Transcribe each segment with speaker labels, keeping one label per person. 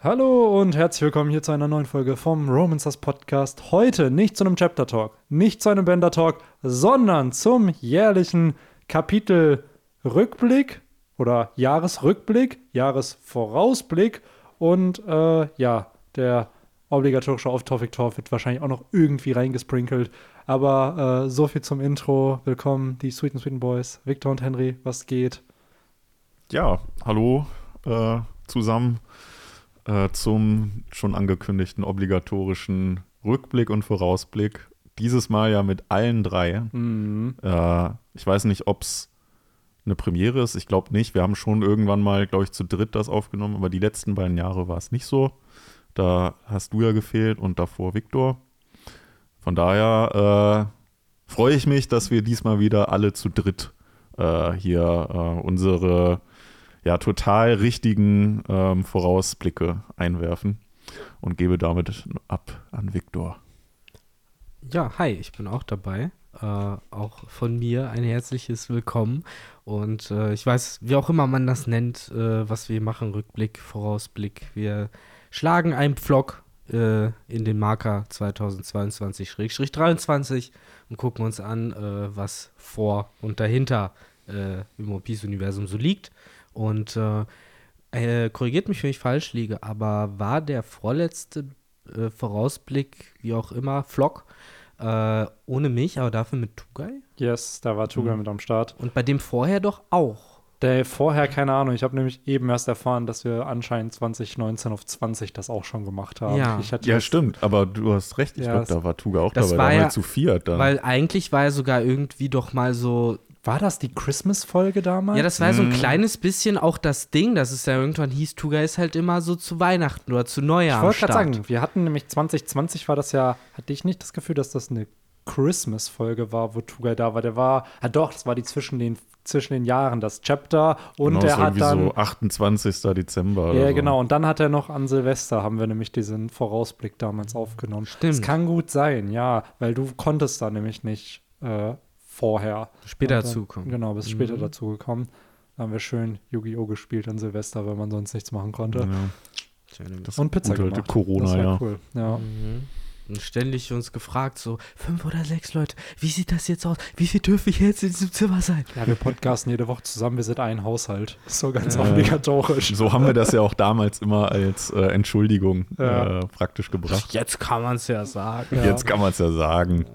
Speaker 1: Hallo und herzlich willkommen hier zu einer neuen Folge vom Romancers Podcast. Heute nicht zu einem Chapter Talk, nicht zu einem Bender Talk, sondern zum jährlichen Kapitelrückblick oder Jahresrückblick, Jahresvorausblick und äh, ja, der obligatorische Off-Topic-Talk wird wahrscheinlich auch noch irgendwie reingesprinkelt. Aber äh, so viel zum Intro. Willkommen, die Sweeten Sweeten Boys. Victor und Henry, was geht?
Speaker 2: Ja, hallo äh, zusammen äh, zum schon angekündigten obligatorischen Rückblick und Vorausblick. Dieses Mal ja mit allen drei.
Speaker 1: Mhm.
Speaker 2: Äh, ich weiß nicht, ob es eine Premiere ist. Ich glaube nicht. Wir haben schon irgendwann mal, glaube ich, zu dritt das aufgenommen, aber die letzten beiden Jahre war es nicht so. Da hast du ja gefehlt und davor Viktor. Von daher äh, freue ich mich, dass wir diesmal wieder alle zu dritt äh, hier äh, unsere ja total richtigen ähm, Vorausblicke einwerfen und gebe damit ab an Viktor.
Speaker 3: Ja, hi, ich bin auch dabei. Äh, auch von mir ein herzliches Willkommen. Und äh, ich weiß, wie auch immer man das nennt, äh, was wir machen, Rückblick, Vorausblick. Wir schlagen einen Pflock äh, in den Marker 2022-23 und gucken uns an, äh, was vor und dahinter äh, im One Piece-Universum so liegt. Und äh, äh, korrigiert mich, wenn ich falsch liege, aber war der vorletzte äh, Vorausblick, wie auch immer, Vlog, äh, ohne mich, aber dafür mit Tugai?
Speaker 1: Yes, da war Tuga
Speaker 3: Mhm.
Speaker 1: mit am Start.
Speaker 3: Und bei dem vorher doch auch.
Speaker 1: Der vorher, keine Ahnung, ich habe nämlich eben erst erfahren, dass wir anscheinend 2019 auf 20 das auch schon gemacht haben.
Speaker 3: Ja.
Speaker 1: ich hatte
Speaker 2: Ja, stimmt, aber du hast recht. Ich
Speaker 1: Ja,
Speaker 2: glaube, da war Tuga auch
Speaker 3: das
Speaker 2: dabei.
Speaker 3: war
Speaker 2: Da
Speaker 3: ja-
Speaker 2: zu viert dann.
Speaker 3: Weil eigentlich war er sogar irgendwie doch mal so.
Speaker 1: War das die Christmas-Folge damals?
Speaker 3: Ja, das war so ein
Speaker 2: Mhm.
Speaker 3: kleines bisschen auch das Ding, dass es ja irgendwann hieß, Tuga ist halt immer so zu Weihnachten oder zu Neujahr.
Speaker 1: ich wollte gerade sagen, wir hatten nämlich 2020 war das ja, hatte ich nicht das Gefühl, dass das eine Christmas-Folge war, wo Tugai da war. Der war, ah doch, das war die zwischen den, zwischen den Jahren, das Chapter. Und
Speaker 2: genau,
Speaker 1: der
Speaker 2: so
Speaker 1: hat dann.
Speaker 2: so 28. Dezember.
Speaker 1: ja,
Speaker 2: oder so.
Speaker 1: genau. Und dann hat er noch an Silvester, haben wir nämlich diesen Vorausblick damals aufgenommen.
Speaker 3: Stimmt.
Speaker 1: Es kann gut sein, ja, weil du konntest da nämlich nicht äh, vorher.
Speaker 3: Später
Speaker 1: Ja, dann-
Speaker 3: dazukommen.
Speaker 1: Genau, bist später
Speaker 3: Mhm.
Speaker 1: dazu gekommen. Da haben wir schön Yu-Gi-Oh! gespielt an Silvester, weil man sonst nichts machen konnte.
Speaker 2: Ja,
Speaker 3: Das
Speaker 1: Und Pizza gemacht.
Speaker 2: Corona,
Speaker 1: das war
Speaker 2: ja.
Speaker 1: cool. Ja.
Speaker 3: Mhm. Und ständig uns gefragt, so fünf oder sechs Leute, wie sieht das jetzt aus? Wie viel dürfen ich jetzt in diesem Zimmer sein?
Speaker 1: ja, wir podcasten jede Woche zusammen, wir sind ein Haushalt. So ganz
Speaker 3: Ja.
Speaker 1: obligatorisch.
Speaker 2: So haben wir das ja auch damals immer als äh, Entschuldigung
Speaker 1: Ja.
Speaker 2: äh, praktisch gebracht.
Speaker 3: Jetzt kann man es ja sagen.
Speaker 1: Ja.
Speaker 2: Jetzt kann man es ja sagen.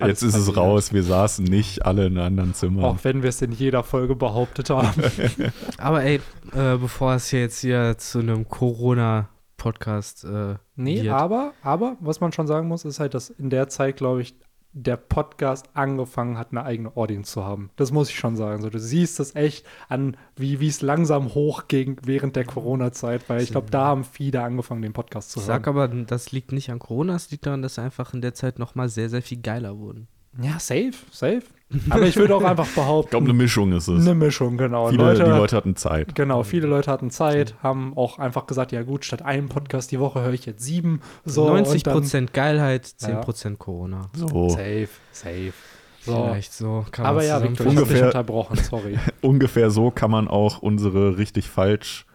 Speaker 1: Alles
Speaker 2: Jetzt ist es raus. Wir saßen nicht alle in einem anderen Zimmer.
Speaker 1: Auch wenn wir es in jeder Folge behauptet haben.
Speaker 3: Aber ey, äh, bevor es jetzt hier zu einem Corona-Podcast äh,
Speaker 1: Nee,
Speaker 3: wird.
Speaker 1: aber, aber, was man schon sagen muss, ist halt, dass in der Zeit, glaube ich, der Podcast angefangen hat, eine eigene Audience zu haben. Das muss ich schon sagen. So, du siehst es echt an, wie es langsam hochging während der Corona-Zeit, weil ich glaube, da haben viele angefangen, den Podcast zu
Speaker 3: Ich
Speaker 1: hören.
Speaker 3: sag aber, das liegt nicht an Corona, es liegt daran, dass sie einfach in der Zeit nochmal sehr, sehr viel geiler wurden.
Speaker 1: Ja, safe, safe. Aber ich würde auch einfach
Speaker 2: ich glaube,
Speaker 1: behaupten,
Speaker 2: eine Mischung ist es.
Speaker 1: eine Mischung, genau.
Speaker 2: Viele,
Speaker 1: Leute,
Speaker 2: die Leute hatten Zeit.
Speaker 1: Genau, viele Leute hatten Zeit, haben auch einfach gesagt, ja gut, statt einem Podcast die Woche höre ich jetzt sieben. So, und
Speaker 3: 90% Geilheit,
Speaker 1: Ja.
Speaker 3: 10% Corona.
Speaker 1: dann,
Speaker 2: So
Speaker 1: Safe, safe. So.
Speaker 3: Vielleicht so. Kann
Speaker 1: Aber ja, Victor, ich
Speaker 2: Ungefähr-
Speaker 1: unterbrochen, sorry.
Speaker 2: ungefähr so kann man auch unsere richtig falsch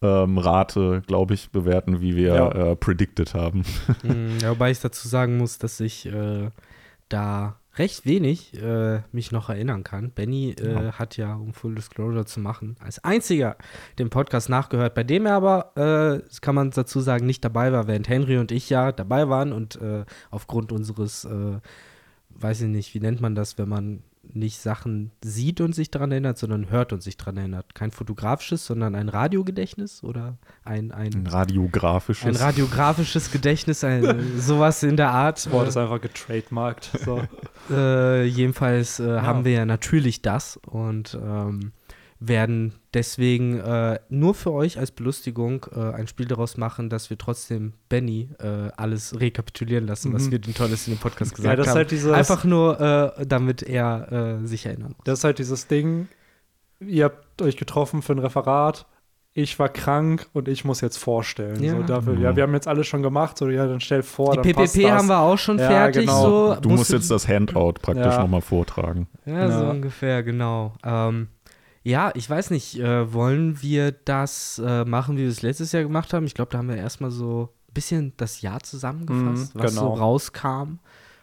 Speaker 2: ähm, Rate, glaube ich, bewerten, wie wir
Speaker 1: Ja.
Speaker 2: äh, predicted haben.
Speaker 3: Mm, ja, wobei ich dazu sagen muss, dass ich äh, da recht wenig äh, mich noch erinnern kann. Benny äh,
Speaker 2: Ja.
Speaker 3: hat ja, um Full Disclosure zu machen, als einziger den Podcast nachgehört, bei dem er aber, äh, kann man dazu sagen, nicht dabei war, während Henry und ich ja dabei waren und äh, aufgrund unseres, äh, weiß ich nicht, wie nennt man das, wenn man nicht Sachen sieht und sich daran erinnert, sondern hört und sich daran erinnert. Kein fotografisches, sondern ein Radiogedächtnis oder ein, ein
Speaker 2: Ein radiografisches.
Speaker 3: ein radiografisches Gedächtnis, ein, sowas in der Art.
Speaker 1: Das Wort ist einfach getrademarkt. So.
Speaker 3: Äh, jedenfalls äh, haben wir ja natürlich das und ähm, werden deswegen äh, nur für euch als Belustigung äh, ein Spiel daraus machen, dass wir trotzdem Benny äh, alles rekapitulieren lassen, was
Speaker 1: Mhm.
Speaker 3: wir den Tolles in dem Podcast
Speaker 1: Ja,
Speaker 3: gesagt
Speaker 1: das ist
Speaker 3: haben.
Speaker 1: halt dieses,
Speaker 3: Einfach nur, äh, damit er äh, sich erinnern muss.
Speaker 1: das ist halt dieses Ding, ihr habt euch getroffen für ein Referat, ich war krank und ich muss jetzt vorstellen.
Speaker 3: Ja.
Speaker 1: So dafür,
Speaker 2: Mhm.
Speaker 1: ja, wir haben jetzt alles schon gemacht, so ja, dann stell vor,
Speaker 3: Die
Speaker 1: dann passt
Speaker 3: PPP
Speaker 1: das.
Speaker 3: haben wir auch schon
Speaker 1: Ja,
Speaker 3: fertig.
Speaker 1: genau.
Speaker 3: So.
Speaker 2: Du musst
Speaker 3: Musst
Speaker 2: jetzt das Handout praktisch
Speaker 1: Ja.
Speaker 2: nochmal vortragen.
Speaker 3: Ja, so
Speaker 1: Ja.
Speaker 3: ungefähr, genau. Ähm, Ja, ich weiß nicht, äh, wollen wir das äh, machen, wie wir es letztes Jahr gemacht haben? Ich glaube, da haben wir erstmal so ein bisschen das Jahr zusammengefasst,
Speaker 1: Mhm,
Speaker 3: was so
Speaker 1: genau.
Speaker 3: rauskam.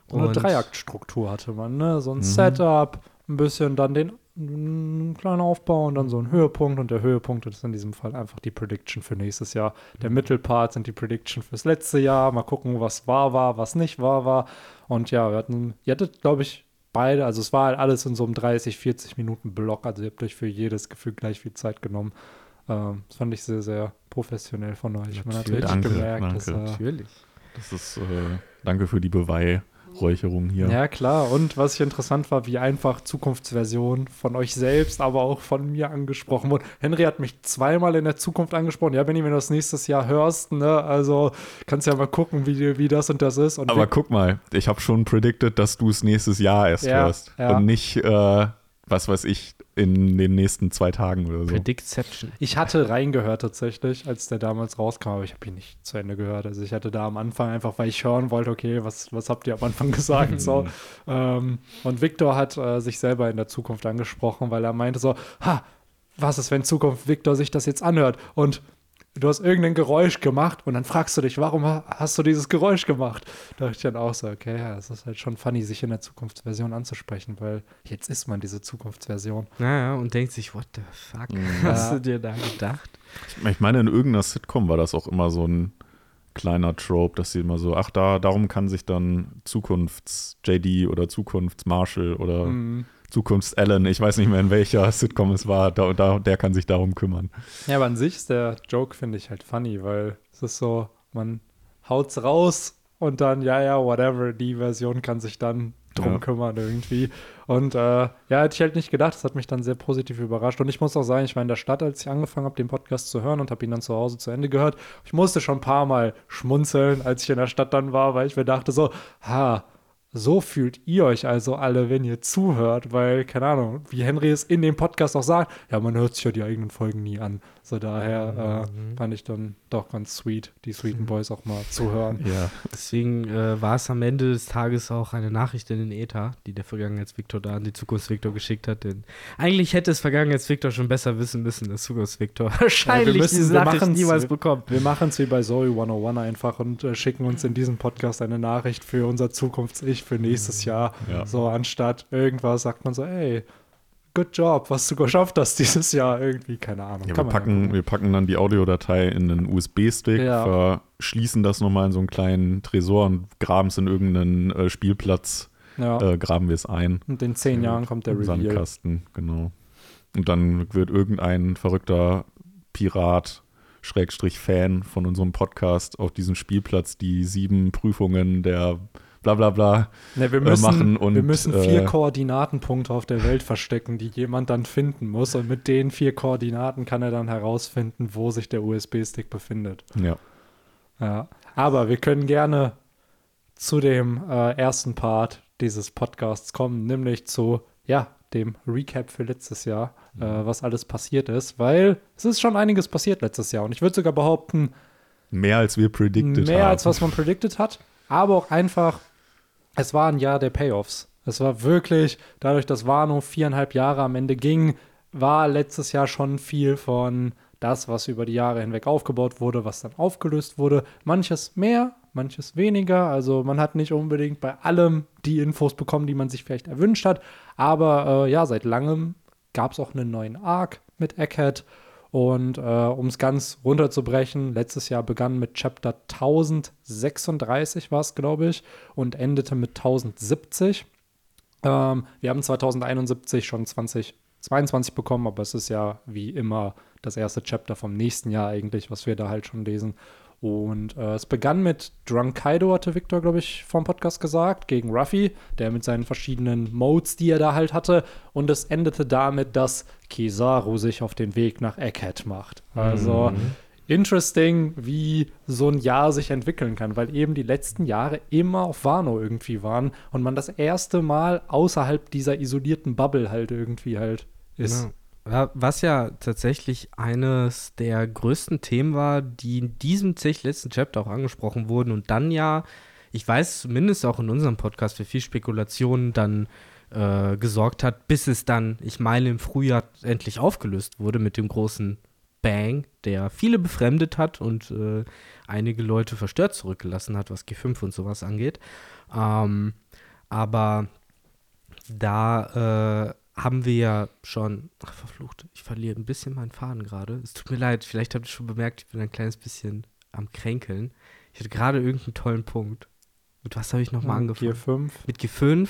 Speaker 1: So eine
Speaker 3: Und-
Speaker 1: Dreiaktstruktur hatte man, ne? So ein
Speaker 2: Mhm.
Speaker 1: Setup, ein bisschen dann den einen kleinen Aufbau und dann so ein Höhepunkt und der Höhepunkt ist in diesem Fall einfach die Prediction für nächstes Jahr. Der
Speaker 3: Mhm.
Speaker 1: Mittelpart sind die Prediction fürs letzte Jahr. Mal gucken, was wahr war, was nicht wahr war. Und ja, wir hatten, ihr hattet, glaube ich, beide, also es war halt alles in so einem 30, 40 Minuten Block, also ihr habt euch für jedes Gefühl gleich viel Zeit genommen. Ähm, das fand ich sehr, sehr professionell von euch. Man hat
Speaker 3: Natürlich.
Speaker 1: richtig
Speaker 2: Danke,
Speaker 1: gemerkt, dass,
Speaker 2: danke.
Speaker 1: äh,
Speaker 3: Natürlich.
Speaker 2: Das ist, äh, danke für die Beweihräucherung hier.
Speaker 1: Ja. klar. Und was ich interessant war, wie einfach Zukunftsversion von euch selbst, aber auch von mir angesprochen wurde. Henry hat mich zweimal in der Zukunft angesprochen. Ja, Benny, wenn du das nächstes Jahr hörst, ne, also kannst ja mal gucken, wie, wie das und das ist. Und
Speaker 2: Aber guck mal, ich habe schon predicted, dass du es nächstes Jahr erst
Speaker 1: Ja,
Speaker 2: hörst.
Speaker 1: ja.
Speaker 2: Und nicht, äh, was weiß ich, in den nächsten zwei Tagen oder so.
Speaker 3: Predictception.
Speaker 1: ich hatte reingehört tatsächlich, als der damals rauskam, aber ich habe ihn nicht zu Ende gehört. Also ich hatte da am Anfang einfach, weil ich hören wollte, okay, was, was habt ihr am Anfang gesagt? so. Ähm, und Victor hat äh, sich selber in der Zukunft angesprochen, weil er meinte so, ha, was ist, wenn in Zukunft Victor sich das jetzt anhört? Und du hast irgendein Geräusch gemacht und dann fragst du dich, warum ha- hast du dieses Geräusch gemacht? Da dachte ich dann auch so, okay, ja, es ist halt schon funny, sich in der Zukunftsversion anzusprechen, weil jetzt ist man diese Zukunftsversion.
Speaker 3: Naja, und denkt sich, what the fuck,
Speaker 2: Mhm.
Speaker 3: hast
Speaker 1: Ja.
Speaker 3: du dir da gedacht?
Speaker 2: Ich meine, in irgendeiner Sitcom war das auch immer so ein kleiner Trope, dass sie immer so, ach, da, darum kann sich dann Zukunfts-JD oder Zukunfts-Marshall oder
Speaker 1: Mhm.
Speaker 2: Zukunfts-Alan, ich weiß nicht mehr, in welcher Sitcom es war, da, da, der kann sich darum kümmern.
Speaker 1: Ja, aber an sich ist der Joke, finde ich, halt funny, weil es ist so, man haut's raus und dann, ja, ja, whatever, die Version kann sich dann drum
Speaker 2: Ja.
Speaker 1: kümmern irgendwie. Und äh, ja, hätte ich halt nicht gedacht, das hat mich dann sehr positiv überrascht. Und ich muss auch sagen, ich war in der Stadt, als ich angefangen habe, den Podcast zu hören und habe ihn dann zu Hause zu Ende gehört. Ich musste schon ein paar Mal schmunzeln, als ich in der Stadt dann war, weil ich mir dachte so, ha, so fühlt ihr euch also alle, wenn ihr zuhört, weil, keine Ahnung, wie Henry es in dem Podcast auch sagt, ja, man hört sich ja die eigenen Folgen nie an. So daher äh, fand ich dann doch ganz sweet, die Sweeten Boys auch mal zu hören.
Speaker 2: Ja.
Speaker 3: Deswegen äh, war es am Ende des Tages auch eine Nachricht in den Ether, die der Vergangenheits-Victor da an die Zukunfts-Victor geschickt hat. Denn eigentlich hätte es Vergangenheits-Victor schon besser wissen müssen, dass Zukunfts-Victor wahrscheinlich
Speaker 1: müssen-
Speaker 3: diese
Speaker 1: wir
Speaker 3: Nachricht niemals
Speaker 1: wir-
Speaker 3: bekommt.
Speaker 1: Wir machen es wie bei Zoe 101 einfach und äh, schicken uns in diesem Podcast eine Nachricht für unser Zukunfts-Ich für nächstes Jahr.
Speaker 2: Ja.
Speaker 1: So anstatt irgendwas sagt man so, ey, good job, was du geschafft hast dieses Jahr irgendwie, keine Ahnung.
Speaker 2: Ja, wir, packen,
Speaker 1: gucken.
Speaker 2: wir packen dann die Audiodatei in einen USB-Stick,
Speaker 1: Ja.
Speaker 2: verschließen das nochmal in so einen kleinen Tresor und graben es in irgendeinen äh, Spielplatz,
Speaker 1: ja.
Speaker 2: äh, graben wir es ein.
Speaker 1: und in zehn Jahren kommt der Reveal.
Speaker 2: Sandkasten, genau. Und dann wird irgendein verrückter Pirat, Schrägstrich Fan von unserem Podcast auf diesem Spielplatz die sieben Prüfungen der bla bla bla.
Speaker 1: Ne, wir
Speaker 2: äh,
Speaker 1: müssen,
Speaker 2: machen und,
Speaker 1: wir müssen vier
Speaker 2: äh,
Speaker 1: Koordinatenpunkte auf der Welt verstecken, die jemand dann finden muss. Und mit den vier Koordinaten kann er dann herausfinden, wo sich der USB-Stick befindet.
Speaker 2: Ja.
Speaker 1: Ja. Aber wir können gerne zu dem äh, ersten Part dieses Podcasts kommen, nämlich zu, ja, dem Recap für letztes Jahr, äh, was alles passiert ist, weil es ist schon einiges passiert letztes Jahr. Und ich würde sogar behaupten,
Speaker 2: Mehr als wir predicted
Speaker 1: mehr
Speaker 2: haben.
Speaker 1: als was man predicted hat, aber auch einfach, es war ein Jahr der Payoffs. Es war wirklich, dadurch, dass Wano viereinhalb Jahre am Ende ging, war letztes Jahr schon viel von das, was über die Jahre hinweg aufgebaut wurde, was dann aufgelöst wurde. Manches mehr, manches weniger. Also man hat nicht unbedingt bei allem die Infos bekommen, die man sich vielleicht erwünscht hat. Aber äh, ja, seit langem gab es auch einen neuen Arc mit Egghead. Und äh, um es ganz runterzubrechen, letztes Jahr begann mit Chapter 1036 war es, glaube ich, und endete mit 1070. Ähm, wir haben 2071 schon 2022 bekommen, aber es ist ja wie immer das erste Chapter vom nächsten Jahr eigentlich, was wir da halt schon lesen. Und äh, es begann mit Drunk Kaido, hatte Victor, glaube ich, vom Podcast gesagt, gegen Ruffy, der mit seinen verschiedenen Modes, die er da halt hatte. Und es endete damit, dass Kizaru sich auf den Weg nach Egghead macht. Also interesting, wie so ein Jahr sich entwickeln kann, weil eben die letzten Jahre immer auf Wano irgendwie waren und man das erste Mal außerhalb dieser isolierten Bubble halt irgendwie halt ist.
Speaker 3: Ja. Was ja tatsächlich eines der größten Themen war, die in diesem zig letzten Chapter auch angesprochen wurden und dann ja, ich weiß zumindest auch in unserem Podcast für viel Spekulationen dann äh, gesorgt hat, bis es dann, ich meine, im Frühjahr endlich aufgelöst wurde mit dem großen Bang, der viele befremdet hat und äh, einige Leute verstört zurückgelassen hat, was G5 und sowas angeht. Ähm, aber da äh, haben wir ja schon, ach verflucht, ich verliere ein bisschen meinen Faden gerade. Es tut mir leid, vielleicht habt ihr schon bemerkt, ich bin ein kleines bisschen am Kränkeln. Ich hatte gerade irgendeinen tollen Punkt. Mit was habe ich nochmal angefangen?
Speaker 1: G5.
Speaker 3: Mit G5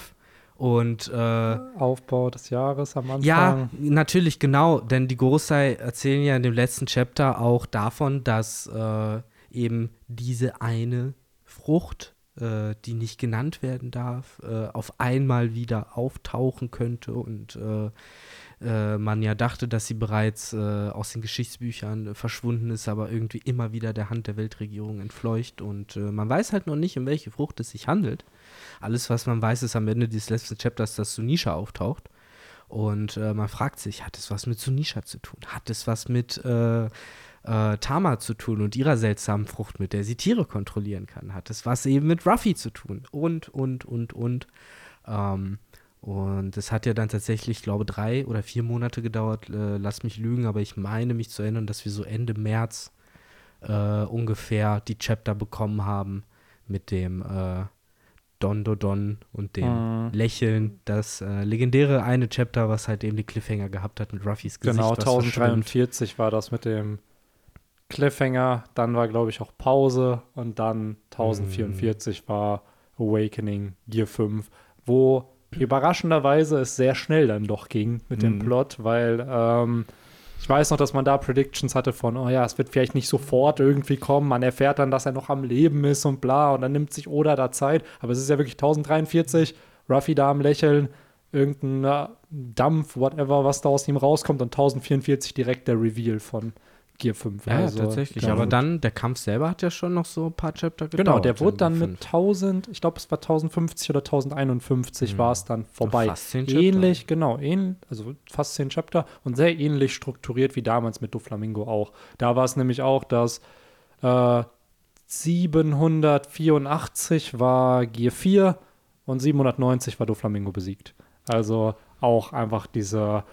Speaker 3: und äh,
Speaker 1: Aufbau des Jahres am Anfang.
Speaker 3: ja, natürlich, genau, denn die Gorosei erzählen ja in dem letzten Chapter auch davon, dass äh, eben diese eine Frucht, äh, die nicht genannt werden darf, äh, auf einmal wieder auftauchen könnte und äh, äh, man ja dachte, dass sie bereits äh, aus den Geschichtsbüchern verschwunden ist, aber irgendwie immer wieder der Hand der Weltregierung entfleucht und man weiß halt noch nicht, um welche Frucht es sich handelt. Alles, was man weiß, ist am Ende dieses letzten Chapters, dass Sunisha auftaucht. Und man fragt sich, hat es was mit Sunisha zu tun? Hat es was mit äh, Tama zu tun und ihrer seltsamen Frucht, mit der sie Tiere kontrollieren kann? Hat es was eben mit Ruffy zu tun? Und, und, und, und. Ähm, und es hat ja dann tatsächlich, ich glaube, drei oder vier Monate gedauert. Äh, lass mich lügen, aber ich meine mich zu erinnern, dass wir so Ende März äh, ungefähr die Chapter bekommen haben mit dem äh, Don Dodon und dem
Speaker 1: Mhm.
Speaker 3: Lächeln. Das äh, legendäre eine Chapter, was halt eben die Cliffhanger gehabt hat mit Ruffys Gesicht.
Speaker 1: Genau,
Speaker 3: was verschwimmt.
Speaker 1: 1043 war das mit dem Cliffhanger. Dann war, glaube ich, auch Pause. Und dann 1044 war Awakening Gear 5, wo überraschenderweise es sehr schnell dann doch ging mit dem
Speaker 2: Mhm.
Speaker 1: Plot, weil ähm, ich weiß noch, dass man da Predictions hatte von, oh ja, es wird vielleicht nicht sofort irgendwie kommen. Man erfährt dann, dass er noch am Leben ist und bla. Und dann nimmt sich Oda da Zeit. Aber es ist ja wirklich 1043. Ruffy da am Lächeln. Irgendein äh, Dampf, whatever, was da aus ihm rauskommt. Und 1044 direkt der Reveal von Gear 5.
Speaker 3: Ja,
Speaker 1: Also,
Speaker 3: tatsächlich. Aber dann, der Kampf selber hat ja schon noch so ein paar Chapter gedauert.
Speaker 1: Genau, der wurde dann mit
Speaker 3: Fünf.
Speaker 1: 1000, ich glaube, es war 1050 oder 1051
Speaker 3: Mhm.
Speaker 1: war es dann vorbei.
Speaker 3: Fast zehn Chapter.
Speaker 1: Ähnlich, genau, ähn, also fast zehn Chapter und sehr ähnlich strukturiert wie damals mit Doflamingo auch. Da war es nämlich auch, dass äh, 784 war Gear 4 und 790 war Doflamingo besiegt. Also auch einfach diese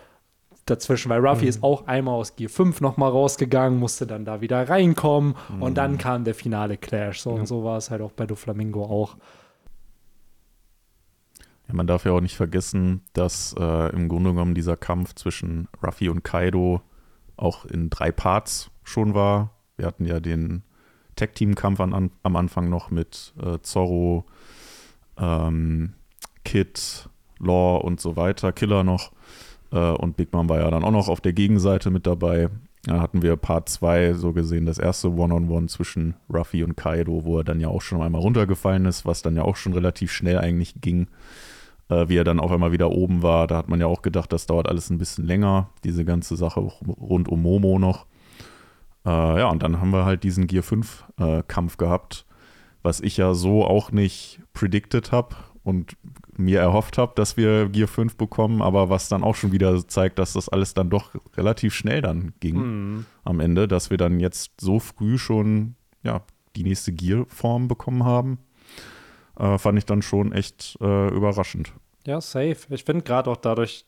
Speaker 1: dazwischen, weil Ruffy
Speaker 3: Mhm.
Speaker 1: ist auch einmal aus Gear 5 nochmal rausgegangen, musste dann da wieder reinkommen und
Speaker 3: Mhm.
Speaker 1: dann kam der finale Clash. So
Speaker 3: Ja.
Speaker 1: und so war es halt auch bei Doflamingo auch.
Speaker 2: Ja, man darf ja auch nicht vergessen, dass äh, im Grunde genommen dieser Kampf zwischen Ruffy und Kaido auch in drei Parts schon war. Wir hatten ja den Tag-Team-Kampf an, an, am Anfang noch mit äh, Zorro, ähm, Kid, Law und so weiter, Killer noch. Äh, und Big Mom war ja dann auch noch auf der Gegenseite mit dabei. Da hatten wir Part 2 so gesehen, das erste One-on-One zwischen Ruffy und Kaido, wo er dann ja auch schon einmal runtergefallen ist, was dann ja auch schon relativ schnell eigentlich ging äh, wie er dann auf einmal wieder oben war. Da hat man ja auch gedacht, das dauert alles ein bisschen länger, diese ganze Sache rund um Momo noch. Äh, ja, und dann haben wir halt diesen Gear 5 äh, Kampf gehabt, was ich ja so auch nicht predicted habe und mir erhofft habe, dass wir Gear 5 bekommen, aber was dann auch schon wieder zeigt, dass das alles dann doch relativ schnell dann ging
Speaker 1: Hm.
Speaker 2: am Ende, dass wir dann jetzt so früh schon ja, die nächste Gear-Form bekommen haben. Äh, fand ich dann schon echt äh, überraschend.
Speaker 1: Ja, safe. Ich finde gerade auch dadurch,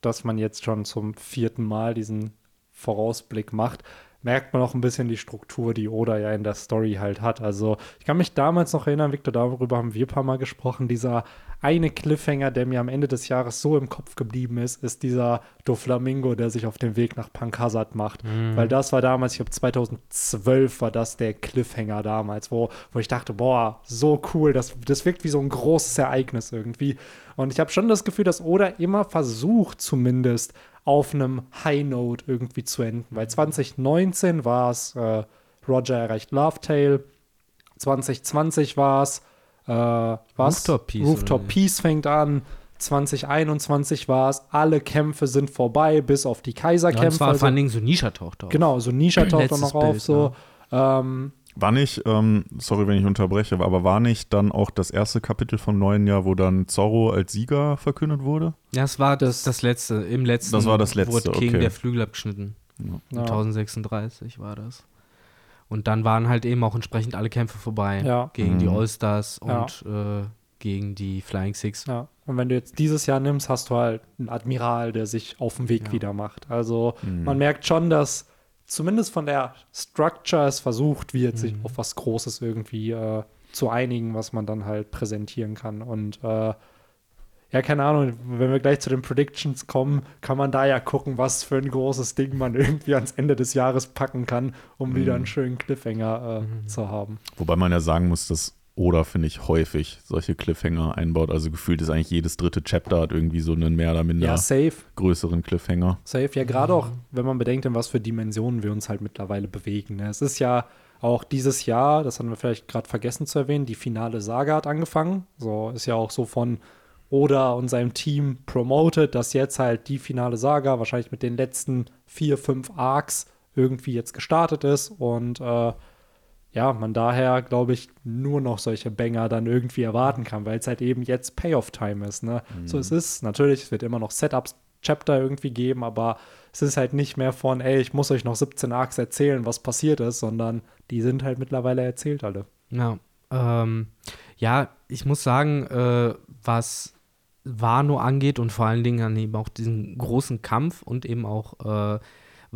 Speaker 1: dass man jetzt schon zum vierten Mal diesen Vorausblick macht, merkt man auch ein bisschen die Struktur, die Oda ja in der Story halt hat. Also ich kann mich damals noch erinnern, Victor, darüber haben wir ein paar Mal gesprochen, dieser eine Cliffhanger, der mir am Ende des Jahres so im Kopf geblieben ist, ist dieser Doflamingo, der sich auf den Weg nach Punk Hazard macht. Weil das war damals, ich glaube 2012 war das der Cliffhanger damals, wo, wo ich dachte, boah, so cool, das, das wirkt wie so ein großes Ereignis irgendwie. Und ich habe schon das Gefühl, dass Oda immer versucht, zumindest auf einem High Note irgendwie zu enden. Weil 2019 war es äh, Roger erreicht Love Tale, 2020 war es äh, was?
Speaker 3: Rooftop Peace,
Speaker 1: Rooftop? Peace fängt an. 2021 war es, alle Kämpfe sind vorbei, bis auf die
Speaker 3: Ja,
Speaker 1: Kaiserkämpfe.
Speaker 3: das war vor allen Dingen so Nisha taucht auf.
Speaker 1: Genau, so Nisha taucht auch
Speaker 3: Letztes
Speaker 1: noch auf. So. Ähm,
Speaker 2: War nicht, ähm, sorry, wenn ich unterbreche, aber war nicht dann auch das erste Kapitel vom neuen Jahr, wo dann Zorro als Sieger verkündet wurde?
Speaker 3: Ja, das war das,
Speaker 1: Das-
Speaker 3: letzte. Im letzten
Speaker 2: Das war das letzte,
Speaker 3: wurde King
Speaker 2: okay.
Speaker 3: der Flügel abgeschnitten.
Speaker 1: Ja.
Speaker 3: 1036 war das. Und dann waren halt eben auch entsprechend alle Kämpfe vorbei.
Speaker 1: Ja.
Speaker 3: Gegen die
Speaker 2: Mhm.
Speaker 3: All-Stars
Speaker 1: Ja.
Speaker 3: und äh, gegen die Flying Six.
Speaker 1: ja. Und wenn du jetzt dieses Jahr nimmst, hast du halt einen Admiral, der sich auf den Weg
Speaker 3: Ja.
Speaker 1: wieder macht. Also man merkt schon, dass zumindest von der Structure es versucht wird, sich auf was Großes irgendwie äh, zu einigen, was man dann halt präsentieren kann. Und äh, ja, keine Ahnung, wenn wir gleich zu den Predictions kommen, kann man da ja gucken, was für ein großes Ding man irgendwie ans Ende des Jahres packen kann, um wieder einen schönen Cliffhanger äh, zu haben.
Speaker 2: Wobei man ja sagen muss, dass Oda, finde ich, häufig solche Cliffhanger einbaut. Also gefühlt ist eigentlich jedes dritte Chapter hat irgendwie so einen mehr oder minder
Speaker 1: Ja, safe.
Speaker 2: größeren Cliffhanger.
Speaker 1: Safe, ja, gerade auch, wenn man bedenkt, in was für Dimensionen wir uns halt mittlerweile bewegen. Ne? Es ist ja auch dieses Jahr, das haben wir vielleicht gerade vergessen zu erwähnen, die finale Saga hat angefangen. So ist ja auch so von Oda und seinem Team promoted, dass jetzt halt die finale Saga wahrscheinlich mit den letzten vier, fünf Arcs irgendwie jetzt gestartet ist und äh, ja, man daher, glaube ich, nur noch solche Banger dann irgendwie erwarten kann, weil es halt eben jetzt Payoff-Time ist. Ne? So, es ist natürlich, es wird immer noch Setups-Chapter irgendwie geben, aber es ist halt nicht mehr von, ey, ich muss euch noch 17 Arcs erzählen, was passiert ist, sondern die sind halt mittlerweile erzählt alle.
Speaker 3: Ja, ähm, ja, ich muss sagen, äh, was Wano angeht und vor allen Dingen an eben auch diesen großen Kampf und eben auch äh,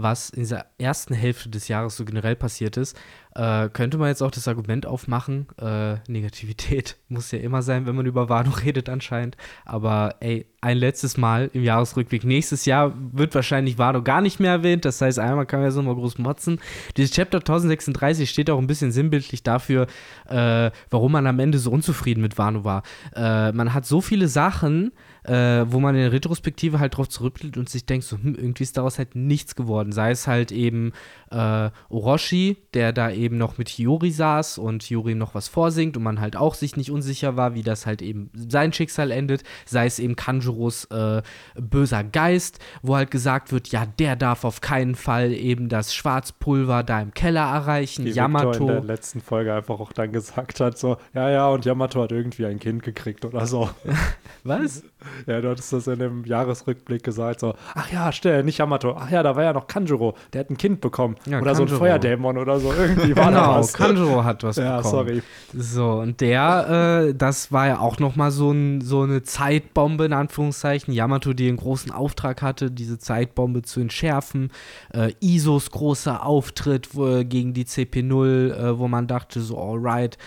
Speaker 3: was in dieser ersten Hälfte des Jahres so generell passiert ist, äh, könnte man jetzt auch das Argument aufmachen, äh, Negativität muss ja immer sein, wenn man über Wano redet anscheinend, aber ey, ein letztes Mal im Jahresrückblick. Nächstes Jahr wird wahrscheinlich Wano gar nicht mehr erwähnt, das heißt, einmal kann man ja so mal groß motzen. Dieses Chapter 1036 steht auch ein bisschen sinnbildlich dafür, äh, warum man am Ende so unzufrieden mit Wano war. Äh, man hat so viele Sachen, äh, wo man in der Retrospektive halt drauf zurückblickt und sich denkt, so, hm, irgendwie ist daraus halt nichts geworden. Sei es halt eben äh, Orochi, der da eben noch mit Hiyori saß und Hiyori noch was vorsingt und man halt auch sich nicht unsicher war, wie das halt eben sein Schicksal endet. Sei es eben Kanjuros äh, böser Geist, wo halt gesagt wird, ja, der darf auf keinen Fall eben das Schwarzpulver da im Keller erreichen.
Speaker 1: Wie Victor in der
Speaker 3: Yamato.
Speaker 1: letzten Folge einfach auch dann gesagt hat, so, ja, ja, und Yamato hat irgendwie ein Kind gekriegt oder so.
Speaker 3: Was?
Speaker 1: Ja, du hattest das in dem Jahresrückblick gesagt, so, ach ja, stell, nicht Yamato, ach ja, da war ja noch Kanjuro, der hat ein Kind bekommen.
Speaker 3: Ja,
Speaker 1: oder so ein
Speaker 3: Kanjuro.
Speaker 1: Feuerdämon oder so, irgendwie war da
Speaker 3: Genau,
Speaker 1: was.
Speaker 3: Kanjuro hat was
Speaker 1: ja,
Speaker 3: bekommen.
Speaker 1: sorry.
Speaker 3: So, und der, äh, das war ja auch nochmal so, ein, so eine Zeitbombe, in Anführungszeichen. Yamato, die einen großen Auftrag hatte, diese Zeitbombe zu entschärfen. Äh, Isos großer Auftritt wo, gegen die CP0, äh, wo man dachte, so, alright,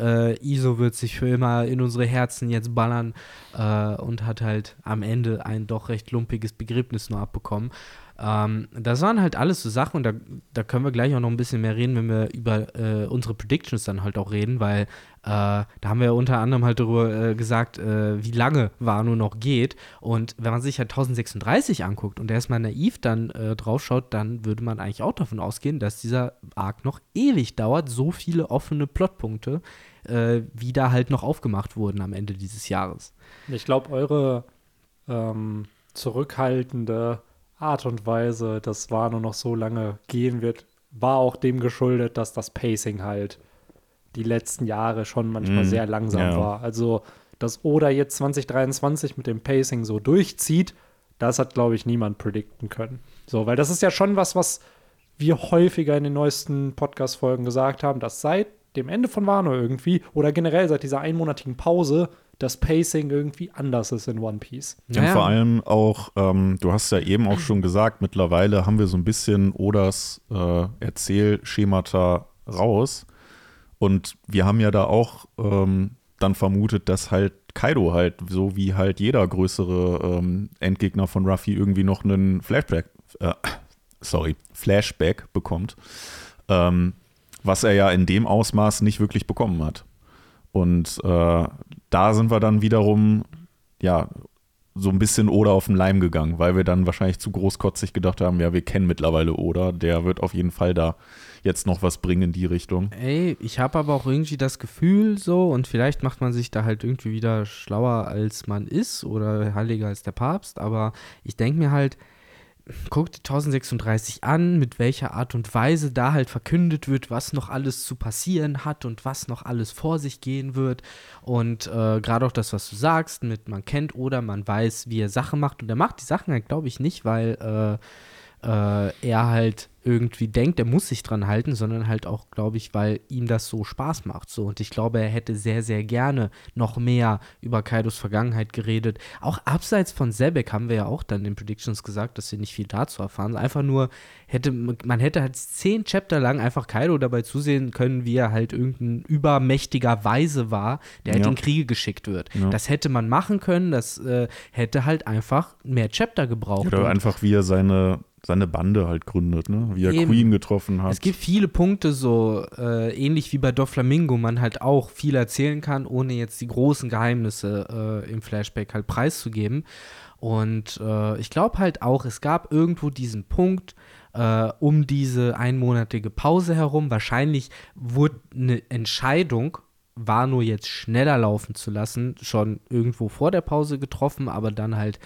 Speaker 3: äh, Iso wird sich für immer in unsere Herzen jetzt ballern äh, und hat halt am Ende ein doch recht lumpiges Begräbnis nur abbekommen. Ähm, das waren halt alles so Sachen und da, da können wir gleich auch noch ein bisschen mehr reden, wenn wir über äh, unsere Predictions dann halt auch reden, weil äh, da haben wir ja unter anderem halt darüber äh, gesagt, äh, wie lange Wano noch geht. Und wenn man sich halt 1036 anguckt und erstmal naiv dann draufschaut, dann würde man eigentlich auch davon ausgehen, dass dieser Arc noch ewig dauert, so viele offene Plotpunkte, äh, wie da halt noch aufgemacht wurden am Ende dieses Jahres.
Speaker 1: Ich glaube, eure ähm, zurückhaltende Art und Weise, dass Wano noch so lange gehen wird, war auch dem geschuldet, dass das Pacing halt die letzten Jahre schon manchmal
Speaker 2: Mm,
Speaker 1: sehr langsam
Speaker 2: ja.
Speaker 1: war. Also, dass Oda jetzt 2023 mit dem Pacing so durchzieht, das hat, glaube ich, niemand predikten können. So, weil das ist ja schon was, was wir häufiger in den neuesten Podcast-Folgen gesagt haben, dass seit dem Ende von Wano irgendwie oder generell seit dieser einmonatigen Pause das Pacing irgendwie anders ist in One Piece.
Speaker 2: Und
Speaker 3: Naja.
Speaker 2: vor allem auch, ähm, du hast ja eben auch schon gesagt, mittlerweile haben wir so ein bisschen Odas äh, Erzählschemata raus. Und wir haben ja da auch ähm, dann vermutet, dass halt Kaido halt, so wie halt jeder größere ähm, Endgegner von Ruffy, irgendwie noch einen Flashback, äh, sorry, Flashback bekommt. Ähm, was er ja in dem Ausmaß nicht wirklich bekommen hat. Und äh, da sind wir dann wiederum, ja, so ein bisschen Oda auf den Leim gegangen, weil wir dann wahrscheinlich zu großkotzig gedacht haben, ja, wir kennen mittlerweile Oda, der wird auf jeden Fall da jetzt noch was bringen in die Richtung.
Speaker 3: Ey, ich habe aber auch irgendwie das Gefühl so, und vielleicht macht man sich da halt irgendwie wieder schlauer, als man ist oder heiliger als der Papst, aber ich denke mir halt, guck die 1036 an, mit welcher Art und Weise da halt verkündet wird, was noch alles zu passieren hat und was noch alles vor sich gehen wird. Und äh, gerade auch das, was du sagst, mit man kennt oder man weiß, wie er Sachen macht. Und er macht die Sachen halt, glaube ich, nicht, weil äh, äh, er halt irgendwie denkt, er muss sich dran halten, sondern halt auch, glaube ich, weil ihm das so Spaß macht. So. Und ich glaube, er hätte sehr, sehr gerne noch mehr über Kaidos Vergangenheit geredet. Auch abseits von Sebek haben wir ja auch dann in den Predictions gesagt, dass wir nicht viel dazu erfahren. Einfach nur hätte, man hätte halt zehn Chapter lang einfach Kaido dabei zusehen können, wie er halt irgendein übermächtiger Weise war, der halt
Speaker 2: Ja.
Speaker 3: in Kriege geschickt wird.
Speaker 2: Ja.
Speaker 3: Das hätte man machen können, das äh, hätte halt einfach mehr Chapter gebraucht.
Speaker 2: Oder einfach, wie er seine, seine Bande halt gründet, ne? Wie er
Speaker 3: Eben.
Speaker 2: Queen getroffen hat.
Speaker 3: Es gibt viele Punkte, so äh, ähnlich wie bei Doflamingo, man halt auch viel erzählen kann, ohne jetzt die großen Geheimnisse äh, im Flashback halt preiszugeben. Und äh, ich glaube halt auch, es gab irgendwo diesen Punkt äh, um diese einmonatige Pause herum. Wahrscheinlich wurde eine Entscheidung, war nur jetzt schneller laufen zu lassen, schon irgendwo vor der Pause getroffen, aber dann halt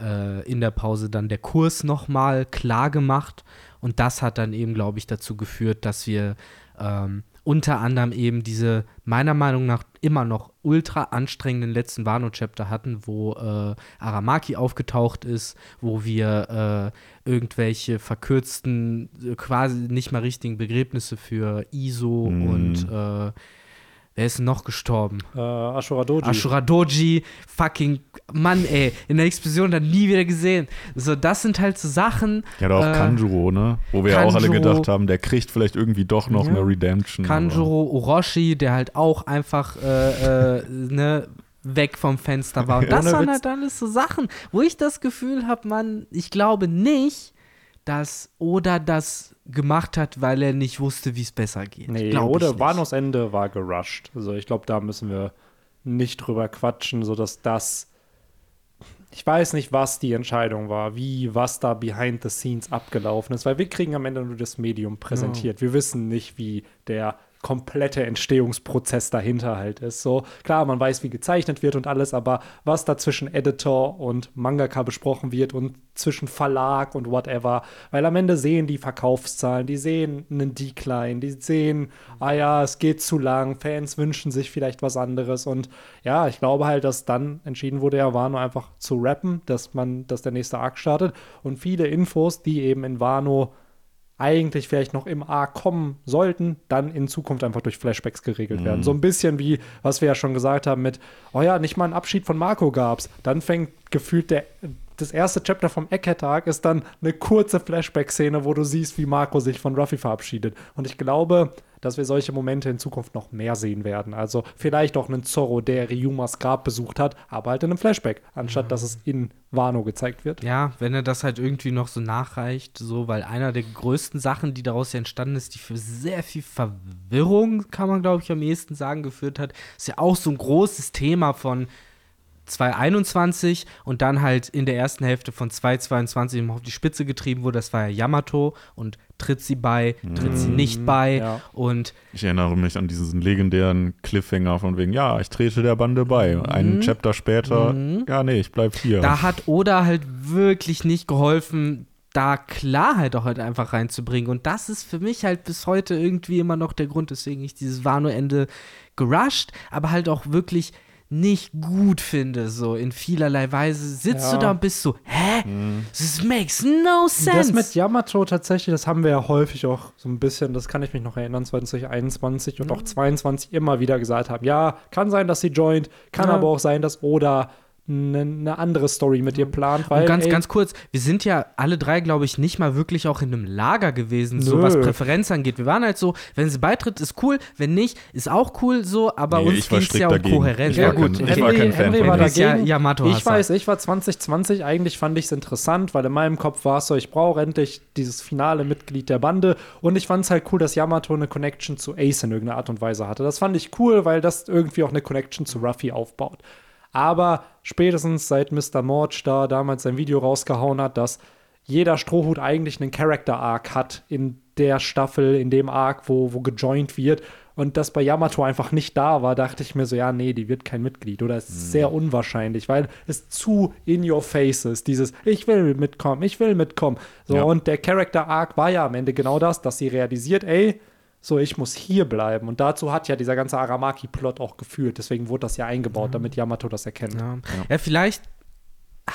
Speaker 3: äh, in der Pause dann der Kurs nochmal klar gemacht. Und das hat dann eben, glaube ich, dazu geführt, dass wir ähm, unter anderem eben diese meiner Meinung nach immer noch ultra anstrengenden letzten Wano-Chapter hatten, wo äh, Aramaki aufgetaucht ist, wo wir äh, irgendwelche verkürzten, äh, quasi nicht mal richtigen Begräbnisse für Iso
Speaker 2: Mm.
Speaker 3: und äh, wer ist denn noch gestorben?
Speaker 1: Äh, Ashura Doji.
Speaker 3: Ashura Doji, fucking Mann, ey, in der Explosion dann nie wieder gesehen. So, das sind halt so Sachen.
Speaker 2: ja, oder auch
Speaker 3: äh,
Speaker 2: Kanjuro, ne? Wo wir ja auch alle gedacht haben, der kriegt vielleicht irgendwie doch noch
Speaker 3: Ja.
Speaker 2: eine Redemption.
Speaker 3: Kanjuro Orochi, der halt auch einfach äh, äh, ne, weg vom Fenster war. Und das waren
Speaker 1: Witz.
Speaker 3: halt alles so Sachen, wo ich das Gefühl habe, man, ich glaube nicht, dass Oda das gemacht hat, weil er nicht wusste, wie es besser geht.
Speaker 1: Nee, oder
Speaker 3: nicht.
Speaker 1: Wanos Ende war gerusht. Also ich glaube, da müssen wir nicht drüber quatschen, sodass das. Ich weiß nicht, was die Entscheidung war, wie, was da behind the scenes abgelaufen ist, weil wir kriegen am Ende nur das Medium präsentiert. Wir wissen nicht, wie der komplette Entstehungsprozess dahinter halt ist. So, klar, man weiß, wie gezeichnet wird und alles, aber was da zwischen Editor und Mangaka besprochen wird und zwischen Verlag und whatever, weil am Ende sehen die Verkaufszahlen, die sehen einen Decline, die sehen, ah ja, es geht zu lang, Fans wünschen sich vielleicht was anderes und ja, ich glaube halt, dass dann entschieden wurde, ja, Wano einfach zu rappen, dass man, dass der nächste Arc startet und viele Infos, die eben in Wano eigentlich vielleicht noch im A kommen sollten, dann in Zukunft einfach durch Flashbacks geregelt werden. So ein bisschen wie, was wir ja schon gesagt haben mit, oh ja, nicht mal einen Abschied von Marco gab's. Dann fängt gefühlt der, das erste Chapter vom Eckhead-Tag ist dann eine kurze Flashback-Szene, wo du siehst, wie Marco sich von Ruffy verabschiedet. Und ich glaube, dass wir solche Momente in Zukunft noch mehr sehen werden. Also vielleicht auch einen Zorro, der Ryumas Grab besucht hat, aber halt in einem Flashback, anstatt dass es in Wano gezeigt wird.
Speaker 3: Ja, wenn er das halt irgendwie noch so nachreicht, so, weil einer der größten Sachen, die daraus ja entstanden ist, die für sehr viel Verwirrung, kann man glaube ich am ehesten sagen, geführt hat, ist ja auch so ein großes Thema von 2021 und dann halt in der ersten Hälfte von 2022 immer auf die Spitze getrieben wurde. Das war ja Yamato und tritt sie bei, tritt sie nicht bei
Speaker 1: ja.
Speaker 3: und
Speaker 2: Ich erinnere mich an diesen legendären Cliffhanger von wegen, ja, ich trete der Bande bei. Einen Chapter später, ja, nee, ich bleib hier.
Speaker 3: Mhm. Da hat Oda halt wirklich nicht geholfen, da Klarheit auch halt einfach reinzubringen. Und das ist für mich halt bis heute irgendwie immer noch der Grund, weswegen ich dieses Wano-Ende gerusht, aber halt auch wirklich nicht gut finde, so in vielerlei Weise. Sitzt
Speaker 1: Ja.
Speaker 3: du da und bist so, hä? This makes no sense.
Speaker 1: Das mit Yamato tatsächlich, das haben wir ja häufig auch so ein bisschen, das kann ich mich noch erinnern, 2021 und auch 22 immer wieder gesagt haben. Ja, kann sein, dass sie joint, kann
Speaker 3: Ja.
Speaker 1: aber auch sein, dass Oda eine ne andere Story mit ihr plant. Weil,
Speaker 3: und ganz,
Speaker 1: ey,
Speaker 3: ganz kurz, wir sind ja alle drei, glaube ich, nicht mal wirklich auch in einem Lager gewesen, so
Speaker 1: Nö.
Speaker 3: was Präferenz angeht. Wir waren halt so, wenn sie beitritt, ist cool, wenn nicht, ist auch cool so, aber
Speaker 2: Nee,
Speaker 3: uns ging es ja um
Speaker 2: dagegen.
Speaker 3: Kohärenz.
Speaker 2: Ich
Speaker 1: ja
Speaker 2: war
Speaker 1: gut,
Speaker 2: kein- ich
Speaker 1: Henry,
Speaker 2: war kein Fan
Speaker 1: Henry
Speaker 2: von
Speaker 1: war.
Speaker 3: Ist ja
Speaker 1: dagegen.
Speaker 3: Yamato
Speaker 1: ich weiß, ich war 2020, eigentlich fand ich es interessant, weil in meinem Kopf war es so, ich brauche endlich dieses finale Mitglied der Bande und ich fand es halt cool, dass Yamato eine Connection zu Ace in irgendeiner Art und Weise hatte. Das fand ich cool, weil das irgendwie auch eine Connection zu Ruffy aufbaut. Aber spätestens seit Mr. Morge da damals sein Video rausgehauen hat, dass jeder Strohhut eigentlich einen Character-Arc hat in der Staffel, in dem Arc, wo, wo gejoint wird. Und das bei Yamato einfach nicht da war, dachte ich mir so, ja, nee, die wird kein Mitglied. Oder es ist sehr unwahrscheinlich, weil es zu in your face ist. Dieses, ich will mitkommen, ich will mitkommen. So,
Speaker 2: Ja.
Speaker 1: und der Character-Arc war ja am Ende genau das, dass sie realisiert, ey, so, ich muss hier bleiben. Und dazu hat ja dieser ganze Aramaki-Plot auch geführt. Deswegen wurde das ja eingebaut, damit Yamato das erkennt.
Speaker 3: Ja. ja, vielleicht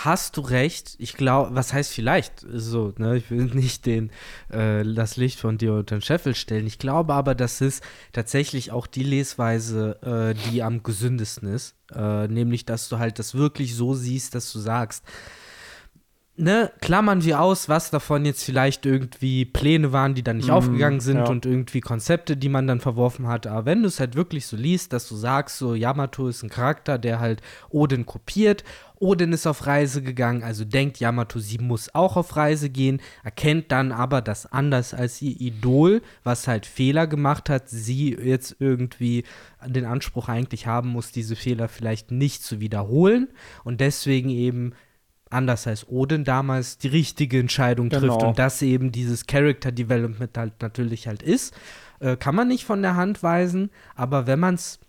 Speaker 3: hast du recht. Ich glaube, was heißt vielleicht? So, ne, ich will nicht den, äh, das Licht von dir unter den Scheffel stellen. Ich glaube aber, das ist tatsächlich auch die Lesweise, äh, die am gesündesten ist. Äh, nämlich, dass du halt das wirklich so siehst, dass du sagst, ne, klammern wir aus, was davon jetzt vielleicht irgendwie Pläne waren, die dann nicht
Speaker 1: Mhm,
Speaker 3: aufgegangen sind
Speaker 1: ja.
Speaker 3: und irgendwie Konzepte, die man dann verworfen hat. Aber wenn du es halt wirklich so liest, dass du sagst, so Yamato ist ein Charakter, der halt Odin kopiert. Odin ist auf Reise gegangen, also denkt Yamato, sie muss auch auf Reise gehen, erkennt dann aber, dass anders als ihr Idol, was halt Fehler gemacht hat, sie jetzt irgendwie den Anspruch eigentlich haben muss, diese Fehler vielleicht nicht zu wiederholen und deswegen eben anders als Odin damals die richtige Entscheidung trifft
Speaker 1: Genau.
Speaker 3: und das eben dieses Character Development halt natürlich halt ist. Äh, kann man nicht von der Hand weisen, aber wenn man es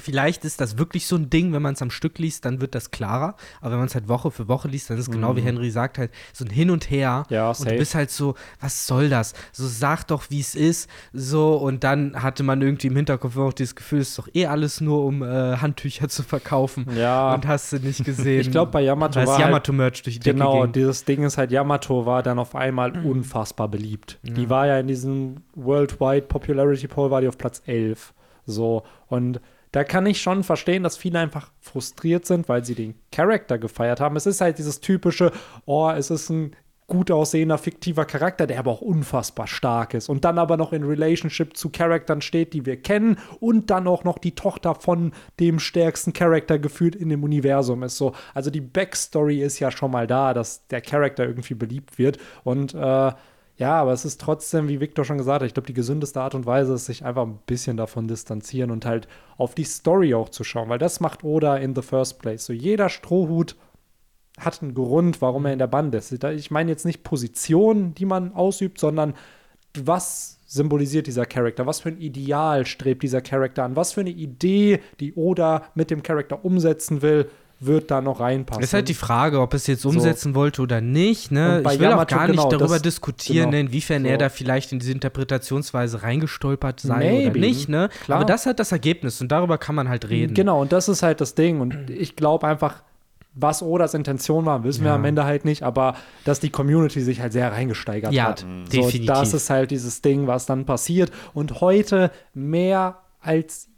Speaker 3: Vielleicht ist das wirklich so ein Ding, wenn man es am Stück liest, dann wird das klarer. Aber wenn man es halt Woche für Woche liest, dann ist es genau wie Henry sagt, halt so ein Hin und Her.
Speaker 1: Ja,
Speaker 3: und du bist halt so, was soll das? So sag doch, wie es ist. So, und dann hatte man irgendwie im Hinterkopf auch dieses Gefühl, es ist doch eh alles nur, um äh, Handtücher zu verkaufen.
Speaker 1: Ja.
Speaker 3: Und hast du nicht gesehen.
Speaker 1: Ich glaube, bei Yamato war halt-
Speaker 3: Yamato-Merch durch die
Speaker 1: Genau,
Speaker 3: ging.
Speaker 1: dieses Ding ist halt, Yamato war dann auf einmal unfassbar beliebt. Die war ja in diesem Worldwide Popularity Poll, war die auf Platz 11. So, und da kann ich schon verstehen, dass viele einfach frustriert sind, weil sie den Charakter gefeiert haben. Es ist halt dieses typische, oh, es ist ein gut aussehender, fiktiver Charakter, der aber auch unfassbar stark ist und dann aber noch in Relationship zu Charaktern steht, die wir kennen und dann auch noch die Tochter von dem stärksten Charakter gefühlt in dem Universum ist. So, also die Backstory ist ja schon mal da, dass der Charakter irgendwie beliebt wird und äh, ja, aber es ist trotzdem, wie Victor schon gesagt hat, ich glaube, die gesündeste Art und Weise ist, sich einfach ein bisschen davon distanzieren und halt auf die Story auch zu schauen, weil das macht Oda in the first place. So jeder Strohhut hat einen Grund, warum er in der Band ist. Ich meine jetzt nicht Position, die man ausübt, sondern was symbolisiert dieser Charakter? Was für ein Ideal strebt dieser Charakter an? Was für eine Idee, die Oda mit dem Charakter umsetzen will, wird da noch reinpassen?
Speaker 3: ist halt die Frage, ob es jetzt umsetzen wollte oder nicht. Ne? Ich will
Speaker 1: Yamato,
Speaker 3: auch gar nicht
Speaker 1: genau,
Speaker 3: darüber
Speaker 1: das-
Speaker 3: diskutieren,
Speaker 1: genau.
Speaker 3: inwiefern
Speaker 1: So.
Speaker 3: er da vielleicht in diese Interpretationsweise reingestolpert sei oder
Speaker 1: Maybe,
Speaker 3: nicht. Ne?
Speaker 1: klar.
Speaker 3: Aber das ist halt das Ergebnis und darüber kann man halt reden.
Speaker 1: Genau, und das ist halt das Ding. Und ich glaube einfach, was Odas Intention war, wissen wir
Speaker 3: Ja.
Speaker 1: am Ende halt nicht, aber dass die Community sich halt sehr reingesteigert
Speaker 3: Ja,
Speaker 1: hat. So,
Speaker 3: definitiv.
Speaker 1: das ist halt dieses Ding, was dann passiert. Und heute mehr als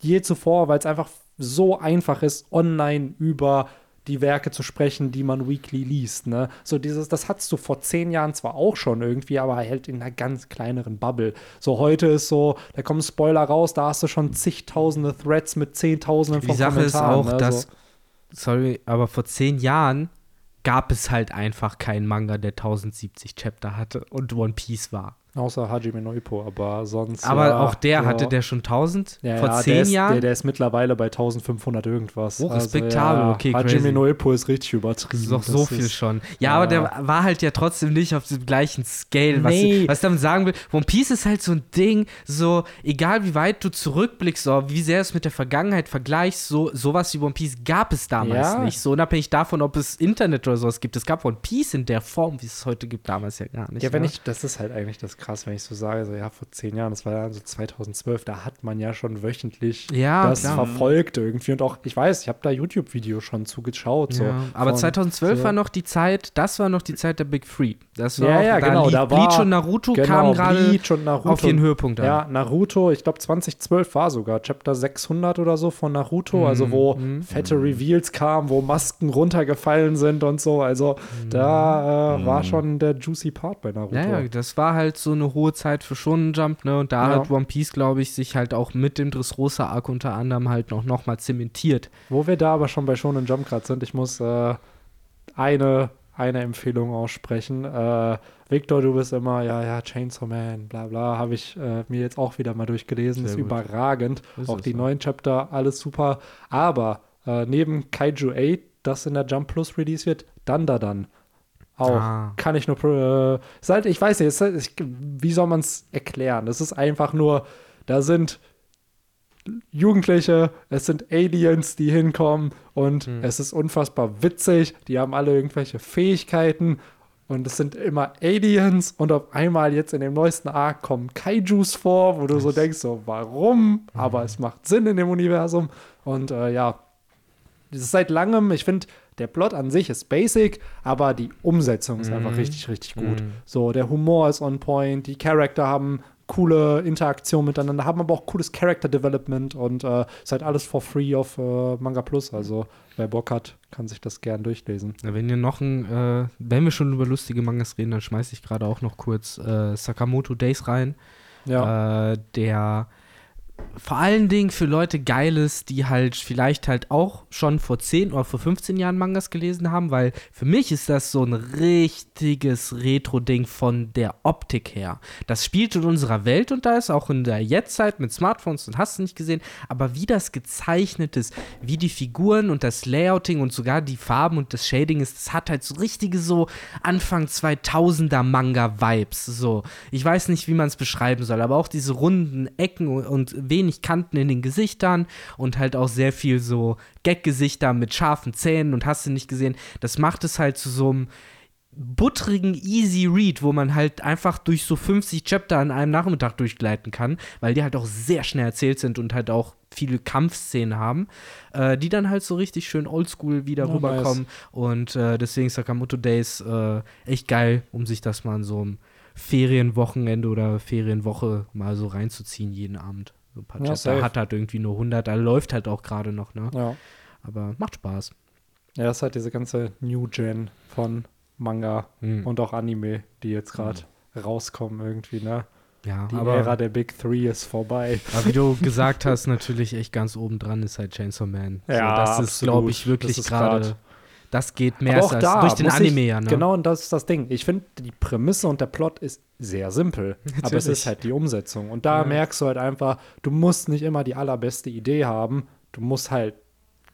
Speaker 1: je zuvor, weil es einfach so einfach ist, online über die Werke zu sprechen, die man weekly liest. Ne? So dieses, das hattest du vor zehn Jahren zwar auch schon irgendwie, aber halt in einer ganz kleineren Bubble. So heute ist so, da kommen Spoiler raus, da hast du schon zigtausende Threads mit zehntausenden
Speaker 3: Die
Speaker 1: von
Speaker 3: Sache ist auch,
Speaker 1: ne?
Speaker 3: dass,
Speaker 1: so.
Speaker 3: sorry, aber vor zehn Jahren gab es halt einfach keinen Manga, der 1070 Chapter hatte und One Piece war.
Speaker 1: Außer Hajime no Ippo, aber sonst.
Speaker 3: Aber
Speaker 1: ja,
Speaker 3: auch der
Speaker 1: ja.
Speaker 3: hatte der schon 1000
Speaker 1: ja,
Speaker 3: vor zehn
Speaker 1: ist,
Speaker 3: Jahren.
Speaker 1: Der, der ist mittlerweile bei 1500 irgendwas.
Speaker 3: Oh, respektabel,
Speaker 1: also,
Speaker 3: okay,
Speaker 1: Hajime
Speaker 3: crazy.
Speaker 1: no Ippo ist richtig übertrieben.
Speaker 3: Das ist doch so
Speaker 1: Das
Speaker 3: viel
Speaker 1: ist-
Speaker 3: schon. Ja, aber der war halt ja trotzdem nicht auf dem gleichen Scale. Was,
Speaker 1: Nee.
Speaker 3: was ich damit sagen will, One Piece ist halt so ein Ding, so, egal wie weit du zurückblickst, oder wie sehr es mit der Vergangenheit vergleichst, so, sowas wie One Piece gab es damals nicht. So unabhängig davon, ob es Internet oder sowas gibt. Es gab One Piece in der Form, wie es heute gibt, damals ja gar nicht.
Speaker 1: Ja, wenn ich, das ist halt eigentlich das krass, wenn ich so sage, so ja, vor zehn Jahren, das war ja so 2012, da hat man ja schon wöchentlich
Speaker 3: Ja,
Speaker 1: das
Speaker 3: klar.
Speaker 1: verfolgt irgendwie und auch, ich weiß, ich habe da YouTube-Videos schon zugeschaut. So,
Speaker 3: Ja, aber
Speaker 1: von-
Speaker 3: 2012
Speaker 1: so.
Speaker 3: war noch die Zeit, das war noch die Zeit der Big Three. Das war
Speaker 1: Ja,
Speaker 3: auch,
Speaker 1: ja,
Speaker 3: da
Speaker 1: genau,
Speaker 3: lief
Speaker 1: da
Speaker 3: Bleach
Speaker 1: war-
Speaker 3: und Naruto
Speaker 1: genau,
Speaker 3: kamen gerade
Speaker 1: Bleach
Speaker 3: auf ihren Höhepunkt an.
Speaker 1: Ja, Naruto, ich glaube 2012 war sogar Chapter 600 oder so von Naruto,
Speaker 3: Mhm,
Speaker 1: also wo fette Reveals kamen, wo Masken runtergefallen sind und so. Also da äh, war schon der juicy Part bei Naruto.
Speaker 3: Mhm. Ja, ja, das war halt so eine hohe Zeit für Shonen Jump, ne? Und da
Speaker 1: Ja.
Speaker 3: hat One Piece, glaube ich, sich halt auch mit dem Dressrosa Arc unter anderem halt noch, noch mal zementiert.
Speaker 1: Wo wir da aber schon bei Shonen Jump gerade sind, ich muss äh, eine, eine Empfehlung aussprechen. Äh, Victor, du bist immer, ja, ja, Chainsaw Man, bla bla, habe ich äh, mir jetzt auch wieder mal durchgelesen.
Speaker 3: Sehr
Speaker 1: ist
Speaker 3: gut.
Speaker 1: überragend.
Speaker 3: Ist
Speaker 1: auch die
Speaker 3: ja.
Speaker 1: neuen Chapter, alles super. Aber äh, neben Kaiju 8, das in der Jump Plus Release wird, dann da dann. Auch.
Speaker 3: Ah.
Speaker 1: Kann ich nur. Äh, halt, ich weiß nicht, halt, ich, wie soll man es erklären? Es ist einfach nur, da sind Jugendliche, es sind Aliens, die hinkommen und
Speaker 3: Hm.
Speaker 1: es ist unfassbar witzig. Die haben alle irgendwelche Fähigkeiten und es sind immer Aliens und auf einmal jetzt in dem neuesten Arc kommen Kaijus vor, wo du so denkst, so warum? Aber es macht Sinn in dem Universum und äh, ja, es ist seit langem, ich finde, der Plot an sich ist basic, aber die Umsetzung ist einfach richtig, richtig gut. So, der Humor ist on point, die Charakter haben coole Interaktion miteinander, haben aber auch cooles Character Development und äh, ist halt alles for free auf äh, Manga Plus. Also wer Bock hat, kann sich das gern durchlesen.
Speaker 3: Ja, wenn ihr noch ein, äh, wenn wir schon über lustige Mangas reden, dann schmeiße ich gerade auch noch kurz äh, Sakamoto Days rein.
Speaker 1: Ja,
Speaker 3: äh, der vor allen Dingen für Leute geil ist, die halt vielleicht halt auch schon vor 10 oder vor 15 Jahren Mangas gelesen haben, weil für mich ist das so ein richtiges Retro-Ding von der Optik her. Das spielt in unserer Welt und da ist auch in der Jetztzeit mit Smartphones und hast du nicht gesehen, aber wie das gezeichnet ist, wie die Figuren und das Layouting und sogar die Farben und das Shading ist, das hat halt so richtige so Anfang 2000er Manga-Vibes. So, ich weiß nicht, wie man es beschreiben soll, aber auch diese runden Ecken und- und wenig Kanten in den Gesichtern und halt auch sehr viel so Gag-Gesichter mit scharfen Zähnen und hast du nicht gesehen. Das macht es halt zu so einem buttrigen Easy Read, wo man halt einfach durch so 50 Chapter an einem Nachmittag durchgleiten kann, weil die halt auch sehr schnell erzählt sind und halt auch viele Kampfszenen haben, äh, die dann halt so richtig schön oldschool wieder
Speaker 1: Ja,
Speaker 3: rüberkommen. Und äh, deswegen Sakamoto Days äh, echt geil, um sich das mal an so einem Ferienwochenende oder Ferienwoche mal so reinzuziehen, jeden Abend. So paar
Speaker 1: Ja,
Speaker 3: hat halt irgendwie nur 100, da läuft halt auch gerade noch, ne?
Speaker 1: ja.
Speaker 3: Aber macht Spaß.
Speaker 1: Ja, das ist halt diese ganze New Gen von Manga
Speaker 3: Mhm.
Speaker 1: und auch Anime, die jetzt gerade rauskommen irgendwie, ne?
Speaker 3: Ja,
Speaker 1: Die
Speaker 3: aber
Speaker 1: Ära der Big Three ist vorbei.
Speaker 3: Aber wie du gesagt hast, natürlich echt ganz oben dran ist halt Chainsaw Man.
Speaker 1: Ja,
Speaker 3: so, das ist,
Speaker 1: absolut.
Speaker 3: glaube ich, wirklich
Speaker 1: ist
Speaker 3: gerade. Das geht mehr als
Speaker 1: da
Speaker 3: durch den Anime,
Speaker 1: ich,
Speaker 3: ja, ne?
Speaker 1: Genau, und das ist das Ding. Ich finde, die Prämisse und der Plot ist sehr simpel. aber es
Speaker 3: Natürlich.
Speaker 1: ist halt die Umsetzung. Und da
Speaker 3: Ja.
Speaker 1: merkst du halt einfach, du musst nicht immer die allerbeste Idee haben. Du musst halt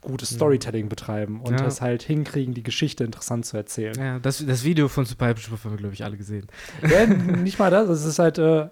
Speaker 1: gutes Storytelling betreiben und
Speaker 3: Ja.
Speaker 1: es halt hinkriegen, die Geschichte interessant zu erzählen.
Speaker 3: Ja, das, das Video von Super Hype Spruff haben wir, glaube ich, alle gesehen.
Speaker 1: Ja, nicht mal das. Es ist halt äh,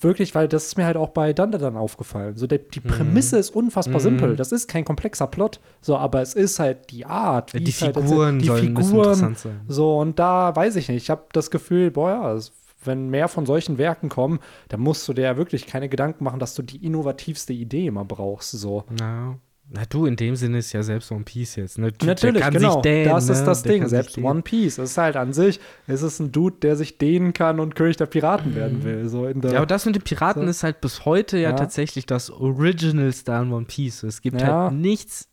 Speaker 1: wirklich, weil das ist mir halt auch bei Dunder dann aufgefallen. So der, die Prämisse ist unfassbar
Speaker 3: Mhm.
Speaker 1: simpel. Das ist kein komplexer Plot. So, aber es ist halt die Art, wie
Speaker 3: die
Speaker 1: halt
Speaker 3: Figuren
Speaker 1: erzählt- die Figuren.
Speaker 3: interessant sein.
Speaker 1: So und da weiß ich nicht. Ich habe das Gefühl, boah, ja, es- wenn mehr von solchen Werken kommen, dann musst du dir ja wirklich keine Gedanken machen, dass du die innovativste Idee immer brauchst. So.
Speaker 3: Ja. Na du, in dem Sinne ist ja selbst One Piece jetzt. Ne?
Speaker 1: Natürlich,
Speaker 3: kann
Speaker 1: genau.
Speaker 3: Sich dehnen,
Speaker 1: das ist
Speaker 3: ne?
Speaker 1: das Ding. Selbst One Piece ist halt an sich, es ist ein Dude, der sich dehnen kann und König der Piraten werden will. So in der,
Speaker 3: Ja, aber das mit den Piraten
Speaker 1: So.
Speaker 3: ist halt bis heute ja,
Speaker 1: Ja.
Speaker 3: tatsächlich das Original Star in One Piece. Es gibt
Speaker 1: Ja.
Speaker 3: halt nichts,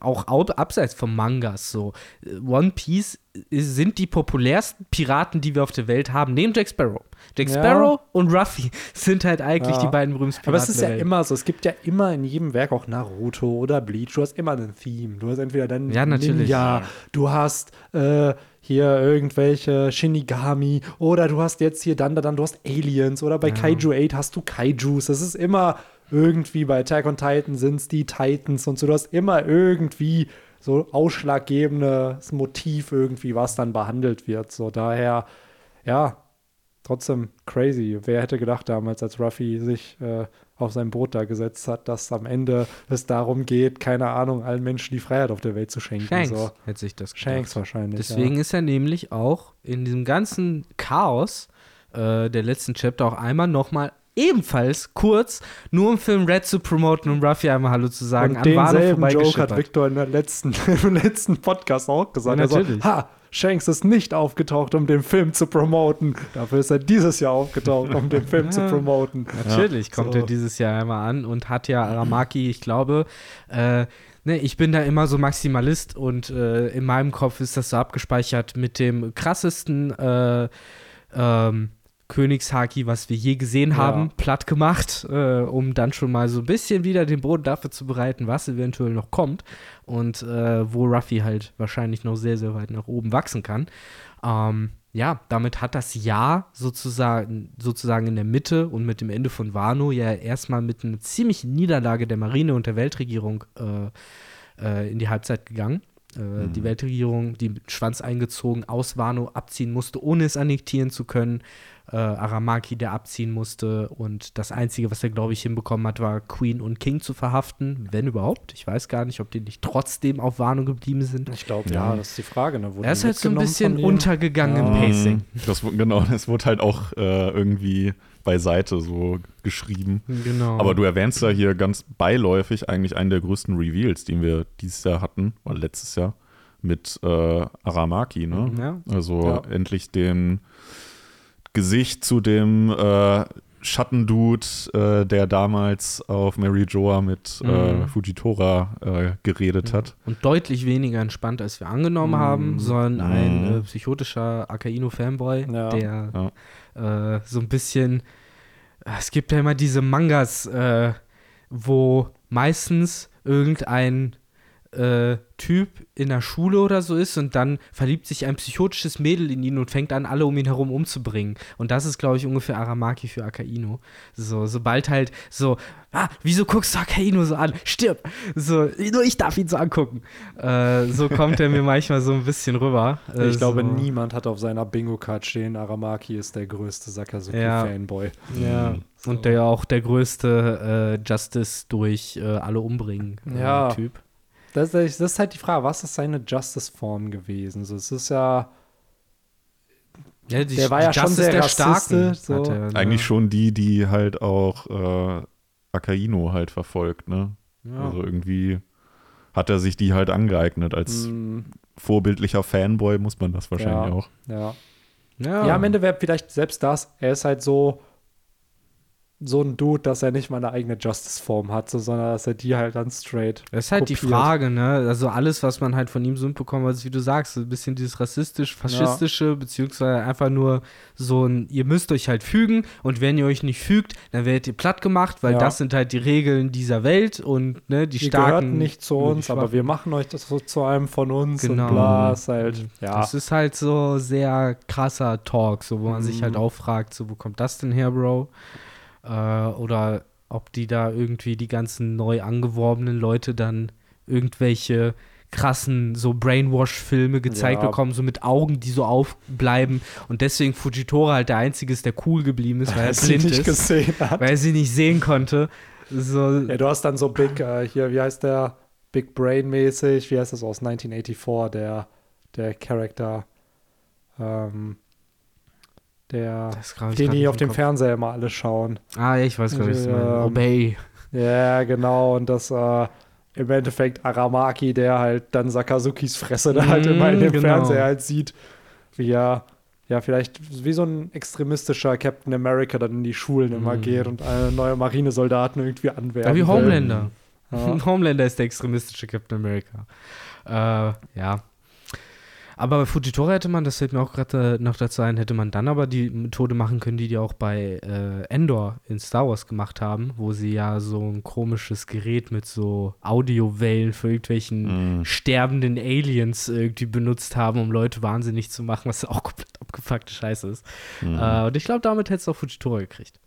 Speaker 3: auch au- abseits vom Mangas so. One Piece ist- sind die populärsten Piraten, die wir auf der Welt haben, neben Jack Sparrow. Jack
Speaker 1: Ja.
Speaker 3: Sparrow und Ruffy sind halt eigentlich
Speaker 1: Ja.
Speaker 3: die beiden berühmtesten
Speaker 1: Aber
Speaker 3: Piraten
Speaker 1: es ist ja immer so, es gibt ja immer in jedem Werk auch Naruto oder Bleach, du hast immer ein Theme. Du hast entweder dann
Speaker 3: Ja, natürlich.
Speaker 1: Ninja, du hast äh, hier irgendwelche Shinigami oder du hast jetzt hier dann, dann, du hast Aliens oder bei
Speaker 3: Ja.
Speaker 1: Kaiju 8 hast du Kaijus. Das ist immer irgendwie bei Attack on Titan sind es die Titans und so. Du hast immer irgendwie so ausschlaggebendes Motiv irgendwie, was dann behandelt wird. So daher, ja, trotzdem crazy. Wer hätte gedacht damals, als Ruffy sich äh, auf sein Boot da gesetzt hat, dass am Ende es darum geht, keine Ahnung, allen Menschen die Freiheit auf der Welt zu schenken.
Speaker 3: Shanks
Speaker 1: So.
Speaker 3: hätte sich das gedacht.
Speaker 1: Shanks wahrscheinlich.
Speaker 3: Deswegen ist er nämlich auch in diesem ganzen Chaos äh, der letzten Chapter auch einmal nochmal ebenfalls kurz nur im Film Red zu promoten, um Ruffy einmal Hallo zu
Speaker 1: ja.
Speaker 3: sagen,
Speaker 1: Und denselben Joke hat. Victor in der letzten, im letzten Podcast auch gesagt.
Speaker 3: Ja, natürlich.
Speaker 1: ha, Shanks ist nicht aufgetaucht, um den Film zu promoten. Dafür ist er dieses Jahr aufgetaucht, um den Film zu
Speaker 3: Ja.
Speaker 1: promoten.
Speaker 3: Natürlich kommt
Speaker 1: So.
Speaker 3: er dieses Jahr einmal an und hat ja Aramaki, ich glaube, äh, ne, ich bin da immer so Maximalist und äh, in meinem Kopf ist das so abgespeichert mit dem krassesten äh, ähm, Königshaki, was wir je gesehen
Speaker 1: Ja.
Speaker 3: haben, platt gemacht, äh, um dann schon mal so ein bisschen wieder den Boden dafür zu bereiten, was eventuell noch kommt und äh, wo Ruffy halt wahrscheinlich noch sehr, sehr weit nach oben wachsen kann. Ähm, ja, damit hat das Jahr sozusagen, sozusagen in der Mitte und mit dem Ende von Wano ja erstmal mit einer ziemlichen Niederlage der Marine und der Weltregierung äh, äh, in die Halbzeit gegangen. Äh, Die Weltregierung, die mit Schwanz eingezogen aus Wano abziehen musste, ohne es annektieren zu können. Äh, Aramaki, der abziehen musste. Und das Einzige, was er, glaube ich, hinbekommen hat, war Queen und King zu verhaften, wenn überhaupt. Ich weiß gar nicht, ob die nicht trotzdem auf Warnung geblieben sind.
Speaker 1: Ich glaube, ja.
Speaker 2: Ja.
Speaker 1: das ist die Frage. Ne?
Speaker 3: Er ist halt so ein bisschen untergegangen im
Speaker 1: Ja.
Speaker 3: Pacing.
Speaker 2: Mhm. Das, genau, das wurde halt auch äh, irgendwie beiseite so geschrieben.
Speaker 3: Genau.
Speaker 2: Aber du erwähnst ja hier ganz beiläufig eigentlich einen der größten Reveals, den wir dieses Jahr hatten, oder letztes Jahr, mit äh, Aramaki, ne?
Speaker 3: Ja.
Speaker 2: Also
Speaker 1: Ja.
Speaker 2: endlich den Gesicht zu dem äh, Schattendude, äh, der damals auf Mary Joa mit äh,
Speaker 3: Mhm.
Speaker 2: Fujitora äh, geredet hat.
Speaker 3: Und deutlich weniger entspannt, als wir angenommen
Speaker 1: Mm.
Speaker 3: haben, sondern ein
Speaker 2: Mm.
Speaker 3: äh, psychotischer Akaino-Fanboy,
Speaker 1: Ja.
Speaker 3: der äh, so ein bisschen. Es gibt ja immer diese Mangas, äh, wo meistens irgendein äh, Typ in der Schule oder so ist und dann verliebt sich ein psychotisches Mädel in ihn und fängt an, alle um ihn herum umzubringen. Und das ist, glaube ich, ungefähr Aramaki für Akaino. So, sobald halt so, ah, wieso guckst du Akaino so an? Stirb! So, nur ich darf ihn so angucken. Äh, so kommt er mir manchmal so ein bisschen rüber. Äh,
Speaker 1: Ich glaube,
Speaker 3: so.
Speaker 1: niemand hat auf seiner Bingo-Card stehen, Aramaki ist der größte
Speaker 3: Ja.
Speaker 1: Sakazuki-Fanboy.
Speaker 3: Ja,
Speaker 2: Mhm.
Speaker 3: und der auch der größte äh, Justice durch äh, alle umbringen äh,
Speaker 1: Ja.
Speaker 3: Typ.
Speaker 1: Das, ist- das ist halt die Frage, was ist seine Justice-Form gewesen? So, es ist ja,
Speaker 3: Ja, die,
Speaker 1: Der war ja
Speaker 3: die
Speaker 1: schon
Speaker 3: Justice
Speaker 1: sehr
Speaker 3: der
Speaker 1: rassistisch, so.
Speaker 3: er, ne?
Speaker 2: Eigentlich schon die, die halt auch äh, Akaino halt verfolgt, ne?
Speaker 3: Ja.
Speaker 2: Also irgendwie hat er sich die halt angeeignet. Als
Speaker 1: mm,
Speaker 2: vorbildlicher Fanboy muss man das wahrscheinlich
Speaker 1: Ja.
Speaker 2: auch.
Speaker 1: ja.
Speaker 3: ja.
Speaker 1: Ja, am Ende wäre vielleicht selbst das, er ist halt so so ein Dude, dass er nicht mal eine eigene Justice-Form hat, so, sondern dass er die halt dann straight
Speaker 3: Das ist halt die. Frage, ne? Also alles, was man halt von ihm so mitbekommen hat, ist, wie du sagst, so ein bisschen dieses rassistisch-faschistische, beziehungsweise einfach nur so ein, ihr müsst euch halt fügen und wenn ihr euch nicht fügt, dann werdet ihr platt gemacht, weil
Speaker 1: Ja.
Speaker 3: das sind halt die Regeln dieser Welt und ne, die
Speaker 1: Ihr
Speaker 3: Starken.
Speaker 1: gehört nicht zu uns, aber wir machen euch das so zu einem von uns
Speaker 3: Genau.
Speaker 1: und bla, ist halt, ja.
Speaker 3: Das ist halt so sehr krasser Talk, so wo man sich halt
Speaker 1: Mhm.
Speaker 3: auch fragt, so wo kommt das denn her, Bro? Äh, oder ob die da irgendwie die ganzen neu angeworbenen Leute dann irgendwelche krassen so Brainwash-Filme gezeigt
Speaker 1: Ja.
Speaker 3: bekommen, so mit Augen, die so aufbleiben und deswegen Fujitora halt der Einzige ist, der cool geblieben ist, weil er
Speaker 1: sie
Speaker 3: blind
Speaker 1: nicht
Speaker 3: ist,
Speaker 1: gesehen hat.
Speaker 3: weil er sie nicht sehen konnte. So,
Speaker 1: Ja, du hast dann so Big, äh, hier, wie heißt der? Big Brain mäßig, wie heißt das aus 1984, der, der Charakter, ähm, der, den die auf dem
Speaker 3: Kopf.
Speaker 1: Fernseher immer alle schauen.
Speaker 3: Ah, ja, ich weiß gar nicht.
Speaker 1: Ähm,
Speaker 3: Obey.
Speaker 1: Ja, genau, und das, äh, im Endeffekt Aramaki, der halt dann Sakazukis Fresse da halt immer in dem
Speaker 3: genau.
Speaker 1: Fernseher halt sieht, wie er, ja, vielleicht wie so ein extremistischer Captain America dann in die Schulen immer
Speaker 3: Mm.
Speaker 1: geht und neue Marinesoldaten irgendwie anwerben.
Speaker 3: Ja, wie. Homelander.
Speaker 1: Ja.
Speaker 3: Homelander ist der extremistische Captain America. Äh, ja. Aber bei Fujitora hätte man, das fällt mir auch gerade äh, noch dazu ein, hätte man dann aber die Methode machen können, die die auch bei äh, Endor in Star Wars gemacht haben, wo sie ja so ein komisches Gerät mit so Audiowellen für irgendwelchen
Speaker 2: Mhm.
Speaker 3: sterbenden Aliens irgendwie benutzt haben, um Leute wahnsinnig zu machen, was auch komplett abgefuckte Scheiße ist.
Speaker 2: Mhm.
Speaker 3: Äh, und ich glaube, damit hätte es auch Fujitora gekriegt.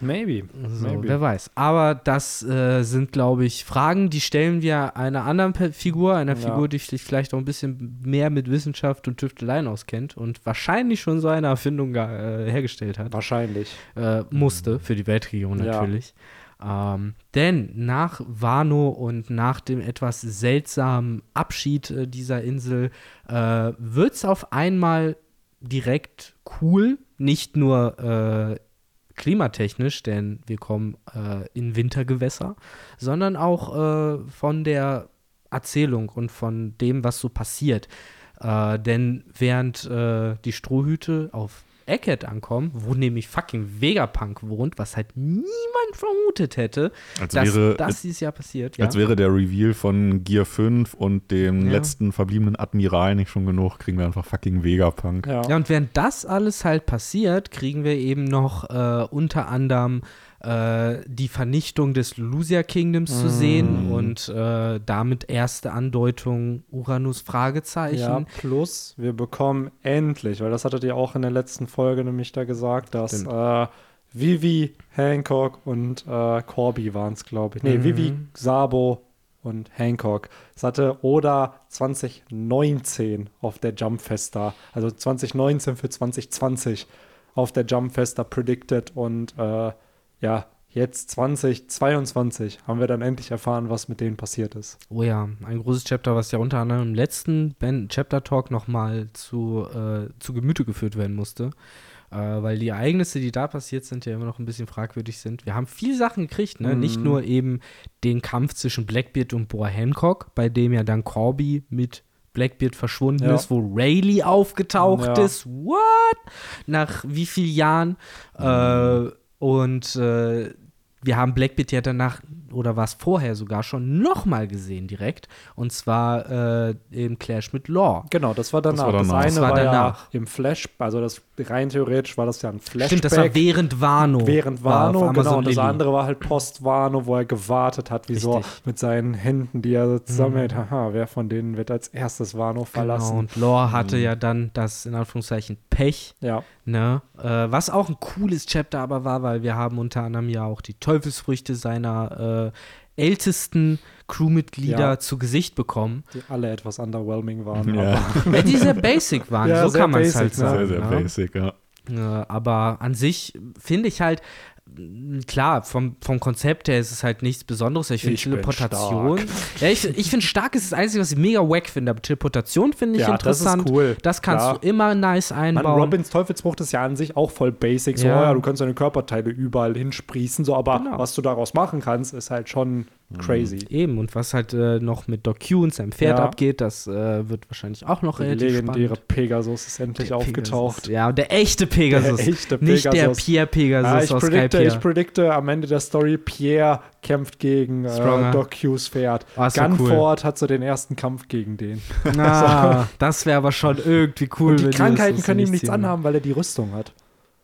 Speaker 1: Maybe.
Speaker 3: So,
Speaker 1: Maybe.
Speaker 3: wer weiß. Aber das äh, sind, glaube ich, Fragen, die stellen wir einer anderen Figur, einer
Speaker 1: Ja.
Speaker 3: Figur, die sich vielleicht auch ein bisschen mehr mit Wissenschaft und Tüfteleien auskennt und wahrscheinlich schon so eine Erfindung äh, hergestellt hat.
Speaker 1: Wahrscheinlich.
Speaker 3: Äh, musste, für die Weltregion
Speaker 1: Ja.
Speaker 3: natürlich. Ähm, denn nach Wano und nach dem etwas seltsamen Abschied äh, dieser Insel äh, wird es auf einmal direkt cool. Nicht nur äh, klimatechnisch, denn wir kommen äh, in Wintergewässer, sondern auch äh, von der Erzählung und von dem, was so passiert. Äh, denn während äh, die Strohhüte auf Eckhead ankommen, wo nämlich fucking Vegapunk wohnt, was halt niemand vermutet hätte,
Speaker 2: als,
Speaker 3: dass
Speaker 2: wäre,
Speaker 3: das dieses Jahr passiert. Ja.
Speaker 2: als wäre der Reveal von Gear 5 und dem
Speaker 3: Ja.
Speaker 2: letzten verbliebenen Admiral nicht schon genug, kriegen wir einfach fucking Vegapunk.
Speaker 1: Ja.
Speaker 3: Ja, und während das alles halt passiert, kriegen wir eben noch äh, unter anderem äh, die Vernichtung des Lusia Kingdoms zu
Speaker 1: Mm.
Speaker 3: sehen und äh, damit erste Andeutung Uranus Fragezeichen.
Speaker 1: Ja, plus wir bekommen endlich, weil das hattet ihr auch in der letzten Folge nämlich da gesagt, dass äh, Vivi, Hancock und äh, Corby waren es, glaube ich. Nee,
Speaker 3: Mhm.
Speaker 1: Vivi, Sabo und Hancock. Das hatte Oda 2019 auf der Jumpfest da, also 2019 für 2020 auf der Jumpfest da predicted und äh, ja, jetzt 2022 haben wir dann endlich erfahren, was mit denen passiert ist.
Speaker 3: Oh ja, ein großes Chapter, was ja unter anderem im letzten Ben Chapter Talk nochmal zu, äh, zu Gemüte geführt werden musste. Äh, weil die Ereignisse, die da passiert sind, ja immer noch ein bisschen fragwürdig sind. Wir haben viele Sachen gekriegt, ne?
Speaker 1: Mhm.
Speaker 3: Nicht nur eben den Kampf zwischen Blackbeard und Boa Hancock, bei dem ja dann Corby mit Blackbeard verschwunden
Speaker 1: Ja.
Speaker 3: ist, wo Rayleigh aufgetaucht
Speaker 1: Ja.
Speaker 3: ist. What? Nach wie vielen Jahren? Äh, und äh, wir haben Blackbeard ja danach, oder war es vorher sogar schon, nochmal gesehen direkt. Und zwar äh, im Clash mit Law.
Speaker 1: Genau, das war danach.
Speaker 2: war
Speaker 1: Das,
Speaker 2: danach.
Speaker 1: eine
Speaker 3: Das war
Speaker 1: war,
Speaker 3: danach.
Speaker 1: ja im Flash, also das rein theoretisch war das ja ein Flashback.
Speaker 3: Stimmt, das war während Wano.
Speaker 1: während
Speaker 3: war
Speaker 1: Wano,
Speaker 3: Amazon
Speaker 1: genau. Und das andere war halt Post-Wano, wo er gewartet hat, wie so
Speaker 3: Richtig. Mhm.
Speaker 1: mit seinen Händen, die er so zusammenhält. Haha, wer von denen wird als erstes Wano
Speaker 3: Genau,
Speaker 1: verlassen?
Speaker 3: und Law hatte ja dann das in Anführungszeichen Pech,
Speaker 1: Ja,
Speaker 3: ne? Äh, was auch ein cooles Chapter aber war, weil wir haben unter anderem ja auch die Teufelsfrüchte seiner äh, ältesten Crewmitglieder
Speaker 1: Ja.
Speaker 3: zu Gesicht bekommen,
Speaker 1: die alle etwas underwhelming waren.
Speaker 2: Ja.
Speaker 1: aber-
Speaker 3: ja, die sehr basic waren,
Speaker 1: Ja,
Speaker 3: so kann man es halt
Speaker 1: ne?
Speaker 3: sagen.
Speaker 2: Sehr, sehr
Speaker 3: ne?
Speaker 2: basic, ja.
Speaker 3: Aber an sich finde ich halt, klar, vom, vom Konzept her ist es halt nichts Besonderes. Ich finde Teleportation. Ja, ich, ich finde stark ist das Einzige, was ich mega wack finde. Aber Teleportation finde ich
Speaker 1: Ja, das ist
Speaker 3: interessant.
Speaker 1: cool,
Speaker 3: Das kannst
Speaker 1: klar.
Speaker 3: du immer nice einbauen.
Speaker 1: Robins Teufelsfrucht ist ja an sich auch voll basic. So,
Speaker 3: Ja.
Speaker 1: ja. du kannst deine Körperteile überall hinsprießen, so, aber
Speaker 3: Genau.
Speaker 1: was du daraus machen kannst, ist halt schon crazy.
Speaker 3: Eben, und was halt äh, noch mit Doc Q und seinem Pferd
Speaker 1: Ja.
Speaker 3: abgeht, das äh, wird wahrscheinlich auch noch
Speaker 1: Die
Speaker 3: relativ
Speaker 1: legendäre
Speaker 3: spannend.
Speaker 1: Pegasus ist endlich
Speaker 3: Der
Speaker 1: aufgetaucht.
Speaker 3: Pegasus. Ja, und der echte Pegasus.
Speaker 1: Der echte
Speaker 3: Nicht der
Speaker 1: Pegasus.
Speaker 3: Pierre Pegasus
Speaker 1: Ah, ich,
Speaker 3: aus
Speaker 1: predikte, ich predikte am Ende der Story, Pierre kämpft gegen äh, Doc Hughes Pferd.
Speaker 3: Ah,
Speaker 1: Gunford hat so den ersten Kampf gegen den.
Speaker 3: Ah, das wäre aber schon irgendwie cool.
Speaker 1: Und die Krankheiten
Speaker 3: so
Speaker 1: können ihm
Speaker 3: nicht
Speaker 1: nichts anhaben, weil er die Rüstung hat.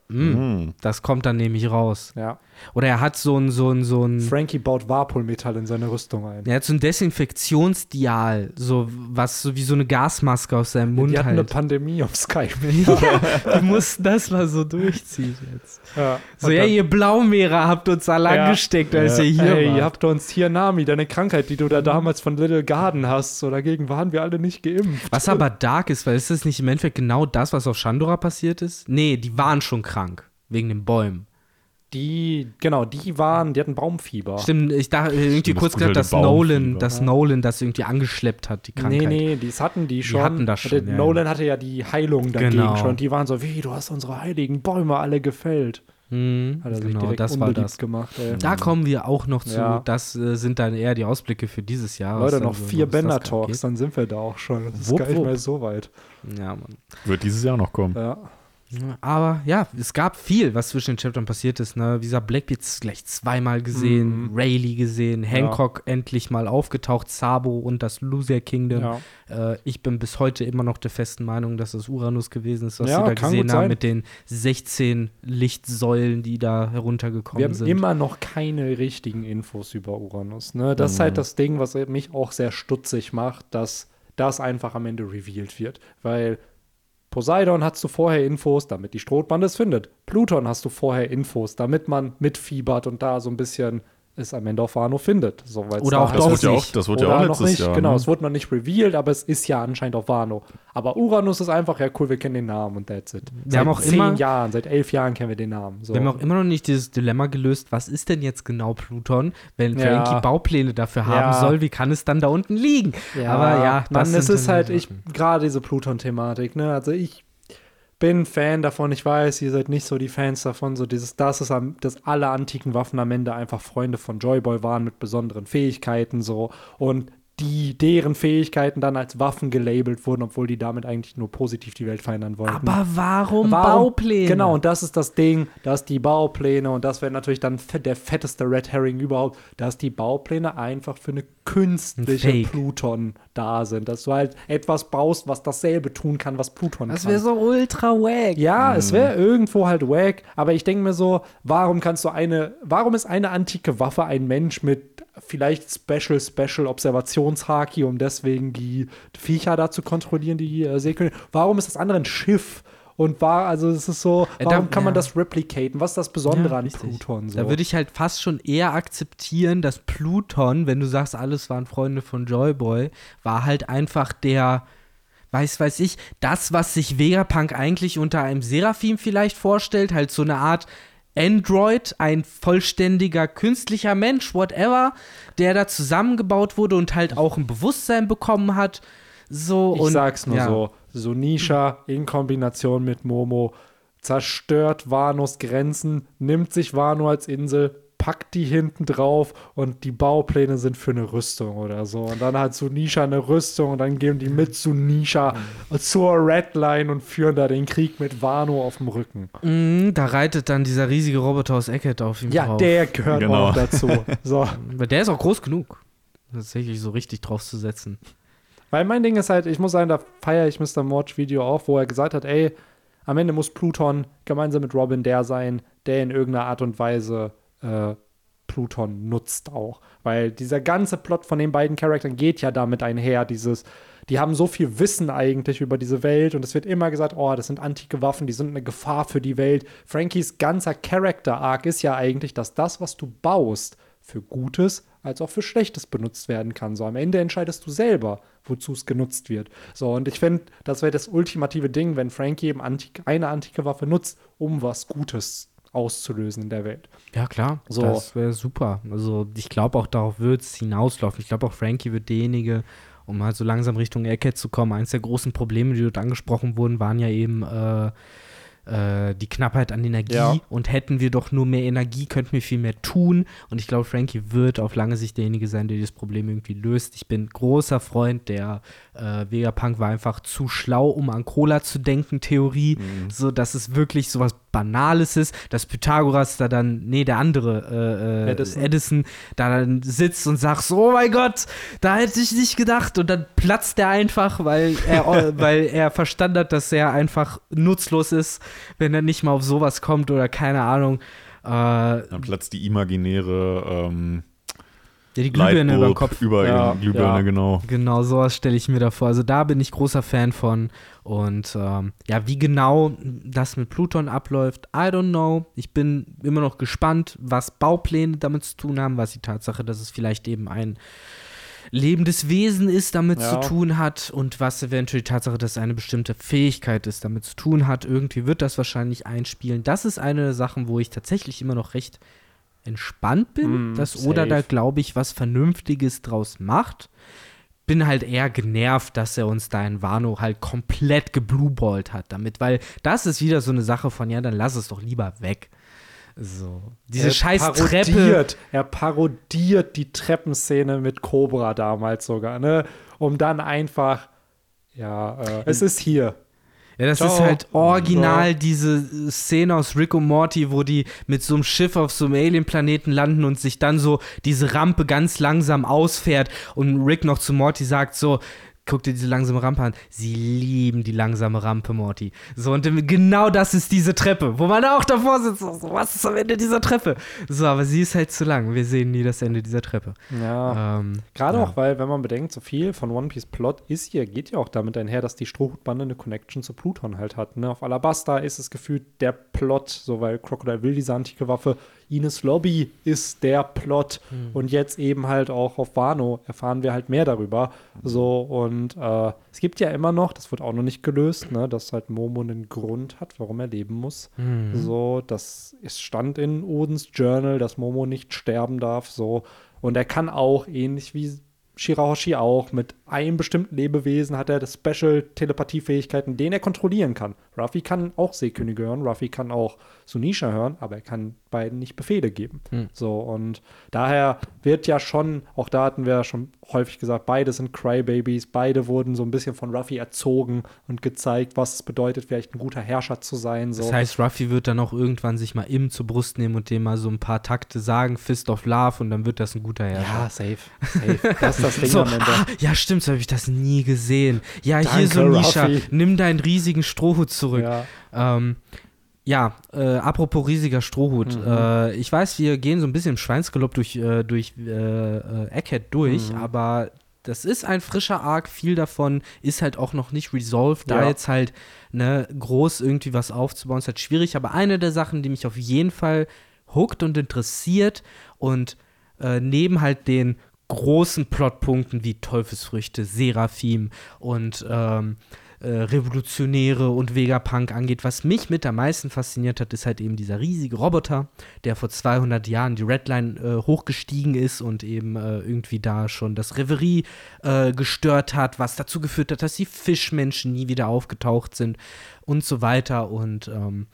Speaker 3: Mm,
Speaker 2: Mhm.
Speaker 3: das kommt dann nämlich raus.
Speaker 1: Ja.
Speaker 3: Oder er hat so ein, so ein, so ein,
Speaker 1: Frankie baut Warpolmetall in seine Rüstung ein.
Speaker 3: er hat so ein Desinfektionsdial, so was so wie so eine Gasmaske aus seinem Mund
Speaker 1: die hatten eine
Speaker 3: halt.
Speaker 1: Pandemie auf Skype.
Speaker 3: ja, die mussten das mal so durchziehen jetzt.
Speaker 1: Ja.
Speaker 3: So, ja, ihr Blaumeere habt uns alle
Speaker 1: Ja.
Speaker 3: angesteckt, als ihr hier
Speaker 1: Hey,
Speaker 3: wart.
Speaker 1: ihr habt uns hier Nami, deine Krankheit, die du da damals von Little Garden hast. So dagegen waren wir alle nicht geimpft.
Speaker 3: Was aber dark ist, weil ist das nicht im Endeffekt genau das, was auf Shandora passiert ist? Nee, die waren schon krank. Wegen den Bäumen.
Speaker 1: Die, genau, die waren, die hatten Baumfieber.
Speaker 3: Stimmt, ich dachte irgendwie
Speaker 2: Stimmt,
Speaker 3: kurz
Speaker 2: das
Speaker 3: gedacht,
Speaker 2: gute
Speaker 3: dass. Nolan, dass Nolan das irgendwie angeschleppt hat, die Krankheit.
Speaker 1: Nee, nee, die hatten die schon.
Speaker 3: hatten das schon,
Speaker 1: Der
Speaker 3: ja,
Speaker 1: Nolan hatte ja die Heilung dagegen
Speaker 3: Genau.
Speaker 1: schon. Die waren so, wie, du hast unsere heiligen Bäume alle gefällt.
Speaker 3: Mhm,
Speaker 1: Hat er sich
Speaker 3: genau,
Speaker 1: direkt
Speaker 3: das war das.
Speaker 1: gemacht. Ey.
Speaker 3: Da kommen wir auch noch zu.
Speaker 1: Ja.
Speaker 3: Das äh, sind dann eher die Ausblicke für dieses Jahr.
Speaker 1: Leute, noch
Speaker 3: so-
Speaker 1: vier
Speaker 3: das
Speaker 1: Bender-Talks, dann sind wir da auch schon. Das ist
Speaker 3: Wupp,
Speaker 1: gar nicht
Speaker 3: wupp.
Speaker 1: mehr so weit.
Speaker 3: Ja, Mann.
Speaker 2: Wird dieses Jahr noch kommen.
Speaker 1: Ja.
Speaker 3: Aber ja, es gab viel, was zwischen den Chaptern passiert ist. Ne? Wie gesagt, Blackbeard gleich zweimal gesehen,
Speaker 1: Mhm.
Speaker 3: Rayleigh gesehen, Hancock endlich mal aufgetaucht, Sabo und das Loser Kingdom.
Speaker 1: ja.
Speaker 3: Äh, ich bin bis heute immer noch der festen Meinung, dass es Uranus gewesen ist, was
Speaker 1: Ja,
Speaker 3: sie da gesehen haben mit den 16 Lichtsäulen, die da heruntergekommen
Speaker 1: Wir haben
Speaker 3: sind.
Speaker 1: immer noch keine richtigen Infos über Uranus. Ne? Das ist halt das Ding, was mich auch sehr stutzig macht, dass das einfach am Ende revealed wird. Weil Poseidon hast du vorher Infos, damit die Strohbahn es findet. Pluton hast du vorher Infos, damit man mitfiebert und da so ein bisschen es am Ende auf Wano findet. So,
Speaker 3: Oder auch
Speaker 2: Das ja auch,
Speaker 3: nicht.
Speaker 2: das wird ja
Speaker 1: Oder
Speaker 2: auch
Speaker 1: noch
Speaker 2: letztes
Speaker 1: nicht,
Speaker 2: Jahr.
Speaker 1: genau,
Speaker 2: ne?
Speaker 1: es wurde noch nicht revealed, aber es ist ja anscheinend auf Wano. Aber Uranus ist einfach, ja cool, wir kennen den Namen und that's it.
Speaker 3: Wir
Speaker 1: seit
Speaker 3: haben auch
Speaker 1: zehn
Speaker 3: immer-
Speaker 1: Jahren, seit elf Jahren kennen wir den Namen. So.
Speaker 3: Wir haben auch immer noch nicht dieses Dilemma gelöst, was ist denn jetzt genau Pluton, wenn
Speaker 1: Ja.
Speaker 3: Frankie Baupläne dafür haben
Speaker 1: Ja.
Speaker 3: soll, wie kann es dann da unten liegen? Aber ja,
Speaker 1: Mann,
Speaker 3: das
Speaker 1: es
Speaker 3: sind
Speaker 1: ist halt, ich, gerade diese Pluton-Thematik, ne, also ich bin Fan davon, ich weiß, ihr seid nicht so die Fans davon, so dieses, das ist am, dass alle antiken Waffen am Ende einfach Freunde von Joyboy waren mit besonderen Fähigkeiten, so, und die, deren Fähigkeiten dann als Waffen gelabelt wurden, obwohl die damit eigentlich nur positiv die Welt verändern wollten.
Speaker 3: Aber warum,
Speaker 1: Warum-
Speaker 3: Baupläne?
Speaker 1: Genau, und das ist das Ding, dass die Baupläne, und das wäre natürlich dann der fetteste Red Herring überhaupt, dass die Baupläne einfach für eine künstliche
Speaker 3: Fake.
Speaker 1: Pluton da sind. Dass du halt etwas baust, was dasselbe tun kann, was Pluton
Speaker 3: Das
Speaker 1: kann.
Speaker 3: wäre so ultra wack.
Speaker 1: ja, es wäre irgendwo halt wack, aber ich denke mir so, warum kannst du eine, warum ist eine antike Waffe ein Mensch mit vielleicht Special, Special Observationshaki, um deswegen die Viecher da zu kontrollieren, die äh, Seekönigin? Warum ist das andere ein Schiff? Und war, also es ist so,
Speaker 3: Äh,
Speaker 1: warum
Speaker 3: da-
Speaker 1: kann man
Speaker 3: ja.
Speaker 1: das replicaten? Was ist das Besondere
Speaker 3: Ja,
Speaker 1: an. Pluton? So?
Speaker 3: Da würde ich halt fast schon eher akzeptieren, dass Pluton, wenn du sagst, alles waren Freunde von Joyboy, war halt einfach der, weiß weiß ich, das, was sich Vegapunk eigentlich unter einem Seraphim vielleicht vorstellt, halt so eine Art Android, ein vollständiger künstlicher Mensch, whatever, der da zusammengebaut wurde und halt auch ein Bewusstsein bekommen hat. So
Speaker 1: ich
Speaker 3: und
Speaker 1: sag's nur
Speaker 3: ja.
Speaker 1: so, Sonisha in Kombination mit Momo zerstört Vanos Grenzen, nimmt sich Wano als Insel, packt die hinten drauf und die Baupläne sind für eine Rüstung oder so. Und dann hat Sunisha eine Rüstung und dann gehen die mit Sunisha zur Redline und führen da den Krieg mit Wano auf dem Rücken.
Speaker 3: Mhm, da reitet dann dieser riesige Roboter aus Eckhead auf ihm
Speaker 1: Ja,
Speaker 3: drauf.
Speaker 1: der gehört
Speaker 2: Genau.
Speaker 1: auch dazu. So.
Speaker 3: Aber der ist auch groß genug, tatsächlich so richtig draufzusetzen.
Speaker 1: Weil mein Ding ist halt, ich muss sagen, da feiere ich Mr. Morch Video auch, wo er gesagt hat, ey, am Ende muss Pluton gemeinsam mit Robin der sein, der in irgendeiner Art und Weise äh, Pluton nutzt auch. Weil dieser ganze Plot von den beiden Charakteren geht ja damit einher, dieses, die haben so viel Wissen eigentlich über diese Welt und es wird immer gesagt, oh, das sind antike Waffen, die sind eine Gefahr für die Welt. Frankies ganzer Character-Arc ist ja eigentlich, dass das, was du baust, für Gutes als auch für Schlechtes benutzt werden kann. So am Ende entscheidest du selber, wozu es genutzt wird. So, und ich finde, das wäre das ultimative Ding, wenn Frankie eben antik eine antike Waffe nutzt, um was Gutes auszulösen in der Welt.
Speaker 3: Ja, klar.
Speaker 1: So.
Speaker 3: Das wäre super. Also, ich glaube auch, darauf wird es hinauslaufen. Ich glaube auch, Frankie wird derjenige, um halt so langsam Richtung Eckhead zu kommen. Eines der großen Probleme, die dort angesprochen wurden, waren ja eben äh, äh, die Knappheit an Energie.
Speaker 1: Ja.
Speaker 3: Und hätten wir doch nur mehr Energie, könnten wir viel mehr tun. Und ich glaube, Frankie wird auf lange Sicht derjenige sein, der dieses Problem irgendwie löst. Ich bin großer Freund der äh, Vegapunk war einfach zu schlau, um an Cola zu denken, Theorie. So, dass es wirklich so was Banales ist, dass Pythagoras da dann, nee, der andere, äh, äh,
Speaker 1: Edison.
Speaker 3: Edison. da dann sitzt und sagt so, oh mein Gott, da hätte ich nicht gedacht. Und dann platzt er einfach, weil er, weil er verstanden hat, dass er einfach nutzlos ist, wenn er nicht mal auf sowas kommt oder keine Ahnung. Äh, ja,
Speaker 2: Dann platzt die imaginäre ähm,
Speaker 3: die Glühbirne über den Kopf.
Speaker 2: über
Speaker 1: Ja,
Speaker 2: Glühbirne,
Speaker 1: ja.
Speaker 2: genau.
Speaker 3: Genau, sowas stelle ich mir da vor. Also da bin ich großer Fan von. Und ähm, ja, wie genau das mit Pluton abläuft, I don't know. Ich bin immer noch gespannt, was Baupläne damit zu tun haben, was die Tatsache, dass es vielleicht eben ein lebendes Wesen ist, damit
Speaker 1: Ja.
Speaker 3: zu tun hat und was eventuell die Tatsache, dass es eine bestimmte Fähigkeit ist, damit zu tun hat. Irgendwie wird das wahrscheinlich einspielen. Das ist eine der Sachen, wo ich tatsächlich immer noch recht entspannt bin,
Speaker 1: Mm,
Speaker 3: dass Oda da, glaube ich, was Vernünftiges draus macht. Bin halt eher genervt, dass er uns da in Wano halt komplett geblueballt hat damit, weil das ist wieder so eine Sache von, ja, dann lass es doch lieber weg. So. Diese
Speaker 1: Er
Speaker 3: scheiß Treppe.
Speaker 1: parodiert, Er parodiert die Treppenszene mit Cobra damals sogar, ne? Um dann einfach, ja, äh, es ist hier.
Speaker 3: Ja, das
Speaker 1: Ciao.
Speaker 3: ist halt original
Speaker 1: So.
Speaker 3: diese Szene aus Rick und Morty, wo die mit so einem Schiff auf so einem Alien-Planeten landen und sich dann so diese Rampe ganz langsam ausfährt und Rick noch zu Morty sagt so, guck dir diese langsame Rampe an. Sie lieben die langsame Rampe, Morty. So, und genau das ist diese Treppe, wo man auch davor sitzt. So, was ist am Ende dieser Treppe? So, aber sie ist halt zu lang. Wir sehen nie das Ende dieser Treppe.
Speaker 1: Ja.
Speaker 3: Ähm,
Speaker 1: Gerade
Speaker 3: ja.
Speaker 1: auch, weil, wenn man bedenkt, so viel von One Piece Plot ist hier, geht ja auch damit einher, dass die Strohhutbande eine Connection zu Pluton halt hat. Ne? Auf Alabasta ist es gefühlt der Plot, so weil Crocodile will diese antike Waffe. Ines Lobby ist der Plot. Und jetzt eben halt auch auf Wano erfahren wir halt mehr darüber. So, und äh, es gibt ja immer noch, das wird auch noch nicht gelöst, ne, dass halt Momo einen Grund hat, warum er leben muss. So, das ist stand in Odens Journal, dass Momo nicht sterben darf. So. Und er kann auch, ähnlich wie Shirahoshi auch, mit einem bestimmten Lebewesen hat er das Special-Telepathie-Fähigkeiten, den er kontrollieren kann. Ruffy kann auch Seekönige hören, Ruffy kann auch Sunisha hören, aber er kann beiden nicht Befehle geben.
Speaker 3: Hm.
Speaker 1: So, und daher wird ja schon, auch da hatten wir ja schon häufig gesagt, beide sind Crybabies, beide wurden so ein bisschen von Ruffy erzogen und gezeigt, was es bedeutet, vielleicht ein guter Herrscher zu sein. So.
Speaker 3: Das heißt, Ruffy wird dann auch irgendwann sich mal im zur Brust nehmen und dem mal so ein paar Takte sagen, Fist of Love, und dann wird das ein guter Herrscher.
Speaker 1: ja, safe. Safe. Das ist das Ding
Speaker 3: So,
Speaker 1: am Ende.
Speaker 3: ah, ja, stimmt, so habe ich das nie gesehen. Ja, hier
Speaker 1: Danke,
Speaker 3: so, Nisha, nimm deinen riesigen Strohhut zurück.
Speaker 1: Ja.
Speaker 3: Ähm, ja, äh, apropos riesiger Strohhut.
Speaker 1: Mhm.
Speaker 3: Äh, ich weiß, wir gehen so ein bisschen im Schweinsgalopp durch, äh, durch äh, äh, Egghead durch,
Speaker 1: Mhm.
Speaker 3: aber das ist ein frischer Arc. Viel davon ist halt auch noch nicht resolved. Da
Speaker 1: Ja.
Speaker 3: jetzt halt ne, groß irgendwie was aufzubauen, ist halt schwierig. Aber eine der Sachen, die mich auf jeden Fall hookt und interessiert und äh, neben halt den großen Plotpunkten wie Teufelsfrüchte, Seraphim und ähm, äh, Revolutionäre und Vegapunk angeht. Was mich mit am meisten fasziniert hat, ist halt eben dieser riesige Roboter, der vor 200 Jahren die Redline äh, hochgestiegen ist und eben äh, irgendwie da schon das Reverie äh, gestört hat, was dazu geführt hat, dass die Fischmenschen nie wieder aufgetaucht sind und so weiter. Und ähm,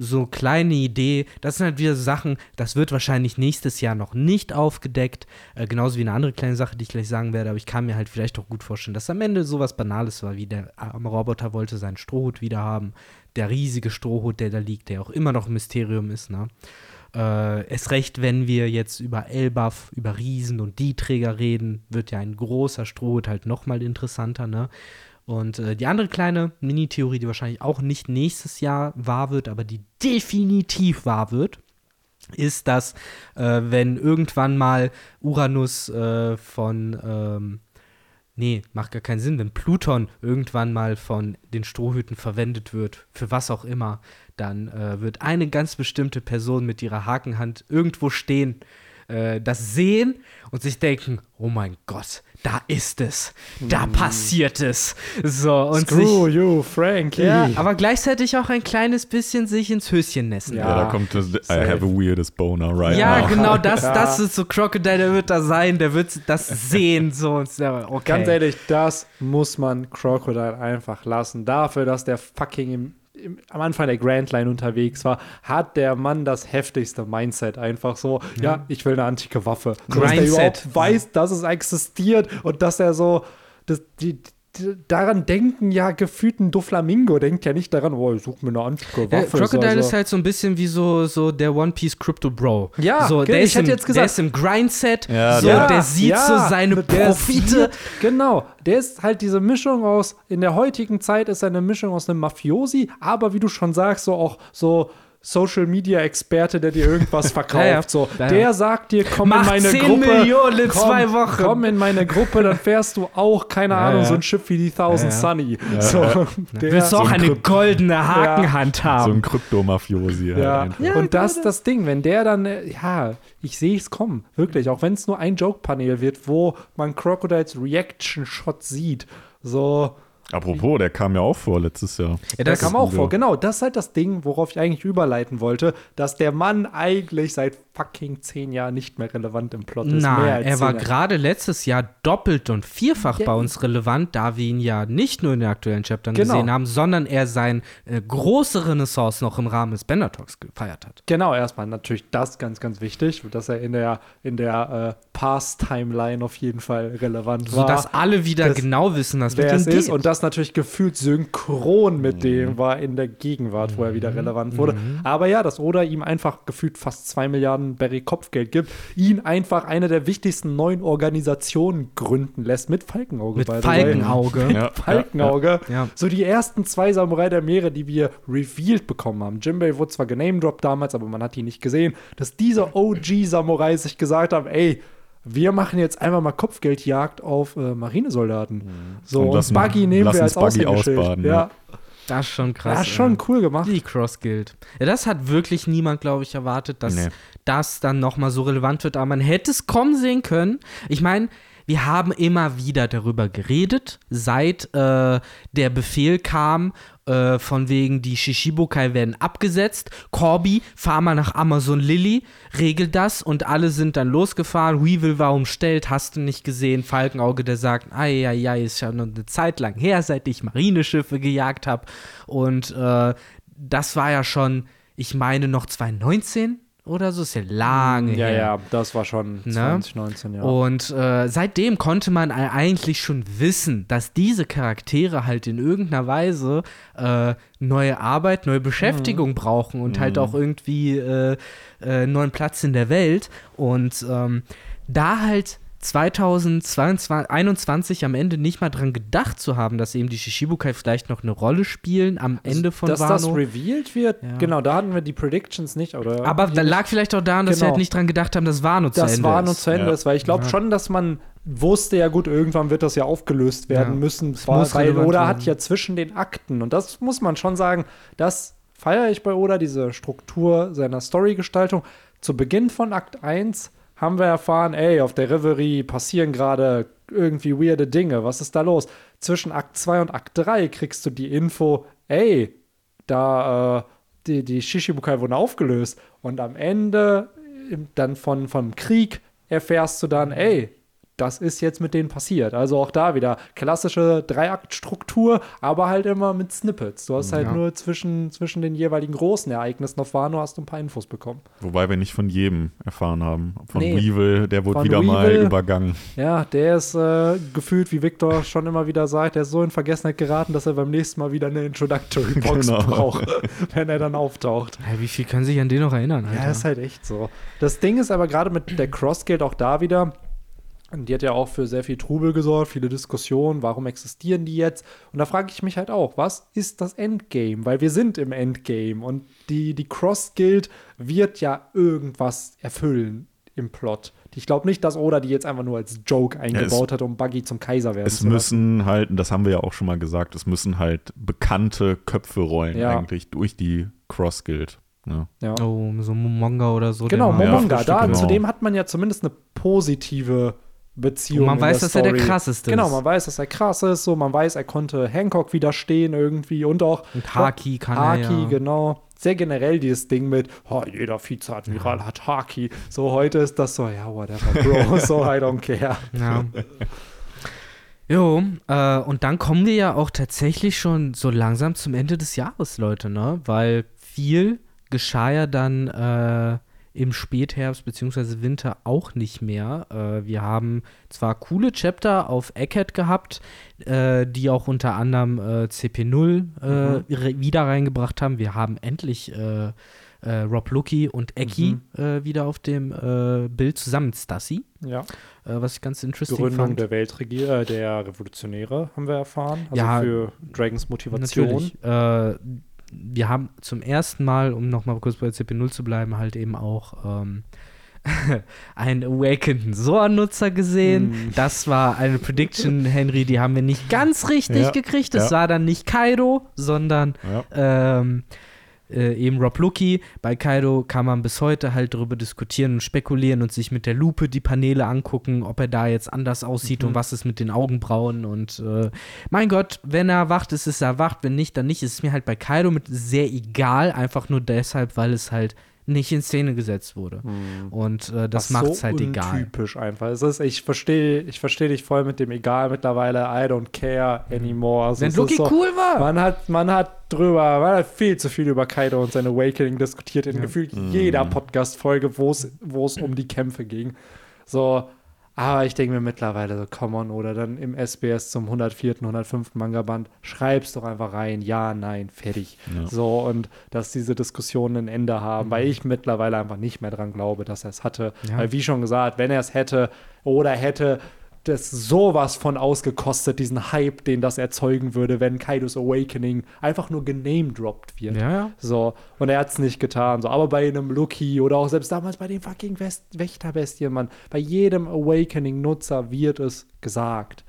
Speaker 3: so kleine Idee, das sind halt wieder so Sachen, das wird wahrscheinlich nächstes Jahr noch nicht aufgedeckt, äh, genauso wie eine andere kleine Sache, die ich gleich sagen werde, aber ich kann mir halt vielleicht auch gut vorstellen, dass am Ende sowas Banales war, wie der arme Roboter wollte seinen Strohhut wieder haben, der riesige Strohhut, der da liegt, der auch immer noch ein Mysterium ist, ne? Äh, es recht, wenn wir jetzt über Elbaf, über Riesen und die Träger reden, wird ja ein großer Strohhut halt nochmal interessanter, ne? Und äh, die andere kleine Mini-Theorie, die wahrscheinlich auch nicht nächstes Jahr wahr wird, aber die definitiv wahr wird, ist, dass äh, wenn irgendwann mal Uranus äh, von, ähm, nee, macht gar keinen Sinn, wenn Pluton irgendwann mal von den Strohhüten verwendet wird, für was auch immer, dann äh, wird eine ganz bestimmte Person mit ihrer Hakenhand irgendwo stehen, äh, das sehen und sich denken, oh mein Gott, da ist es, da passiert es. So, und
Speaker 1: Screw
Speaker 3: sich,
Speaker 1: you, Frankie.
Speaker 3: ja, aber gleichzeitig auch ein kleines bisschen sich ins Höschen nässen.
Speaker 1: Ja.
Speaker 2: Ja, da kommt das, I have a weirdest boner right
Speaker 3: Ja,
Speaker 2: now.
Speaker 3: genau, das,
Speaker 1: Ja.
Speaker 3: das ist so Crocodile, der wird da sein, der wird das sehen, so und so, okay.
Speaker 1: Ganz ehrlich, das muss man Crocodile einfach lassen. Dafür, dass der fucking im, im, am Anfang der Grand Line unterwegs war, hat der Mann das heftigste Mindset einfach so, ja, ich will eine antike Waffe. So, dass der
Speaker 3: Grindset.
Speaker 1: überhaupt weiß, dass es existiert und dass er so, das, die, die, daran denken ja gefühlt ein Doflamingo, denkt ja nicht daran, oh, ich suche mir eine antike
Speaker 3: Der
Speaker 1: Waffe.
Speaker 3: Crocodile
Speaker 1: so,
Speaker 3: ist halt so ein bisschen wie so, so der One Piece Crypto Bro.
Speaker 1: Ja,
Speaker 3: so,
Speaker 1: genau,
Speaker 3: der,
Speaker 1: ich
Speaker 3: ist
Speaker 1: hätte
Speaker 3: im,
Speaker 1: jetzt gesagt-
Speaker 3: der ist im Grindset,
Speaker 2: Ja,
Speaker 3: so,
Speaker 2: der-
Speaker 3: der sieht so seine Profite.
Speaker 1: Sieht, genau, der ist halt diese Mischung aus, in der heutigen Zeit ist er eine Mischung aus einem Mafiosi, aber wie du schon sagst, so auch so Social Media Experte, der dir irgendwas verkauft.
Speaker 3: Ja, ja.
Speaker 1: So, der sagt dir, komm
Speaker 3: Mach
Speaker 1: in meine
Speaker 3: 10
Speaker 1: Gruppe.
Speaker 3: Millionen in
Speaker 1: komm,
Speaker 3: zwei Wochen.
Speaker 1: Komm in meine Gruppe, dann fährst du auch, keine
Speaker 3: Ja,
Speaker 1: Ahnung,
Speaker 3: ja.
Speaker 1: so ein Schiff wie die Thousand
Speaker 3: Ja, ja.
Speaker 1: Sunny. So, der,
Speaker 3: Willst du auch
Speaker 2: so ein
Speaker 3: eine
Speaker 2: Krypt-
Speaker 3: goldene Hakenhand
Speaker 2: So
Speaker 3: haben?
Speaker 2: ein Kryptomafiosi halt
Speaker 1: Ja, und das ist das Ding, wenn der dann, äh, ja, ich sehe es kommen, wirklich, auch wenn es nur ein Joke-Panel wird, wo man Crocodiles Reaction-Shot sieht, so,
Speaker 2: Apropos, der kam ja auch vor letztes Jahr.
Speaker 3: ja,
Speaker 1: der
Speaker 3: das
Speaker 1: kam auch vor, genau, das ist halt das Ding, worauf ich eigentlich überleiten wollte, dass der Mann eigentlich seit fucking zehn Jahren nicht mehr relevant im Plot ist.
Speaker 3: Nein, er war gerade letztes Jahr doppelt und vierfach
Speaker 1: Ja.
Speaker 3: bei uns relevant, da wir ihn ja nicht nur in den aktuellen Chaptern
Speaker 1: Genau.
Speaker 3: gesehen haben, sondern er sein äh, große Renaissance noch im Rahmen des Banner Talks gefeiert hat.
Speaker 1: Genau, erstmal natürlich das ganz, ganz wichtig, dass er in der, in der äh, Past-Timeline auf jeden Fall relevant war.
Speaker 3: Sodass alle wieder
Speaker 1: das-
Speaker 3: genau wissen, was
Speaker 1: wer es ist
Speaker 3: geht.
Speaker 1: und das natürlich gefühlt synchron
Speaker 3: Mhm.
Speaker 1: mit dem war in der Gegenwart, wo er wieder relevant wurde. Aber ja, dass Oda ihm einfach gefühlt fast zwei Milliarden Berry Kopfgeld gibt, ihn einfach eine der wichtigsten neuen Organisationen gründen lässt mit Falkenauge.
Speaker 3: mit. Falkenauge.
Speaker 2: Ja,
Speaker 1: Falkenauge.
Speaker 3: Ja.
Speaker 1: So die ersten zwei Samurai der Meere, die wir revealed bekommen haben. Jimbei wurde zwar genamedroppt damals, aber man hat ihn nicht gesehen. Dass diese OG-Samurai sich gesagt haben, ey, wir machen jetzt einfach mal Kopfgeldjagd auf äh, Marinesoldaten. So,
Speaker 2: Und
Speaker 1: und,
Speaker 2: lassen-
Speaker 1: Buggy nehmen wir als
Speaker 2: Buggy ausbaden,
Speaker 1: Ja,
Speaker 2: ja.
Speaker 3: Das ist schon krass.
Speaker 1: das ist schon
Speaker 3: ey.
Speaker 1: cool gemacht.
Speaker 3: Die Cross Guild. Ja, das hat wirklich niemand, glaube ich, erwartet, dass
Speaker 2: Nee.
Speaker 3: Das dann nochmal so relevant wird. Aber man hätte es kommen sehen können. Ich meine, wir haben immer wieder darüber geredet, seit äh, der Befehl kam, äh, von wegen, die Shishibukai werden abgesetzt. Corby, fahr mal nach Amazon Lily, regel das und alle sind dann losgefahren. Weevil war umstellt, hast du nicht gesehen. Falkenauge, der sagt, ei, ist ja noch eine Zeit lang her, seit ich Marineschiffe gejagt habe. Und äh, das war ja schon, ich meine, noch 2019 oder so, ist ja lange
Speaker 1: Ja,
Speaker 3: her.
Speaker 1: ja, das war schon
Speaker 3: Ne?
Speaker 1: 2019, ja.
Speaker 3: Und äh, seitdem konnte man eigentlich schon wissen, dass diese Charaktere halt in irgendeiner Weise äh, neue Arbeit, neue Beschäftigung brauchen und halt auch irgendwie äh, äh, einen neuen Platz in der Welt. Und ähm, da halt 2021 am Ende nicht mal dran gedacht zu haben, dass eben die Shishibukai vielleicht noch eine Rolle spielen am Ende von
Speaker 1: Dass das
Speaker 3: Wano.
Speaker 1: revealed wird,
Speaker 3: Ja.
Speaker 1: genau, da hatten wir die Predictions nicht, oder?
Speaker 3: Aber da lag vielleicht auch daran, dass sie
Speaker 1: Genau.
Speaker 3: halt nicht dran gedacht haben, dass Wano zu
Speaker 1: das
Speaker 3: Ende
Speaker 1: war nur
Speaker 3: ist.
Speaker 1: zu Ende
Speaker 2: Ja.
Speaker 1: ist, weil ich glaube
Speaker 3: Ja.
Speaker 1: schon, dass man wusste, ja gut, irgendwann wird das ja aufgelöst werden
Speaker 3: Ja.
Speaker 1: müssen,
Speaker 3: Es
Speaker 1: weil,
Speaker 3: muss
Speaker 1: weil
Speaker 3: relevant
Speaker 1: Oda
Speaker 3: werden.
Speaker 1: hat ja zwischen den Akten und das muss man schon sagen, das feiere ich bei Oda, diese Struktur seiner Storygestaltung. Zu Beginn von Akt 1 haben wir erfahren, ey, auf der Reverie passieren gerade irgendwie weirde Dinge, was ist da los? Zwischen Akt 2 und Akt 3 kriegst du die Info, ey, da äh, die, die Shishibukai wurden aufgelöst und am Ende dann von vom Krieg erfährst du dann, ey, das ist jetzt mit denen passiert. Also auch da wieder klassische Dreiaktstruktur, aber halt immer mit Snippets. Du hast halt
Speaker 3: Ja.
Speaker 1: nur zwischen, zwischen den jeweiligen großen Ereignissen auf Wano hast du ein paar Infos bekommen.
Speaker 2: Wobei wir nicht von jedem erfahren haben. Von
Speaker 1: Nee.
Speaker 2: Weevil, der wurde wieder mal
Speaker 1: Weevil.
Speaker 2: übergangen.
Speaker 1: Ja, der ist äh, gefühlt, wie Victor schon immer wieder sagt, der ist so in Vergessenheit geraten, dass er beim nächsten Mal wieder eine Introductory Box
Speaker 2: Genau.
Speaker 1: braucht, wenn er dann auftaucht.
Speaker 3: Ja, wie viel können sich an den noch erinnern, Alter?
Speaker 1: Ja, ist halt echt so. Das Ding ist aber gerade mit der Cross-Guild auch da wieder. Und die hat ja auch für sehr viel Trubel gesorgt, viele Diskussionen, warum existieren die jetzt? Und da frage ich mich halt auch, was ist das Endgame? Weil wir sind im Endgame und die, die Cross-Guild wird ja irgendwas erfüllen im Plot. Ich glaube nicht, dass Oda die jetzt einfach nur als Joke eingebaut hat, um Buggy zum Kaiser werden
Speaker 2: Es
Speaker 1: zu lassen.
Speaker 2: müssen halt, und das haben wir ja auch schon mal gesagt, es müssen halt bekannte Köpfe rollen
Speaker 1: Ja.
Speaker 2: eigentlich durch die Cross-Guild. Ne?
Speaker 1: Ja.
Speaker 3: Oh, so Momonga oder so.
Speaker 1: Genau,
Speaker 2: Ja,
Speaker 1: Momonga. Da,
Speaker 2: genau.
Speaker 1: Zudem hat man ja zumindest eine positive Beziehung.
Speaker 3: Und man weiß, dass er der
Speaker 1: Story.
Speaker 3: krasseste
Speaker 1: Genau,
Speaker 3: ist.
Speaker 1: man weiß, dass er krass ist. So, man weiß, er konnte Hancock widerstehen irgendwie und auch
Speaker 3: Und Haki kann
Speaker 1: Haki,
Speaker 3: er ja.
Speaker 1: genau. Sehr generell dieses Ding mit, oh, jeder Vizeadmiral hat Haki. So, heute ist das so, ja, whatever, Bro. so, I don't care.
Speaker 3: Ja. Jo, äh, und dann kommen wir ja auch tatsächlich schon so langsam zum Ende des Jahres, Leute, ne? Weil viel geschah ja dann äh, im Spätherbst bzw. Winter auch nicht mehr. Äh, wir haben zwar coole Chapter auf Eckhead gehabt, äh, die auch unter anderem äh, CP0 äh, re- wieder reingebracht haben. Wir haben endlich äh, äh, Rob Lucky und Eki äh, wieder auf dem Bild zusammen mit Stassi,
Speaker 1: Ja,
Speaker 3: was ich ganz interesting
Speaker 1: Gründung
Speaker 3: fand.
Speaker 1: der Weltregier, äh, der Revolutionäre haben wir erfahren. Also
Speaker 3: Ja,
Speaker 1: für Dragons Motivation.
Speaker 3: Natürlich. Wir haben zum ersten Mal, um nochmal kurz bei CP0 zu bleiben, halt eben auch ähm, einen Awakened Soa-Nutzer gesehen.
Speaker 1: Mm.
Speaker 3: Das war eine Prediction, Henry, die haben wir nicht ganz richtig
Speaker 2: Ja,
Speaker 3: gekriegt. Es
Speaker 2: ja.
Speaker 3: war dann nicht Kaido, sondern
Speaker 2: Ja.
Speaker 3: ähm, äh, eben Rob Lucky. Bei Kaido kann man bis heute halt darüber diskutieren und spekulieren und sich mit der Lupe die Paneele angucken, ob er da jetzt anders aussieht und was ist mit den Augenbrauen. Und äh, mein Gott, wenn er erwacht, ist es erwacht. Wenn nicht, dann nicht. Es ist mir halt bei Kaido mit sehr egal, einfach nur deshalb, weil es halt nicht in Szene gesetzt wurde. Und äh, das macht
Speaker 1: so
Speaker 3: es halt egal.
Speaker 1: untypisch einfach. Es ist, ich verstehe ich versteh dich voll mit dem Egal mittlerweile. I don't care anymore. Also
Speaker 3: Wenn
Speaker 1: ist so,
Speaker 3: cool war.
Speaker 1: Man hat, man hat drüber, man hat viel zu viel über Kaido und sein Awakening diskutiert in gefühlt jeder Podcast-Folge, wo es wo es um die Kämpfe ging. So, aber ich denke mir mittlerweile so, come on, oder dann im SBS zum 104., 105. Manga-Band, schreib's doch einfach rein, ja, nein, fertig.
Speaker 2: Ja.
Speaker 1: So, und dass diese Diskussionen ein Ende haben, weil ich mittlerweile einfach nicht mehr dran glaube, dass er es hatte.
Speaker 3: Ja.
Speaker 1: Weil, wie schon gesagt, wenn er es hätte oder hätte das sowas von ausgekostet, diesen Hype, den das erzeugen würde, wenn Kaidos Awakening einfach nur genamedroppt wird.
Speaker 3: Ja, ja.
Speaker 1: So, und er hat es nicht getan. So, aber bei einem Lucky oder auch selbst damals bei den fucking West Wächterbestien, Mann, bei jedem Awakening-Nutzer wird es gesagt.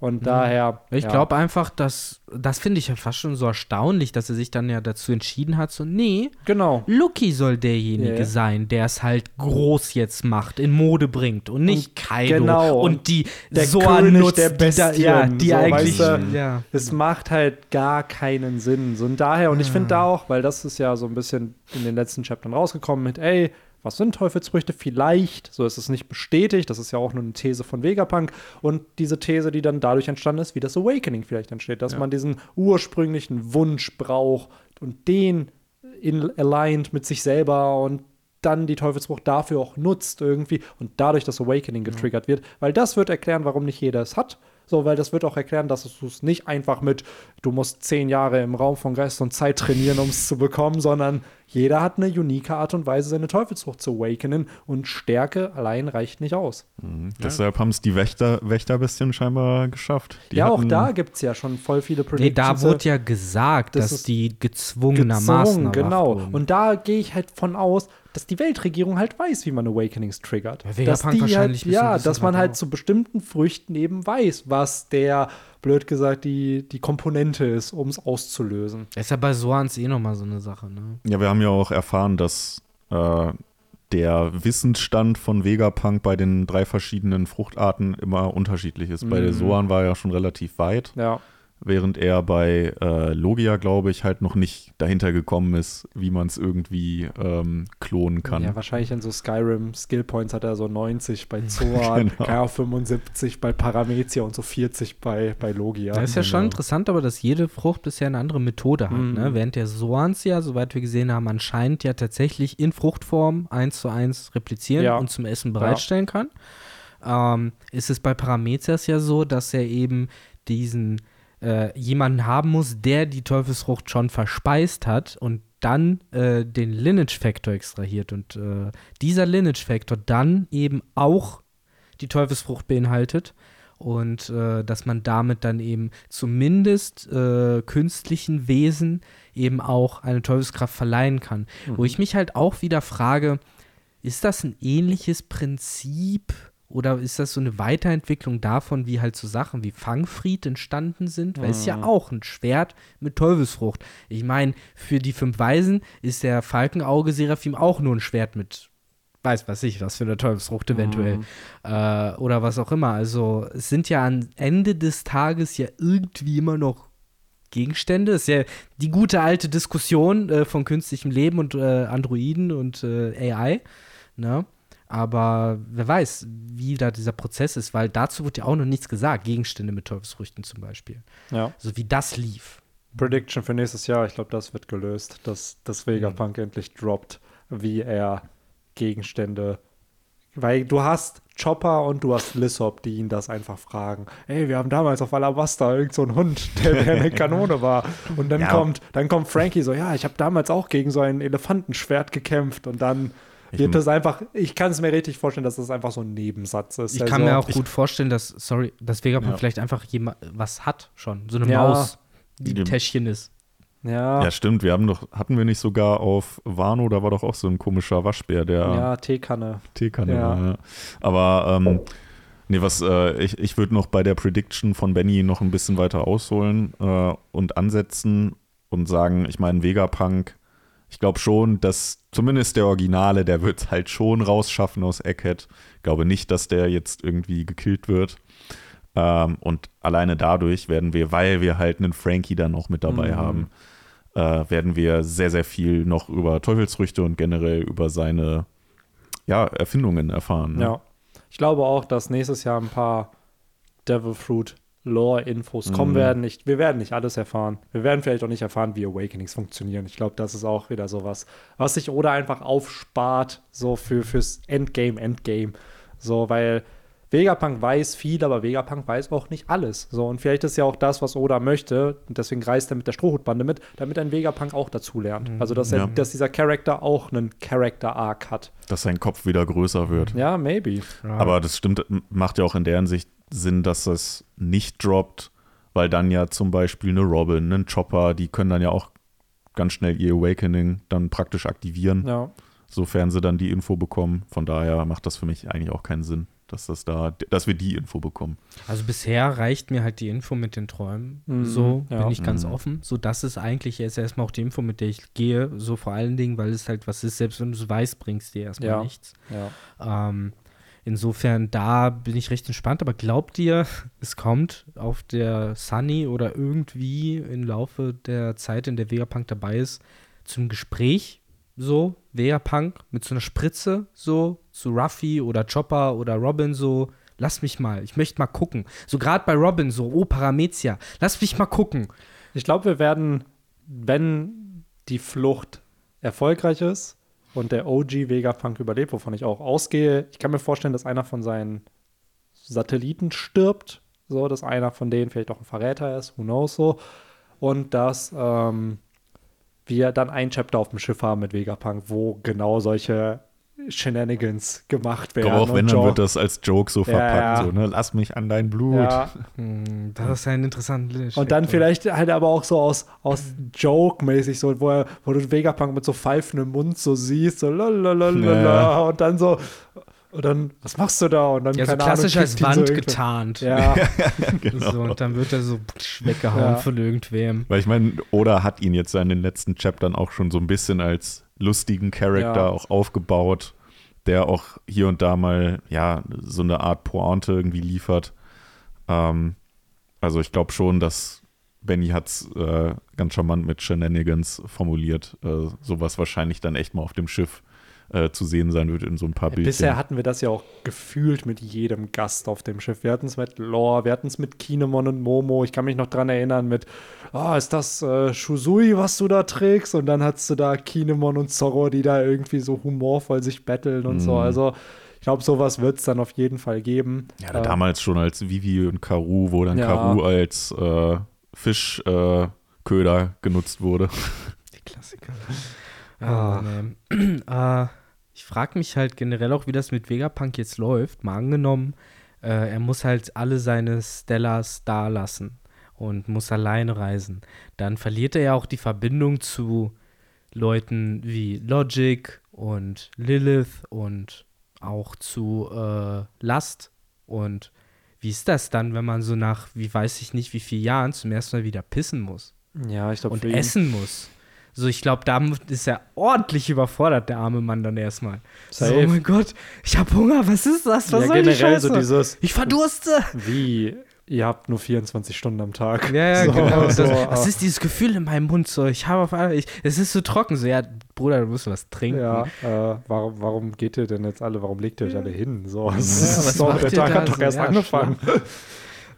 Speaker 1: Und daher.
Speaker 3: Ich
Speaker 1: ja.
Speaker 3: glaube einfach, dass, das finde ich ja fast schon so erstaunlich, dass er sich dann ja dazu entschieden hat, so, nee,
Speaker 1: Genau.
Speaker 3: Lucky soll derjenige
Speaker 1: Ja.
Speaker 3: sein, der es halt groß jetzt macht, in Mode bringt und nicht Kaido
Speaker 1: genau,
Speaker 3: und die
Speaker 1: der König
Speaker 3: nutzt,
Speaker 1: der
Speaker 3: die da,
Speaker 1: Bestien,
Speaker 3: ja, die
Speaker 1: so,
Speaker 3: eigentlich,
Speaker 1: weißt du,
Speaker 3: ja.
Speaker 1: Es macht halt gar keinen Sinn. So und daher, und ich finde da auch, weil das ist ja so ein bisschen in den letzten Chaptern rausgekommen mit, ey, was sind Teufelsfrüchte? Vielleicht, so ist es nicht bestätigt, das ist ja auch nur eine These von Vegapunk und diese These, die dann dadurch entstanden ist, wie das Awakening vielleicht entsteht, dass man diesen ursprünglichen Wunsch braucht und den in aligned mit sich selber und dann die Teufelsfrucht dafür auch nutzt irgendwie und dadurch das Awakening getriggert wird, weil das wird erklären, warum nicht jeder es hat. So, weil das wird auch erklären, dass du es nicht einfach mit, du musst zehn Jahre im Raum von Geist und Zeit trainieren, um es zu bekommen, sondern jeder hat eine unique Art und Weise, seine Teufelsfrucht zu awakenen und Stärke allein reicht nicht aus.
Speaker 2: Mhm. Deshalb haben es die Wächter, Wächterbestien scheinbar geschafft. Die
Speaker 1: ja, auch da gibt es ja schon voll viele
Speaker 3: Nee,
Speaker 1: Predictions.
Speaker 3: da wurde ja gesagt,
Speaker 1: das
Speaker 3: dass
Speaker 1: ist
Speaker 3: die gezwungenermaßen
Speaker 1: gezwungen, genau. Und da gehe ich halt von aus, dass die Weltregierung halt weiß, wie man Awakenings triggert.
Speaker 3: Ja,
Speaker 1: dass die
Speaker 3: wahrscheinlich
Speaker 1: halt,
Speaker 3: ein bisschen
Speaker 1: ja, dass man
Speaker 3: halt
Speaker 1: halt
Speaker 3: auch.
Speaker 1: zu bestimmten Früchten eben weiß, was der, blöd gesagt, die, die Komponente ist, um es auszulösen.
Speaker 3: ist ja bei Soans eh nochmal so eine Sache, ne?
Speaker 2: Ja, wir haben ja auch erfahren, dass äh, der Wissensstand von Vegapunk bei den drei verschiedenen Fruchtarten immer unterschiedlich ist. Bei der
Speaker 1: Mhm.
Speaker 2: Soan war er ja schon relativ weit.
Speaker 1: Ja.
Speaker 2: Während er bei äh, Logia, glaube ich, halt noch nicht dahinter gekommen ist, wie man es irgendwie ähm, klonen kann.
Speaker 1: Ja, wahrscheinlich in so Skyrim Skill Points hat er so 90 bei Zoan,
Speaker 2: Genau.
Speaker 1: genau. 75 bei Paramecia und so 40 bei, bei Logia.
Speaker 3: Das ist ja schon
Speaker 2: genau.
Speaker 3: interessant, aber dass jede Frucht bisher eine andere Methode hat.
Speaker 1: Mhm.
Speaker 3: Ne? Während der Soans ja, soweit wir gesehen haben, anscheinend ja tatsächlich in Fruchtform eins zu eins replizieren
Speaker 1: Ja.
Speaker 3: und zum Essen bereitstellen kann, ähm, ist es bei Paramezias ja so, dass er eben diesen äh, jemanden haben muss, der die Teufelsfrucht schon verspeist hat und dann äh, den Lineage-Faktor extrahiert. Und äh, dieser Lineage-Faktor dann eben auch die Teufelsfrucht beinhaltet und äh, dass man damit dann eben zumindest äh, künstlichen Wesen eben auch eine Teufelskraft verleihen kann. Wo ich mich halt auch wieder frage, ist das ein ähnliches Prinzip oder ist das so eine Weiterentwicklung davon, wie halt so Sachen wie Fangfried entstanden sind? Weil es ist ja auch ein Schwert mit Teufelsfrucht. Ich meine, für die fünf Weisen ist der Falkenauge-Seraphim auch nur ein Schwert mit weiß was ich, was für eine Teufelsfrucht eventuell. Äh, oder was auch immer. Also es sind ja am Ende des Tages ja irgendwie immer noch Gegenstände. Ist ja die gute alte Diskussion äh, von künstlichem Leben und äh, Androiden und äh, AI. Ne? Aber wer weiß, wie da dieser Prozess ist, weil dazu wird ja auch noch nichts gesagt. Gegenstände mit Teufelsfrüchten zum Beispiel.
Speaker 1: Ja.
Speaker 3: Also wie das lief.
Speaker 1: Prediction für nächstes Jahr, ich glaube, das wird gelöst, dass das Vegapunk endlich droppt, wie er Gegenstände. Weil du hast Chopper und du hast Lissop, die ihn das einfach fragen. Ey, wir haben damals auf Alabasta irgend so einen Hund, der, eine Kanone war. Und dann
Speaker 2: Ja.
Speaker 1: kommt, dann kommt Frankie so, ja, ich habe damals auch gegen so ein Elefantenschwert gekämpft und dann wird das einfach, ich kann es mir richtig vorstellen, dass das einfach so ein Nebensatz ist.
Speaker 3: Ich
Speaker 1: der
Speaker 3: kann mir auch gut vorstellen, dass, sorry, dass Vegapunk
Speaker 2: Ja.
Speaker 3: vielleicht einfach jemand was hat schon. So eine
Speaker 1: Ja.
Speaker 3: Maus,
Speaker 2: die
Speaker 3: ein Täschchen ist.
Speaker 1: Ja,
Speaker 2: Ja, stimmt. Wir haben doch, hatten wir nicht sogar auf Wano, da war doch auch so ein komischer Waschbär, der
Speaker 1: ja, Teekanne.
Speaker 2: Teekanne
Speaker 1: Ja.
Speaker 2: Ja. Aber ähm, nee, was äh, ich, ich würde noch bei der Prediction von Benny noch ein bisschen weiter ausholen äh, und ansetzen und sagen, ich meine, Vegapunk, ich glaube schon, dass zumindest der Originale, der wird es halt schon rausschaffen aus Egghead. Ich glaube nicht, dass der jetzt irgendwie gekillt wird. Ähm, und alleine dadurch werden wir, weil wir halt einen Frankie dann noch mit dabei
Speaker 1: Mhm.
Speaker 2: haben, äh, werden wir sehr, sehr viel noch über Teufelsfrüchte und generell über seine ja, Erfindungen erfahren. Ne?
Speaker 1: Ja. Ich glaube auch, dass nächstes Jahr ein paar Devil Fruit Lore-Infos kommen
Speaker 2: Mhm.
Speaker 1: werden. Ich, wir werden nicht alles erfahren. Wir werden vielleicht auch nicht erfahren, wie Awakenings funktionieren. Ich glaube, das ist auch wieder sowas, was sich Oda einfach aufspart, so für, fürs Endgame, Endgame. So, weil Vegapunk weiß viel, aber Vegapunk weiß auch nicht alles. So, und vielleicht ist ja auch das, was Oda möchte, und deswegen reist er mit der Strohhutbande mit, damit ein Vegapunk auch dazulernt. Also, dass, er,
Speaker 2: Ja.
Speaker 1: dass dieser Charakter auch einen Character-Arc hat.
Speaker 2: Dass sein Kopf wieder größer wird.
Speaker 1: Ja, maybe.
Speaker 2: Aber das stimmt, macht ja auch in der Hinsicht Sinn, dass es nicht droppt, weil dann ja zum Beispiel eine Robin, ein Chopper, die können dann ja auch ganz schnell ihr Awakening dann praktisch aktivieren,
Speaker 1: Ja.
Speaker 2: sofern sie dann die Info bekommen. Von daher macht das für mich eigentlich auch keinen Sinn, dass das da, dass wir die Info bekommen.
Speaker 3: Also bisher reicht mir halt die Info mit den Träumen.
Speaker 1: Mhm,
Speaker 3: so
Speaker 1: ja.
Speaker 3: bin ich ganz
Speaker 2: Mhm.
Speaker 3: offen. So, das ist eigentlich jetzt erstmal auch die Info, mit der ich gehe. So vor allen Dingen, weil es halt was ist, selbst wenn du es weißt, bringst dir erstmal
Speaker 1: Ja.
Speaker 3: nichts.
Speaker 1: Ja.
Speaker 3: Ähm, insofern, da bin ich recht entspannt. Aber glaubt ihr, es kommt auf der Sunny oder irgendwie im Laufe der Zeit, in der Vegapunk dabei ist, zum Gespräch? So, Vegapunk mit so einer Spritze, so, zu Ruffy oder Chopper oder Robin, so, lass mich mal, ich möchte mal gucken. So, gerade bei Robin, so, oh, Paramezia, lass mich mal gucken.
Speaker 1: Ich glaube, wir werden, wenn die Flucht erfolgreich ist und der OG Vegapunk überlebt, wovon ich auch ausgehe, ich kann mir vorstellen, dass einer von seinen Satelliten stirbt, so, dass einer von denen vielleicht auch ein Verräter ist, who knows so, und dass ähm, wir dann ein Chapter auf dem Schiff haben mit Vegapunk, wo genau solche Shenanigans gemacht werden. und
Speaker 2: wenn, dann
Speaker 1: Joe-
Speaker 2: wird das als Joke so
Speaker 1: Ja,
Speaker 2: verpackt,
Speaker 1: ja.
Speaker 2: so, ne? Lass mich an dein Blut.
Speaker 1: ja,
Speaker 3: Hm, das ist ein interessanter
Speaker 1: Und dann vielleicht halt aber auch so aus, aus Joke-mäßig, so, wo, er, wo du Vegapunk mit so pfeifendem Mund so siehst, so lalalala,
Speaker 2: Ja.
Speaker 1: und dann so, und dann, was machst du da? Und dann,
Speaker 3: Ja, so klassisch
Speaker 1: Ahnung,
Speaker 3: als Wand
Speaker 1: so
Speaker 3: getarnt.
Speaker 1: Ja,
Speaker 2: genau.
Speaker 3: So, und dann wird er so weggehauen
Speaker 1: Ja.
Speaker 3: von irgendwem.
Speaker 2: Weil ich meine, Oda hat ihn jetzt in den letzten Chaptern auch schon so ein bisschen als lustigen Charakter
Speaker 1: Ja.
Speaker 2: auch aufgebaut, der auch hier und da mal, ja, so eine Art Pointe irgendwie liefert. Ähm, also ich glaube schon, dass Benny hat es äh, ganz charmant mit Shenanigans formuliert, äh, sowas wahrscheinlich dann echt mal auf dem Schiff äh, zu sehen sein wird in so ein paar Bildchen.
Speaker 1: Bisher hatten wir das ja auch gefühlt mit jedem Gast auf dem Schiff. Wir hatten es mit Lore, wir hatten es mit Kinemon und Momo. Ich kann mich noch dran erinnern mit, oh, ist das äh, Shusui, was du da trägst? Und dann hattest du da Kinemon und Zorro, die da irgendwie so humorvoll sich betteln und
Speaker 2: Mhm.
Speaker 1: so. Also ich glaube, sowas wird es dann auf jeden Fall geben.
Speaker 2: Ja,
Speaker 1: Äh,
Speaker 2: damals schon als Vivi und Karu, wo dann
Speaker 1: Ja.
Speaker 2: Karu als äh, Fischköder äh, genutzt wurde.
Speaker 3: Die Klassiker.
Speaker 1: Ah.
Speaker 3: Nee. äh, ich frage mich halt generell auch, wie das mit Vegapunk jetzt läuft. Mal angenommen, äh, er muss halt alle seine Stellas da lassen und muss alleine reisen. Dann verliert er ja auch die Verbindung zu Leuten wie Logic und Lilith und auch zu äh, Last. Und wie ist das dann, wenn man so nach, wie weiß ich nicht, wie vielen Jahren zum ersten Mal wieder pissen muss?
Speaker 1: Ja, ich glaube,
Speaker 3: und essen muss. So, ich glaube, da ist er ordentlich überfordert, der arme Mann dann erstmal. So, oh mein Gott, ich habe Hunger, was ist das? Was
Speaker 1: ja,
Speaker 3: soll die Scheiße?
Speaker 1: so dieses,
Speaker 3: ich verdurste.
Speaker 1: wie, ihr habt nur 24 Stunden am Tag.
Speaker 3: Ja, ja,
Speaker 1: So,
Speaker 3: genau. Das,
Speaker 1: so,
Speaker 3: was
Speaker 1: ah.
Speaker 3: ist dieses Gefühl in meinem Mund? So, ich habe auf einmal, ich, es ist so trocken. So, ja, Bruder, du musst was trinken.
Speaker 1: Ja, äh, warum, warum geht ihr denn jetzt alle, warum legt ihr euch alle hin? So,
Speaker 3: Ja, macht
Speaker 1: der Tag hat doch
Speaker 3: so?
Speaker 1: erst
Speaker 3: Ja,
Speaker 1: angefangen.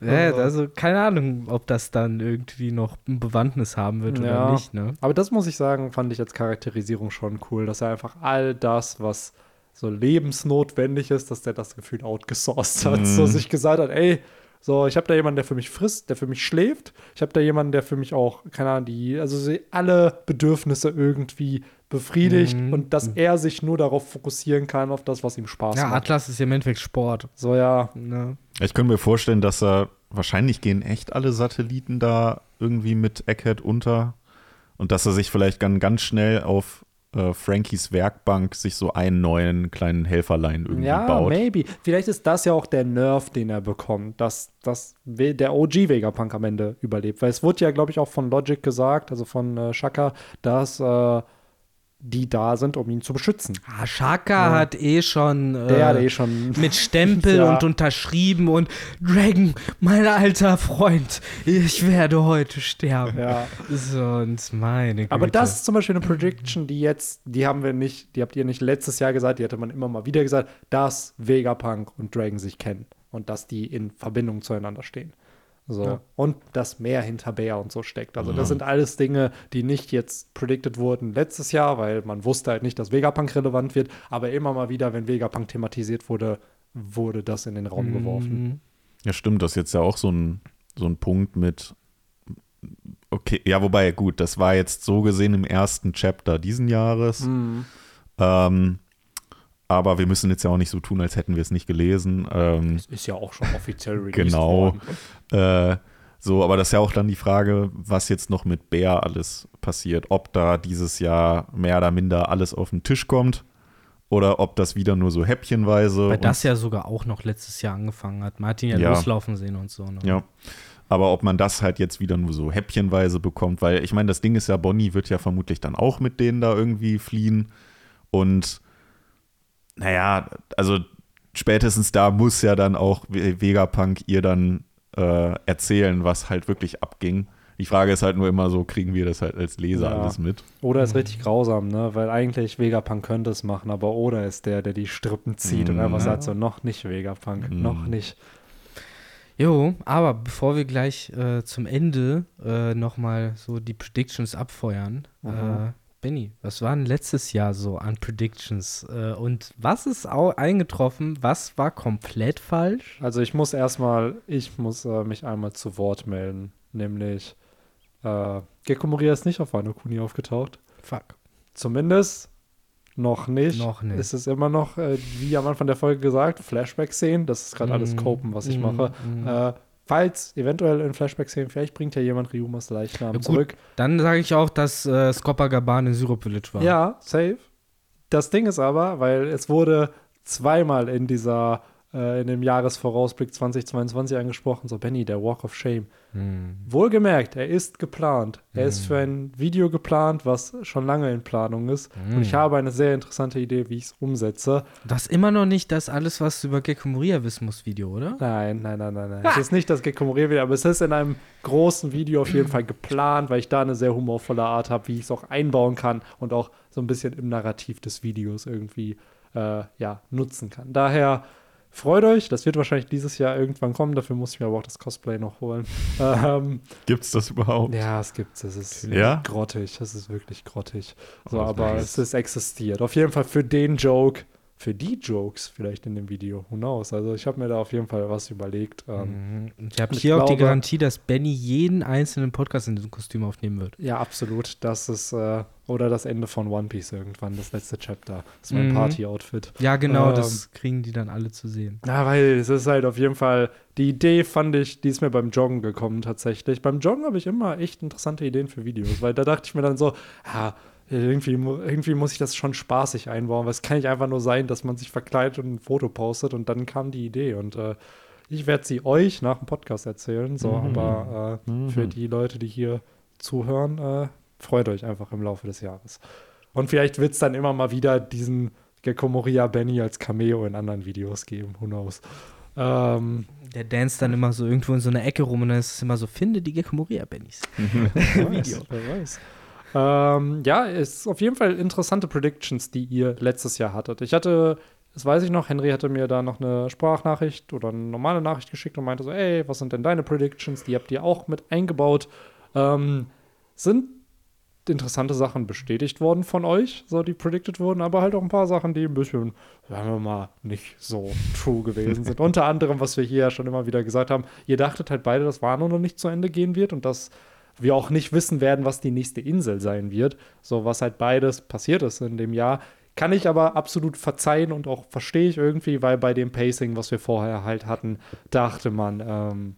Speaker 3: Ja, also keine Ahnung, ob das dann irgendwie noch eine Bewandtnis haben wird
Speaker 1: Ja.
Speaker 3: oder nicht, ne?
Speaker 1: Aber das muss ich sagen, fand ich als Charakterisierung schon cool, dass er einfach all das, was so lebensnotwendig ist, dass der das Gefühl outgesourced hat.
Speaker 2: Mhm.
Speaker 1: So sich gesagt hat, ey, so, ich habe da jemanden, der für mich frisst, der für mich schläft. Ich habe da jemanden, der für mich auch, keine Ahnung, die, also alle Bedürfnisse irgendwie befriedigt
Speaker 3: Mhm.
Speaker 1: und dass er sich nur darauf fokussieren kann, auf das, was ihm Spaß
Speaker 3: Ja,
Speaker 1: macht.
Speaker 3: Atlas ist ja im Endeffekt Sport.
Speaker 1: So, ja,
Speaker 3: Ne?
Speaker 2: Ich könnte mir vorstellen, dass er wahrscheinlich gehen echt alle Satelliten da irgendwie mit Egghead unter und dass er sich vielleicht dann ganz schnell auf äh, Frankies Werkbank sich so einen neuen kleinen Helferlein irgendwie
Speaker 1: Ja,
Speaker 2: baut.
Speaker 1: maybe. Vielleicht ist das ja auch der Nerv, den er bekommt, dass, dass der OG Vegapunk am Ende überlebt. Weil es wurde ja, glaube ich, auch von Logic gesagt, also von äh, Shaka, dass äh, die da sind, um ihn zu beschützen.
Speaker 3: Ah, Shaka hat eh schon äh,
Speaker 1: Der hat eh schon.
Speaker 3: mit Stempel
Speaker 1: Ja.
Speaker 3: und unterschrieben und Dragon, mein alter Freund, ich werde heute sterben.
Speaker 1: Ja.
Speaker 3: Sonst meine Güte.
Speaker 1: Aber das ist zum Beispiel eine Prediction, die jetzt, die haben wir nicht, die habt ihr nicht letztes Jahr gesagt, die hatte man immer mal wieder gesagt, dass Vegapunk und Dragon sich kennen und dass die in Verbindung zueinander stehen. So.
Speaker 3: Ja.
Speaker 1: Und dass mehr hinter Bär und so steckt. Also, das sind alles Dinge, die nicht jetzt predicted wurden letztes Jahr, weil man wusste halt nicht, dass Vegapunk relevant wird. Aber immer mal wieder, wenn Vegapunk thematisiert wurde, wurde das in den Raum geworfen.
Speaker 3: Mhm.
Speaker 2: Ja, stimmt, das ist jetzt ja auch so ein, so ein Punkt mit. Okay, ja, wobei, gut, das war jetzt so gesehen im ersten Chapter diesen Jahres.
Speaker 1: Mhm.
Speaker 2: Ähm, aber wir müssen jetzt ja auch nicht so tun, als hätten wir es nicht gelesen. Ähm,
Speaker 1: Das ist ja auch schon offiziell released
Speaker 2: Genau.
Speaker 1: worden.
Speaker 2: Äh, so, aber das ist ja auch dann die Frage, was jetzt noch mit Bär alles passiert. Ob da dieses Jahr mehr oder minder alles auf den Tisch kommt oder ob das wieder nur so häppchenweise.
Speaker 3: Weil das ja sogar auch noch letztes Jahr angefangen hat. Martin ja,
Speaker 2: Ja.
Speaker 3: loslaufen sehen und so. Ne?
Speaker 2: Ja. Aber ob man das halt jetzt wieder nur so häppchenweise bekommt, weil ich meine, das Ding ist ja, Bonnie wird ja vermutlich dann auch mit denen da irgendwie fliehen. Und naja, also spätestens da muss ja dann auch Ve- Vegapunk ihr dann äh, erzählen, was halt wirklich abging. Die Frage ist halt nur immer so, kriegen wir das halt als Leser
Speaker 1: Ja.
Speaker 2: alles mit?
Speaker 1: Oder ist richtig grausam, ne? Weil eigentlich Vegapunk könnte es machen, aber Oda ist der, der die Strippen zieht und
Speaker 2: Mhm.
Speaker 1: einfach sagt so, noch nicht Vegapunk,
Speaker 2: Mhm.
Speaker 1: noch nicht.
Speaker 3: Jo, aber bevor wir gleich äh, zum Ende äh, nochmal so die Predictions abfeuern,
Speaker 1: Mhm.
Speaker 3: äh, Benny, was war denn letztes Jahr so an Predictions? Äh, und was ist auch eingetroffen? Was war komplett falsch?
Speaker 1: Also ich muss erstmal, ich muss äh, mich einmal zu Wort melden, nämlich äh, Gekko Moria ist nicht auf Wano Kuni aufgetaucht.
Speaker 3: Fuck.
Speaker 1: Zumindest noch nicht.
Speaker 3: Noch nicht.
Speaker 1: Es ist immer noch, äh, wie am Anfang der Folge gesagt, Flashback-Szenen. Das ist gerade alles
Speaker 3: Mhm.
Speaker 1: Copen, was ich
Speaker 3: Mhm.
Speaker 1: mache.
Speaker 3: Mhm.
Speaker 1: Äh, falls eventuell in Flashback-Szenen, vielleicht bringt ja jemand Ryumas Leichnam
Speaker 3: Ja, gut.
Speaker 1: zurück.
Speaker 3: Dann sage ich auch, dass äh, Skopagaban in Syrup Village war.
Speaker 1: Ja, safe. Das Ding ist aber, weil es wurde zweimal in dieser äh, in dem Jahresvorausblick 2022 angesprochen, so Benny, der Walk of Shame.
Speaker 3: Hm.
Speaker 1: Wohlgemerkt, er ist geplant. Er ist
Speaker 3: Mhm.
Speaker 1: für ein Video geplant, was schon lange in Planung ist. Und ich
Speaker 3: Mhm.
Speaker 1: habe eine sehr interessante Idee, wie ich es umsetze.
Speaker 3: Das ist immer noch nicht das alles, was du über Gecko Moria wissen musst, Video, oder?
Speaker 1: Nein, nein, nein, nein, nein. Es ist nicht das Gekomorier wieder, aber es ist in einem großen Video auf jeden Fall geplant, weil ich da eine sehr humorvolle Art habe, wie ich es auch einbauen kann und auch so ein bisschen im Narrativ des Videos irgendwie äh, ja, nutzen kann. Daher freut euch, das wird wahrscheinlich dieses Jahr irgendwann kommen, dafür muss ich mir aber auch das Cosplay noch holen. ähm,
Speaker 2: Gibt's das überhaupt?
Speaker 1: ja, es gibt's. Es ist
Speaker 2: Ja?
Speaker 1: grottig. Es ist wirklich grottig. So,
Speaker 2: Oh,
Speaker 1: aber
Speaker 2: nice.
Speaker 1: es ist existiert. Auf jeden Fall für den Joke, für die Jokes vielleicht in dem Video. Who knows? Also ich habe mir da auf jeden Fall was überlegt. Ähm,
Speaker 3: Mhm. Ich habe
Speaker 1: ich
Speaker 3: hier auch die
Speaker 1: glaube-
Speaker 3: Garantie, dass Benny jeden einzelnen Podcast in diesem Kostüm aufnehmen wird.
Speaker 1: Ja, absolut. Das ist, äh, oder das Ende von One Piece irgendwann, das letzte Chapter. Das ist mein
Speaker 3: Mhm.
Speaker 1: Party-Outfit.
Speaker 3: Ja, genau,
Speaker 1: Ähm.
Speaker 3: das kriegen die dann alle zu sehen.
Speaker 1: Ja, weil es ist halt auf jeden Fall, die Idee fand ich, die ist mir beim Joggen gekommen tatsächlich. Beim Joggen habe ich immer echt interessante Ideen für Videos, weil da dachte ich mir dann so, ja, irgendwie, irgendwie muss ich das schon spaßig einbauen, weil es kann nicht einfach nur sein, dass man sich verkleidet und ein Foto postet und dann kam die Idee und äh, ich werde sie euch nach dem Podcast erzählen, so,
Speaker 2: Mhm.
Speaker 1: aber äh,
Speaker 2: Mhm.
Speaker 1: für die Leute, die hier zuhören, äh, freut euch einfach im Laufe des Jahres. Und vielleicht wird es dann immer mal wieder diesen Gecko Moria Benny als Cameo in anderen Videos geben, who knows. Ähm,
Speaker 3: Der dance dann immer so irgendwo in so einer Ecke rum und dann ist es immer so, finde die Gecko Moria Bennys.
Speaker 1: wer weiß, wer weiß. Ähm, ja, es ist auf jeden Fall interessante Predictions, die ihr letztes Jahr hattet. Ich hatte, das weiß ich noch, Henry hatte mir da noch eine Sprachnachricht oder eine normale Nachricht geschickt und meinte so, ey, was sind denn deine Predictions? Die habt ihr auch mit eingebaut. Ähm, sind interessante Sachen bestätigt worden von euch, so die predicted wurden, aber halt auch ein paar Sachen, die ein bisschen, sagen wir mal, nicht so true gewesen sind. Unter anderem, was wir hier ja schon immer wieder gesagt haben, ihr dachtet halt beide, dass Wano noch nicht zu Ende gehen wird und dass wir auch nicht wissen werden, was die nächste Insel sein wird. So, was halt beides passiert ist in dem Jahr. Kann ich aber absolut verzeihen und auch verstehe ich irgendwie, weil bei dem Pacing, was wir vorher halt hatten, dachte man, ähm,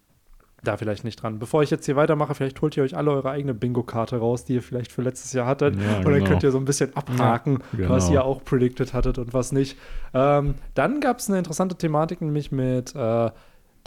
Speaker 1: da vielleicht nicht dran. Bevor ich jetzt hier weitermache, vielleicht holt ihr euch alle eure eigene Bingo-Karte raus, die ihr vielleicht für letztes Jahr hattet.
Speaker 2: Ja,
Speaker 1: und dann
Speaker 2: genau.
Speaker 1: könnt ihr so ein bisschen abhaken,
Speaker 2: Ja,
Speaker 1: was
Speaker 2: genau.
Speaker 1: ihr auch predicted hattet und was nicht. Ähm, dann gab es eine interessante Thematik, nämlich mit, äh,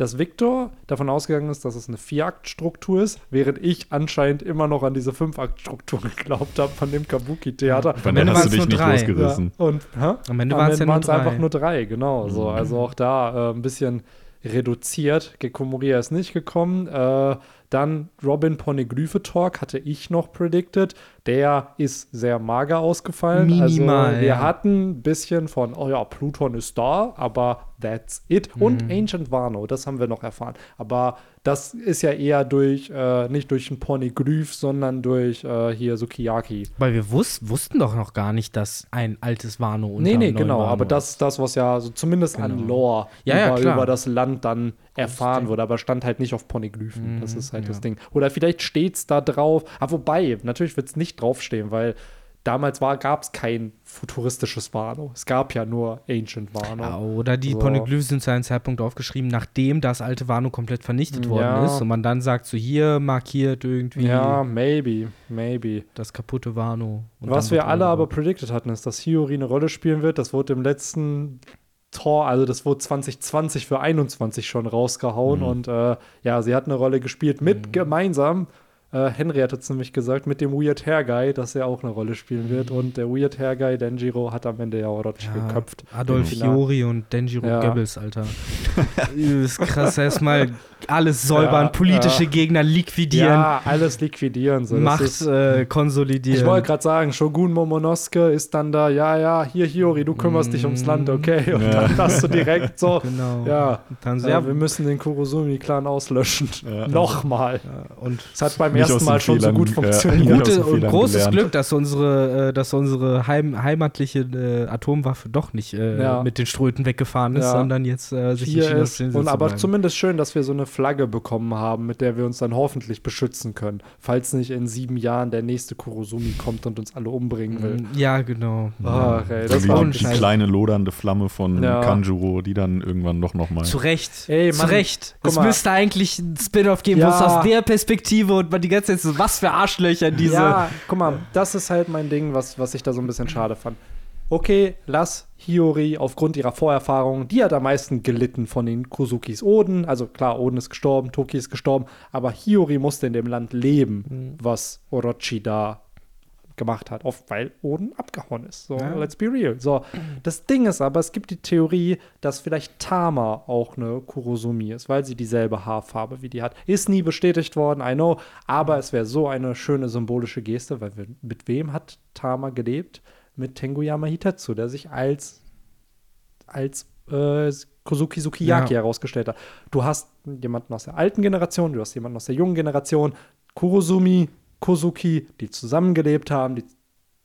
Speaker 1: dass Victor davon ausgegangen ist, dass es eine Vier-Akt-Struktur ist, während ich anscheinend immer noch an diese Fünf-Akt-Struktur geglaubt habe von dem Kabuki-Theater.
Speaker 2: Von
Speaker 3: Am Ende
Speaker 2: hast du dich
Speaker 3: nur
Speaker 2: nicht
Speaker 3: drei.
Speaker 2: losgerissen.
Speaker 1: Ja, und hä?
Speaker 3: Am Ende waren es ja nur
Speaker 1: waren's
Speaker 3: drei.
Speaker 1: einfach nur drei, genau. So.
Speaker 2: Mhm.
Speaker 1: Also auch da äh, ein bisschen reduziert. Gecko Moria ist nicht gekommen. Äh, dann Robin Poneglyphe Talk hatte ich noch predicted. Der ist sehr mager ausgefallen.
Speaker 3: Minimal,
Speaker 1: also wir
Speaker 3: ja.
Speaker 1: hatten ein bisschen von, oh ja, Pluton ist da, aber that's it. Und
Speaker 3: Mhm.
Speaker 1: Ancient Wano, das haben wir noch erfahren. Aber das ist ja eher durch, äh, nicht durch ein Poneglyph, sondern durch äh, hier Sukiyaki.
Speaker 3: Weil wir wus wussten doch noch gar nicht, dass ein altes Wano unter
Speaker 1: Nee, nee, genau.
Speaker 3: Wano
Speaker 1: Aber das ist das, was ja so zumindest an
Speaker 3: Genau.
Speaker 1: Lore
Speaker 3: Ja, ja,
Speaker 1: über,
Speaker 3: klar.
Speaker 1: über das Land dann erfahren wurde, aber stand halt nicht auf Poneglyphen. das
Speaker 3: Mhm,
Speaker 1: ist halt das
Speaker 3: ja.
Speaker 1: Ding. Oder vielleicht steht es da drauf. Aber wobei, natürlich wird es nicht draufstehen, weil damals gab es kein futuristisches Wano. Es gab ja nur Ancient Wano.
Speaker 3: Ja, oder die
Speaker 1: So.
Speaker 3: Poneglyphen sind zu einem Zeitpunkt aufgeschrieben, nachdem das alte Wano komplett vernichtet worden
Speaker 1: Ja.
Speaker 3: ist und man dann sagt, so hier markiert irgendwie
Speaker 1: Ja, maybe, maybe.
Speaker 3: das kaputte Wano. Und
Speaker 1: Was wir alle aber predicted hatten, ist, dass Hiyori eine Rolle spielen wird. Das wurde im letzten Tor, also das wurde 2020 für 21 schon rausgehauen.
Speaker 2: Mhm.
Speaker 1: Und äh, ja, sie hat eine Rolle gespielt mit
Speaker 3: Mhm.
Speaker 1: gemeinsam. Äh, Henry hat es nämlich gesagt, mit dem Weird Hair Guy, dass er auch eine Rolle spielen wird. Und der Weird Hair Guy, Denjiro, hat am Ende ja Orochi
Speaker 3: Mhm. Ja,
Speaker 1: geköpft.
Speaker 3: Adolf. Fiori und Denjiro
Speaker 1: Ja.
Speaker 3: Goebbels, Alter. das ist krass, erstmal alles säubern,
Speaker 1: Ja,
Speaker 3: politische
Speaker 1: ja.
Speaker 3: Gegner liquidieren,
Speaker 1: Ja, alles liquidieren. So. Das
Speaker 3: Macht
Speaker 1: ist-
Speaker 3: äh, konsolidieren.
Speaker 1: Ich wollte gerade sagen, Shogun Momonosuke ist dann da, ja, ja, hier, Hiyori, du kümmerst dich ums Land, okay? Und
Speaker 2: Ja.
Speaker 1: dann hast du direkt so,
Speaker 3: genau.
Speaker 1: ja,
Speaker 3: dann so,
Speaker 1: ja,
Speaker 3: ja,
Speaker 1: wir müssen den Kurosumi-Clan auslöschen.
Speaker 2: Ja.
Speaker 1: Nochmal.
Speaker 3: und
Speaker 1: Es hat beim ersten Mal schon so
Speaker 2: Fehlern,
Speaker 1: gut
Speaker 2: ja.
Speaker 1: funktioniert.
Speaker 3: Gute und großes
Speaker 2: gelernt.
Speaker 3: Glück, dass unsere, äh, dass unsere heim, heimatliche äh, Atomwaffe doch nicht äh,
Speaker 1: Ja.
Speaker 3: mit den Ströten weggefahren ist,
Speaker 1: Ja.
Speaker 3: sondern jetzt äh, sich in
Speaker 1: Hier
Speaker 3: China
Speaker 1: ist, und aber zumindest schön, dass wir so eine Flagge bekommen haben, mit der wir uns dann hoffentlich beschützen können, falls nicht in sieben Jahren der nächste Kurosumi kommt und uns alle umbringen will.
Speaker 3: Mm, Ja, genau.
Speaker 1: Ach, ey, das war
Speaker 2: die, kleine lodernde Flamme von
Speaker 1: Ja.
Speaker 2: Kanjuro, die dann irgendwann doch noch mal.
Speaker 3: Zu Recht.
Speaker 1: Ey,
Speaker 3: Zu
Speaker 1: Mann,
Speaker 3: Recht.
Speaker 1: guck
Speaker 3: Es müsste eigentlich ein Spin-off geben,
Speaker 1: Ja.
Speaker 3: wo es aus der Perspektive und man die ganze Zeit so, was für Arschlöcher diese.
Speaker 1: Ja, guck mal, das ist halt mein Ding, was, was ich da so ein bisschen schade fand. Okay, lass Hiyori aufgrund ihrer Vorerfahrung, die hat am meisten gelitten von den Kusukis Oden. Also klar, Oden ist gestorben, Toki ist gestorben, aber Hiyori musste in dem Land leben,
Speaker 3: Mhm.
Speaker 1: was Orochi da gemacht hat, oft weil Oden abgehauen ist. So,
Speaker 3: Ja.
Speaker 1: let's be real. So, das Ding ist aber, es gibt die Theorie, dass vielleicht Tama auch eine Kurosumi ist, weil sie dieselbe Haarfarbe wie die hat. Ist nie bestätigt worden, I know, aber es wäre so eine schöne symbolische Geste, weil wir, mit wem hat Tama gelebt? Mit Tenguyama Hitetsu, der sich als als äh, Kozuki Sukiyaki
Speaker 3: Ja.
Speaker 1: herausgestellt hat. Du hast jemanden aus der alten Generation, du hast jemanden aus der jungen Generation, Kurosumi, Kozuki, die zusammengelebt haben, die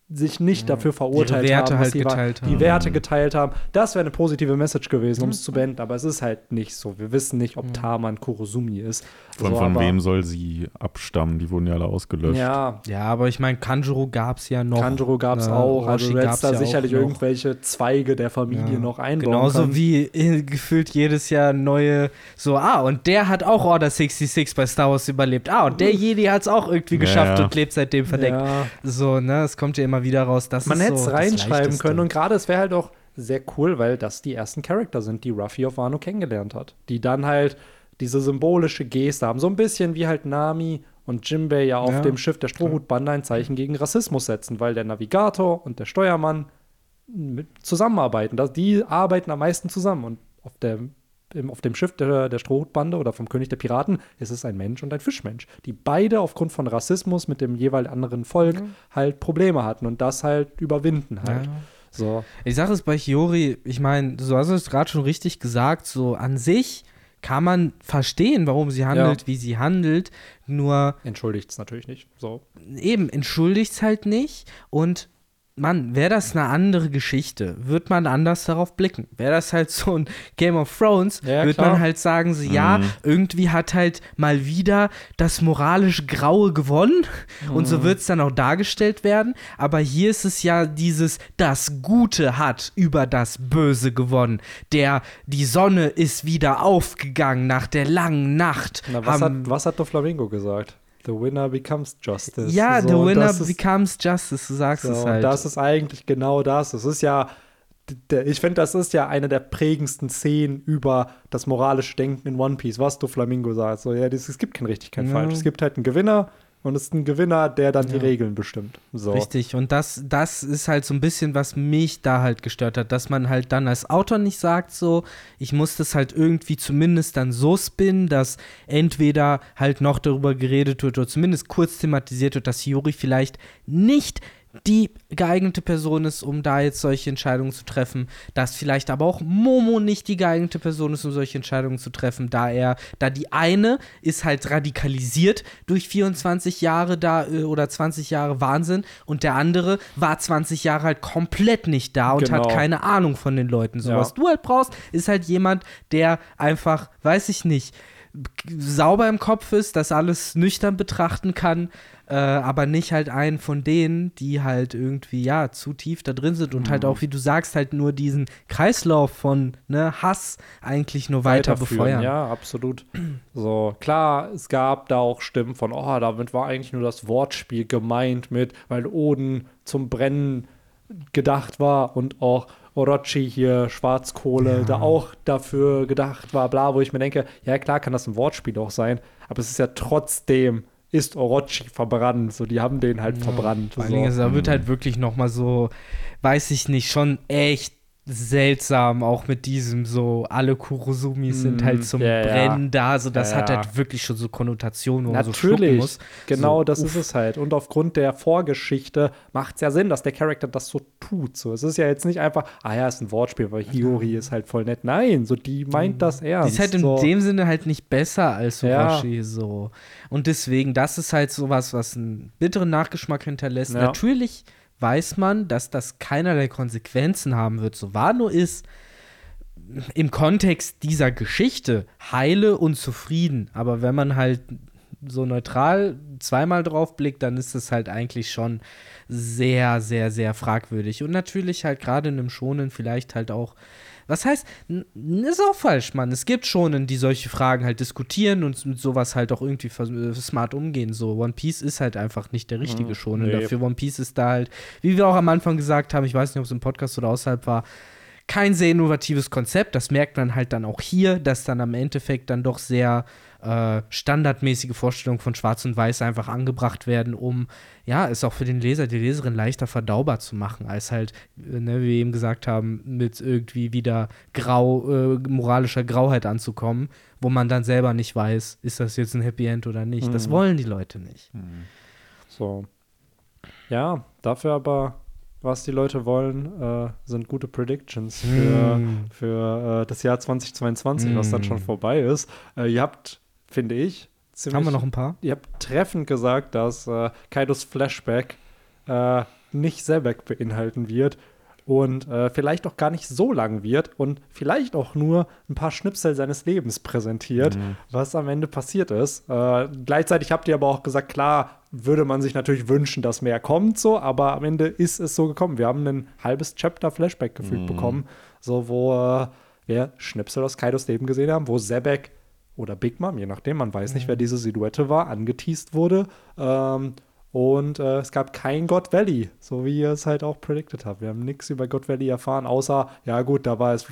Speaker 1: sich nicht dafür verurteilt
Speaker 3: Werte
Speaker 1: haben,
Speaker 3: halt
Speaker 1: sie waren,
Speaker 3: geteilt
Speaker 1: die
Speaker 3: haben.
Speaker 1: Werte geteilt haben. Das wäre eine positive Message gewesen, um es zu beenden, aber es ist halt nicht so. Wir wissen nicht, ob Tama ein Kurosumi ist.
Speaker 2: Von,
Speaker 1: so,
Speaker 2: von
Speaker 1: aber-
Speaker 2: wem soll sie abstammen? Die wurden ja alle ausgelöscht.
Speaker 1: Ja,
Speaker 3: Ja, aber ich meine, Kanjuro gab es ja noch.
Speaker 1: Kanjuro gab es
Speaker 3: äh,
Speaker 1: auch. Also du hättest da
Speaker 3: ja
Speaker 1: sicherlich irgendwelche Zweige der Familie
Speaker 3: Ja.
Speaker 1: noch einbauen
Speaker 3: Genauso
Speaker 1: können.
Speaker 3: wie äh, gefühlt jedes Jahr neue, so, ah, und der hat auch Order 66 bei Star Wars überlebt. Ah, und der Jedi hat es auch irgendwie
Speaker 2: Ja,
Speaker 3: geschafft
Speaker 2: ja.
Speaker 3: und lebt seitdem verdeckt.
Speaker 1: Ja.
Speaker 3: So, ne, es kommt ja immer wieder raus. Das
Speaker 1: Man hätte es
Speaker 3: so
Speaker 1: reinschreiben können und gerade es wäre halt auch sehr cool, weil das die ersten Charakter sind, die Ruffy auf Wano kennengelernt hat. Die dann halt diese symbolische Geste haben. So ein bisschen wie halt Nami und Jimbei ja auf
Speaker 3: Ja,
Speaker 1: dem Schiff der Strohhutbande ein Zeichen gegen Rassismus setzen, weil der Navigator und der Steuermann zusammenarbeiten. Die arbeiten am meisten zusammen. Und auf dem, im, auf dem Schiff der, der Strohhutbande oder vom König der Piraten ist es ein Mensch und ein Fischmensch, die beide aufgrund von Rassismus mit dem jeweils anderen Volk halt Probleme hatten und das halt überwinden halt.
Speaker 3: Ja.
Speaker 1: So.
Speaker 3: Die Sache ist bei Hiyori, ich meine, du hast es gerade schon richtig gesagt, so an sich kann man verstehen, warum sie handelt, wie sie handelt, nur
Speaker 1: Entschuldigt es natürlich nicht. So.
Speaker 3: eben entschuldigt es halt nicht und Mann, wäre das eine andere Geschichte, wird man anders darauf blicken. Wäre das halt so ein Game of Thrones,
Speaker 1: Ja,
Speaker 3: wird man halt sagen, so, ja,
Speaker 2: Mhm.
Speaker 3: irgendwie hat halt mal wieder das moralisch Graue gewonnen und
Speaker 1: Mhm.
Speaker 3: so wird es dann auch dargestellt werden. Aber hier ist es ja dieses, das Gute hat über das Böse gewonnen. Der, die Sonne ist wieder aufgegangen nach der langen Nacht.
Speaker 1: Na, was,
Speaker 3: Haben-
Speaker 1: hat, was hat Doflamingo gesagt? The winner becomes justice.
Speaker 3: ja,
Speaker 1: so,
Speaker 3: the
Speaker 1: und
Speaker 3: winner
Speaker 1: das ist-
Speaker 3: becomes justice, du sagst
Speaker 1: So,
Speaker 3: es
Speaker 1: und
Speaker 3: halt.
Speaker 1: das ist eigentlich genau das. Es ist ja, ich finde, das ist ja eine der prägendsten Szenen über das moralische Denken in One Piece, was du Flamingo sagst. So, ja, das, es gibt kein richtig, kein
Speaker 3: Ja.
Speaker 1: falsch. Es gibt halt einen Gewinner und es ist ein Gewinner, der dann die
Speaker 3: Ja.
Speaker 1: Regeln bestimmt. So.
Speaker 3: Richtig, und das, das ist halt so ein bisschen, was mich da halt gestört hat, dass man halt dann als Autor nicht sagt, so, ich muss das halt irgendwie zumindest dann so spinnen, dass entweder halt noch darüber geredet wird oder zumindest kurz thematisiert wird, dass Hiyori vielleicht nicht die geeignete Person ist, um da jetzt solche Entscheidungen zu treffen, dass vielleicht aber auch Momo nicht die geeignete Person ist, um solche Entscheidungen zu treffen, da er, da die eine ist halt radikalisiert durch 24 Jahre da äh, oder 20 Jahre Wahnsinn und der andere war 20 Jahre halt komplett nicht da und hat
Speaker 1: Genau.
Speaker 3: keine Ahnung von den Leuten. So
Speaker 1: Ja.
Speaker 3: was du halt brauchst, ist halt jemand, der einfach, weiß ich nicht, sauber im Kopf ist, das alles nüchtern betrachten kann, äh, aber nicht halt einen von denen, die halt irgendwie, ja, zu tief da drin sind und halt
Speaker 1: Mhm.
Speaker 3: auch, wie du sagst, halt nur diesen Kreislauf von ne, Hass eigentlich nur weiter befeuern.
Speaker 1: Ja, absolut. So, klar, es gab da auch Stimmen von, oh, damit war eigentlich nur das Wortspiel gemeint mit, weil Oden zum Brennen gedacht war und auch Orochi hier, Schwarzkohle,
Speaker 3: Ja.
Speaker 1: da auch dafür gedacht war, bla, wo ich mir denke, ja klar kann das ein Wortspiel auch sein, aber es ist ja trotzdem, ist Orochi verbrannt, so, die haben den halt verbrannt.
Speaker 3: Vor allen. Dingen, also, da wird
Speaker 2: Mhm.
Speaker 3: halt wirklich noch mal so, weiß ich nicht, schon echt seltsam, auch mit diesem so, alle Kurosumis sind
Speaker 1: Mm,
Speaker 3: halt zum
Speaker 1: ja, ja.
Speaker 3: Brennen da, so das
Speaker 1: Ja,
Speaker 3: hat halt wirklich schon so Konnotationen, wo man so schlucken
Speaker 1: Natürlich,
Speaker 3: muss.
Speaker 1: genau
Speaker 3: So,
Speaker 1: das
Speaker 3: uff.
Speaker 1: ist es halt. Und aufgrund der Vorgeschichte macht es ja Sinn, dass der Charakter das so tut. So, es ist ja jetzt nicht einfach, ah ja, ist ein Wortspiel, weil Hiyori ist halt voll nett. Nein, so die meint das
Speaker 3: Die
Speaker 1: ernst.
Speaker 3: ist halt in
Speaker 1: so.
Speaker 3: dem Sinne halt nicht besser als. Orochi so. Und deswegen, das ist halt sowas, was einen bitteren Nachgeschmack hinterlässt. Natürlich weiß man, dass das keinerlei Konsequenzen haben wird. So Wano ist im Kontext dieser Geschichte heile und zufrieden. Aber wenn man halt so neutral zweimal drauf blickt, dann ist es halt eigentlich schon sehr, sehr, sehr fragwürdig. Und natürlich halt gerade in einem Schonen vielleicht halt auch was heißt, ist auch falsch, Mann. Es gibt schon, die solche Fragen halt diskutieren und mit sowas halt auch irgendwie äh, smart umgehen. So, One Piece ist halt einfach nicht der richtige Shonen.
Speaker 1: nee.
Speaker 3: Dafür One Piece ist da halt, wie wir auch am Anfang gesagt haben, ich weiß nicht, ob es im Podcast oder außerhalb war, kein sehr innovatives Konzept. Das merkt man halt dann auch hier, dass dann am Endeffekt dann doch sehr äh, standardmäßige Vorstellungen von Schwarz und Weiß einfach angebracht werden, um ja, es auch für den Leser, die Leserin leichter verdaubar zu machen, als halt, äh, ne, wie wir eben gesagt haben, mit irgendwie wieder grau, äh, moralischer Grauheit anzukommen, wo man dann selber nicht weiß, ist das jetzt ein Happy End oder nicht. Das
Speaker 1: Mhm.
Speaker 3: wollen die Leute nicht.
Speaker 1: So. Ja, dafür aber, was die Leute wollen, äh, sind gute Predictions für,
Speaker 3: Mm.
Speaker 1: für äh, das Jahr 2022, was dann
Speaker 3: Mm.
Speaker 1: schon vorbei ist. Äh, ihr habt, finde ich, ziemlich.
Speaker 3: Haben wir noch ein paar?
Speaker 1: Ihr habt treffend gesagt, dass äh, Kaidos Flashback äh, nicht Sebek beinhalten wird und äh, vielleicht auch gar nicht so lang wird und vielleicht auch nur ein paar Schnipsel seines Lebens präsentiert, was am Ende passiert ist. Äh, gleichzeitig habt ihr aber auch gesagt, klar, würde man sich natürlich wünschen, dass mehr kommt, so, aber am Ende ist es so gekommen. Wir haben ein halbes Chapter Flashback gefühlt bekommen, so wo äh, wir Schnipsel aus Kaidos Leben gesehen haben, wo Sebek oder Big Mom, je nachdem, man weiß nicht, wer diese Silhouette war, angeteased wurde. Ähm, und äh, es gab kein God Valley, so wie ihr es halt auch predicted habt. Wir haben nichts über God Valley erfahren, außer, ja gut, da war es,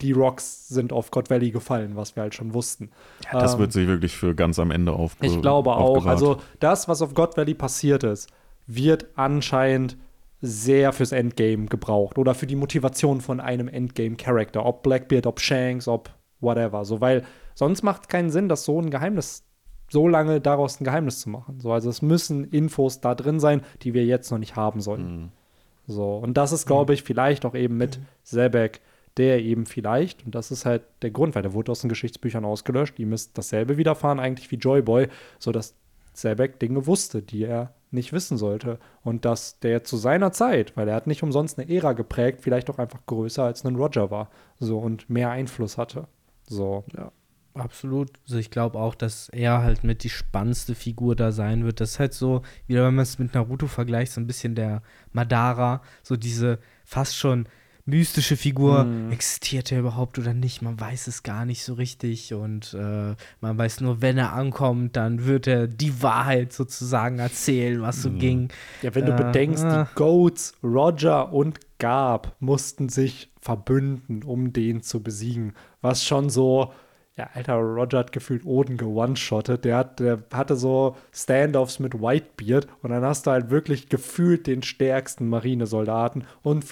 Speaker 1: die Rocks sind auf God Valley gefallen, was wir halt schon wussten.
Speaker 2: Das
Speaker 1: Ähm,
Speaker 2: wird sich wirklich für ganz am Ende aufbe
Speaker 1: ich glaube auch. Also das, was auf God Valley passiert ist, wird anscheinend sehr fürs Endgame gebraucht oder für die Motivation von einem Endgame-Charakter, ob Blackbeard, ob Shanks, ob whatever. So, weil sonst macht es keinen Sinn, dass so ein Geheimnis so lange daraus ein Geheimnis zu machen. So, also es müssen Infos da drin sein, die wir jetzt noch nicht haben sollten. So, und das ist, glaube ich, vielleicht auch eben mit Sebek, der eben vielleicht, und das ist halt der Grund, weil der wurde aus den Geschichtsbüchern ausgelöscht, ihm ist dasselbe widerfahren eigentlich wie Joyboy, sodass Sebek Dinge wusste, die er nicht wissen sollte. Und dass der zu seiner Zeit, weil er hat nicht umsonst eine Ära geprägt, vielleicht auch einfach größer als ein Roger war. So und mehr Einfluss hatte. So.
Speaker 3: Ja, absolut. Also ich glaube auch, dass er halt mit die spannendste Figur da sein wird. Das ist halt so, wieder wenn man es mit Naruto vergleicht, so ein bisschen der Madara, so diese fast schon mystische Figur.
Speaker 1: Mhm.
Speaker 3: Existiert er überhaupt oder nicht? Man weiß es gar nicht so richtig und äh, man weiß nur, wenn er ankommt, dann wird er die Wahrheit sozusagen erzählen, was so ging.
Speaker 1: Ja, wenn du
Speaker 3: Äh,
Speaker 1: bedenkst,
Speaker 3: ah.
Speaker 1: die Goats, Roger und Gab mussten sich verbünden, um den zu besiegen. Was schon so, ja, alter, Roger hat gefühlt Oden gewone-shottet. Der, hat, der hatte so Standoffs mit Whitebeard und dann hast du halt wirklich gefühlt den stärksten Marinesoldaten und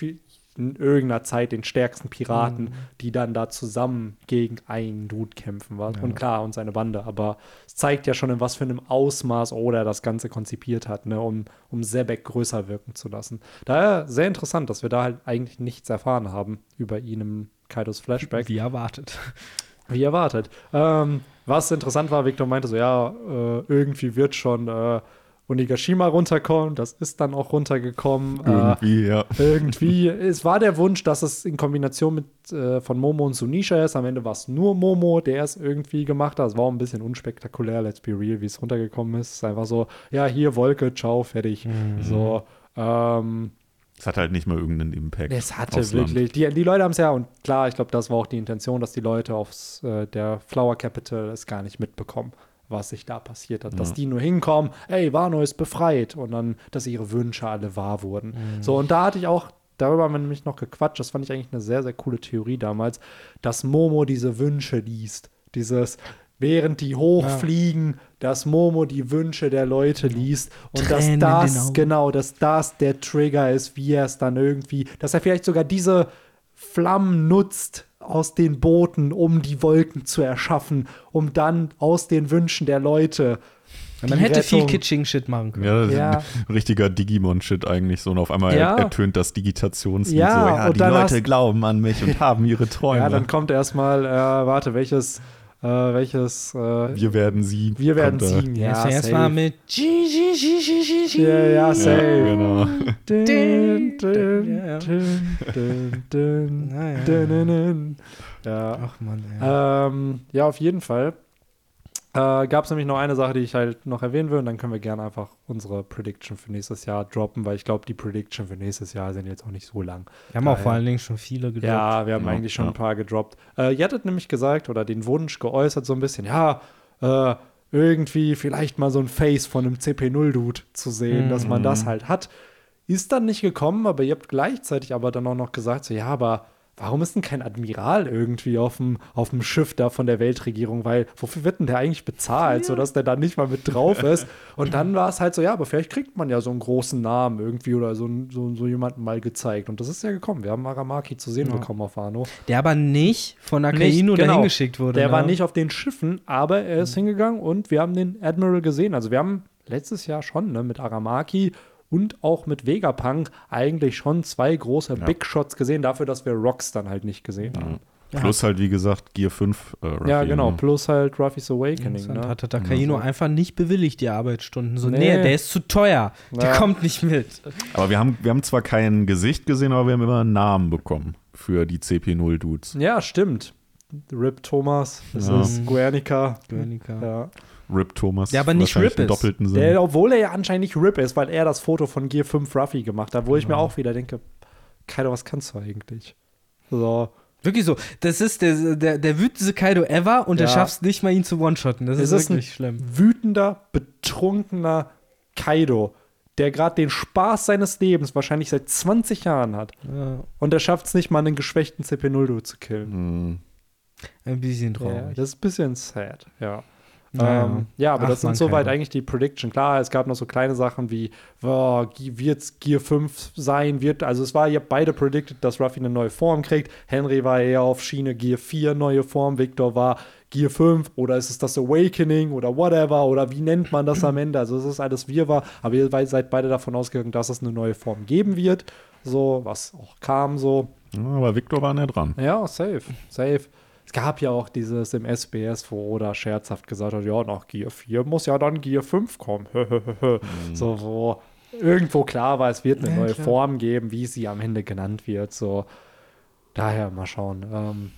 Speaker 1: in irgendeiner Zeit den stärksten Piraten, die dann da zusammen gegen einen Dude kämpfen. Was? Und klar, und seine Bande. Aber es zeigt ja schon, in was für einem Ausmaß Oda das Ganze konzipiert hat, ne, um, um Sebek größer wirken zu lassen. Daher sehr interessant, dass wir da halt eigentlich nichts erfahren haben über ihn im Kaidos Flashback.
Speaker 3: Wie erwartet.
Speaker 1: Wie erwartet. Ähm, was interessant war, Victor meinte so, ja, äh, irgendwie wird schon äh, Onigashima runterkommen. Das ist dann auch runtergekommen. Äh,
Speaker 2: Irgendwie, ja.
Speaker 1: irgendwie, es war der Wunsch, dass es in Kombination mit äh, von Momo und Sunisha ist. Am Ende war es nur Momo, der es irgendwie gemacht hat. Es war auch ein bisschen unspektakulär, let's be real, wie es runtergekommen ist. Es ist einfach so, ja, hier Wolke, ciao, fertig. So, ähm,
Speaker 2: Es hat halt nicht mal irgendeinen Impact.
Speaker 1: es hatte
Speaker 2: aufs Land.
Speaker 1: wirklich, die, die Leute haben es ja, und klar, ich glaube, das war auch die Intention, dass die Leute aufs äh, der Flower Capital es gar nicht mitbekommen, was sich da passiert hat. Dass
Speaker 2: Ja.
Speaker 1: die nur hinkommen, ey, Wano ist befreit und dann, dass ihre Wünsche alle wahr wurden.
Speaker 3: Mhm.
Speaker 1: So, und da hatte ich auch, darüber haben wir nämlich noch gequatscht, das fand ich eigentlich eine sehr, sehr coole Theorie damals, dass Momo diese Wünsche liest. Dieses, während die hochfliegen, dass Momo die Wünsche der Leute liest und
Speaker 3: Tränen
Speaker 1: dass das, genau, dass das der Trigger ist, wie er es dann irgendwie, dass er vielleicht sogar diese Flammen nutzt aus den Booten, um die Wolken zu erschaffen, um dann aus den Wünschen der Leute
Speaker 3: Man
Speaker 1: die
Speaker 3: hätte viel
Speaker 1: Rettung-
Speaker 3: Kitsching-Shit machen können.
Speaker 2: Ja, das
Speaker 1: Ja.
Speaker 2: ist ein richtiger Digimon-Shit eigentlich so. Und auf einmal
Speaker 1: Ja.
Speaker 2: ertönt das Digitationslied
Speaker 1: Ja,
Speaker 2: so. Ja,
Speaker 1: und
Speaker 2: die Leute glauben an mich und haben ihre Träume.
Speaker 1: Ja, dann kommt erstmal, äh, warte, welches, äh, welches, äh,
Speaker 2: wir werden sie.
Speaker 1: wir werden siegen.
Speaker 3: Ja,
Speaker 1: Ja,
Speaker 3: zuerst
Speaker 1: safe.
Speaker 3: mal mit G, G, G, G, G, G.
Speaker 1: Ja, ja, safe. dün,
Speaker 3: dün,
Speaker 1: dün,
Speaker 3: Ach man,
Speaker 1: ähm, ja, auf jeden Fall. Äh, Gab es nämlich noch eine Sache, die ich halt noch erwähnen will, und dann können wir gerne einfach unsere Prediction für nächstes Jahr droppen, weil ich glaube, die Prediction für nächstes Jahr sind jetzt auch nicht so lang.
Speaker 3: Wir haben auch
Speaker 1: Geil.
Speaker 3: vor allen Dingen schon viele gedroppt.
Speaker 1: Ja, wir haben
Speaker 2: Ja,
Speaker 1: eigentlich schon
Speaker 2: ja.
Speaker 1: ein paar gedroppt. Äh, ihr hattet nämlich gesagt oder den Wunsch geäußert, so ein bisschen, ja, äh, irgendwie vielleicht mal so ein Face von einem CP0-Dude zu sehen, dass man das halt hat. Ist dann nicht gekommen, aber ihr habt gleichzeitig aber dann auch noch gesagt, so, ja, aber warum ist denn kein Admiral irgendwie auf dem, auf dem Schiff da von der Weltregierung? Weil, wofür wird denn der eigentlich bezahlt, sodass der da nicht mal mit drauf ist? Und dann war es halt so, ja, aber vielleicht kriegt man ja so einen großen Namen irgendwie oder so, so, so jemanden mal gezeigt. Und das ist ja gekommen. Wir haben Aramaki zu sehen bekommen auf Wano.
Speaker 3: Der aber nicht von Akainu
Speaker 1: genau.
Speaker 3: dahin geschickt wurde.
Speaker 1: Der
Speaker 3: ne?
Speaker 1: war nicht auf den Schiffen, aber er ist hingegangen und wir haben den Admiral gesehen. Also wir haben letztes Jahr schon ne, mit Aramaki und auch mit Vegapunk eigentlich schon zwei große Big Shots gesehen, dafür, dass wir Rocks dann halt nicht gesehen haben.
Speaker 2: Plus halt, wie gesagt, Gear 5. Äh, Ruffy,
Speaker 1: Ja, genau.
Speaker 2: ne?
Speaker 1: Plus halt Ruffy's Awakening. Ne?
Speaker 3: hat Takaino einfach nicht bewilligt, die Arbeitsstunden. So, nee,
Speaker 1: Nee.
Speaker 3: der ist zu teuer. Der
Speaker 1: Ja.
Speaker 3: kommt nicht mit.
Speaker 2: Aber wir haben, wir haben zwar kein Gesicht gesehen, aber wir haben immer einen Namen bekommen für die CP0-Dudes.
Speaker 1: Ja, stimmt. Rip Thomas, das
Speaker 2: Ja.
Speaker 1: ist Guernica.
Speaker 3: Guernica.
Speaker 1: Ja.
Speaker 2: Rip Thomas.
Speaker 3: Der aber nicht Rip ist.
Speaker 2: doppelten Sinn.
Speaker 1: Der, obwohl er ja anscheinend nicht Rip ist, weil er das Foto von Gear 5 Ruffy gemacht hat, wo ich mir auch wieder denke, Kaido, was kannst du eigentlich? So.
Speaker 3: Wirklich so. Das ist der, der, der wütendste Kaido ever und
Speaker 1: Ja.
Speaker 3: du schaffst nicht mal ihn zu one-shotten. Das
Speaker 1: Es
Speaker 3: ist
Speaker 1: ist ein
Speaker 3: wirklich schlimm.
Speaker 1: wütender, betrunkener Kaido, der gerade den Spaß seines Lebens wahrscheinlich seit 20 Jahren hat.
Speaker 3: Ja,
Speaker 1: Und er schafft es nicht mal, einen geschwächten CP0 zu killen.
Speaker 2: Hm.
Speaker 3: ein bisschen
Speaker 1: Ja,
Speaker 3: traurig.
Speaker 1: das ist ein bisschen sad, ja.
Speaker 3: Naja.
Speaker 1: Ähm, ja, aber
Speaker 3: Ach,
Speaker 1: das sind soweit eigentlich die Prediction. Klar, es gab noch so kleine Sachen wie, oh, wird es Gear 5 sein? Wird, also es war ja beide predicted, dass Ruffy eine neue Form kriegt. Henry war eher auf Schiene Gear 4 neue Form, Victor war Gear 5 oder ist es das Awakening oder whatever oder wie nennt man das am Ende? Also es ist alles Wirrwarr, aber ihr seid beide davon ausgegangen, dass es eine neue Form geben wird. So, was auch kam so.
Speaker 2: Ja, aber Victor war näher dran.
Speaker 1: Ja, safe, safe. Es gab ja auch dieses im SBS, wo Oda scherzhaft gesagt hat, ja, nach Gear 4 muss ja dann Gear 5 kommen. So, wo irgendwo klar war, es wird eine
Speaker 3: Ja,
Speaker 1: neue
Speaker 3: klar.
Speaker 1: Form geben, wie sie am Ende genannt wird. So, daher mal schauen. Ähm,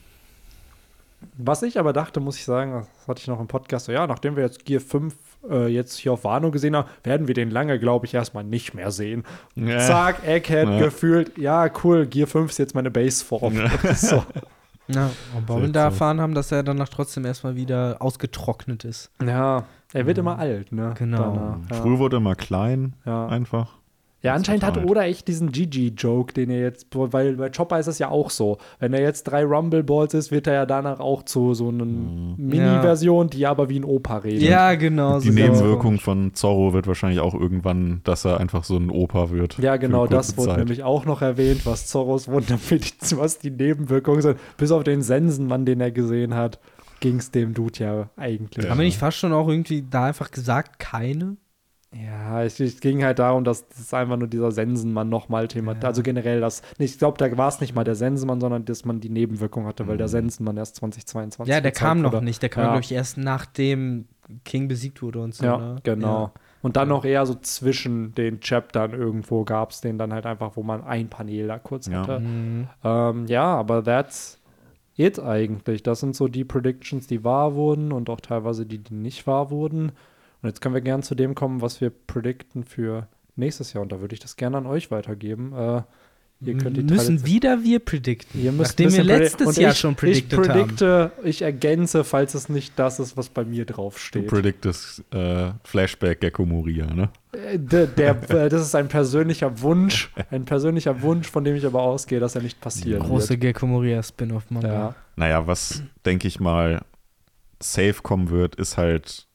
Speaker 1: was ich aber dachte, muss ich sagen, das hatte ich noch im Podcast, so, ja, nachdem wir jetzt Gear 5 äh, jetzt hier auf Warnung gesehen haben, werden wir den lange, glaube ich, erstmal nicht mehr sehen.
Speaker 2: Ja.
Speaker 1: Zack, Egghead
Speaker 2: Ja.
Speaker 1: gefühlt, ja, cool, Gear 5 ist jetzt meine Baseform. so.
Speaker 3: Ja, und
Speaker 2: Seltsam.
Speaker 3: da erfahren haben, dass er danach trotzdem erstmal wieder ausgetrocknet ist.
Speaker 1: Ja, er wird immer alt, ne?
Speaker 3: Genau.
Speaker 1: Danach, ja.
Speaker 2: Früher wurde er mal klein,
Speaker 1: Ja.
Speaker 2: einfach.
Speaker 1: Ja, anscheinend hat. Oda echt diesen Gigi-Joke, den er jetzt, weil bei Chopper ist es ja auch so. Wenn er jetzt drei Rumble-Balls ist, wird er ja danach auch zu so einer Mini-Version, die aber wie ein Opa redet.
Speaker 3: Ja, genau.
Speaker 2: Die
Speaker 3: so
Speaker 2: Nebenwirkung von Zorro wird wahrscheinlich auch irgendwann, dass er einfach so ein Opa wird.
Speaker 1: Ja, genau, das wurde
Speaker 2: Zeit.
Speaker 1: nämlich auch noch erwähnt, was Zorros Wundermedizin, was die Nebenwirkungen sind. Bis auf den Sensenmann, den er gesehen hat, ging es dem Dude ja eigentlich.
Speaker 3: Haben wir nicht fast schon auch irgendwie da einfach gesagt, keine?
Speaker 1: Ja, es, es ging halt darum, dass das einfach nur dieser Sensenmann nochmal Thema, also generell das, ich glaube, da war es nicht mal der Sensenmann, sondern dass man die Nebenwirkung hatte, weil der Sensenmann erst 2022
Speaker 3: Ja, der
Speaker 1: gezeigt
Speaker 3: kam noch
Speaker 1: wurde.
Speaker 3: nicht. Der kam,
Speaker 1: Ja.
Speaker 3: glaube ich, erst nachdem King besiegt wurde und so.
Speaker 1: Ja,
Speaker 3: ne?
Speaker 1: genau. Und dann noch eher so zwischen den Chaptern irgendwo gab es den dann halt einfach, wo man ein Panel da kurz
Speaker 2: Ja.
Speaker 1: hatte.
Speaker 3: Mhm.
Speaker 1: Ähm, ja, aber that's it eigentlich. Das sind so die Predictions, die wahr wurden und auch teilweise die, die nicht wahr wurden. Und jetzt können wir gern zu dem kommen, was wir predikten für nächstes Jahr. Und da würde ich das gerne an euch weitergeben. Äh, ihr könnt die
Speaker 3: Müssen
Speaker 1: Tradition-
Speaker 3: wieder wir predikten.
Speaker 1: Ihr müsst
Speaker 3: nachdem wir letztes Jahr
Speaker 1: ich,
Speaker 3: schon predicted
Speaker 1: ich
Speaker 3: haben.
Speaker 1: predikte, ich ergänze, falls es nicht das ist, was bei mir
Speaker 2: Du
Speaker 1: draufsteht.
Speaker 2: prediktest äh, Flashback Gecko Moria, ne?
Speaker 1: Äh, Der, der, äh, das ist ein persönlicher Wunsch, ein persönlicher Wunsch, von dem ich aber ausgehe, dass er nicht passieren
Speaker 3: Große. Gecko Moria Spin-off-Manga.
Speaker 1: Ja.
Speaker 2: Naja, was, denke ich mal, safe kommen wird, ist halt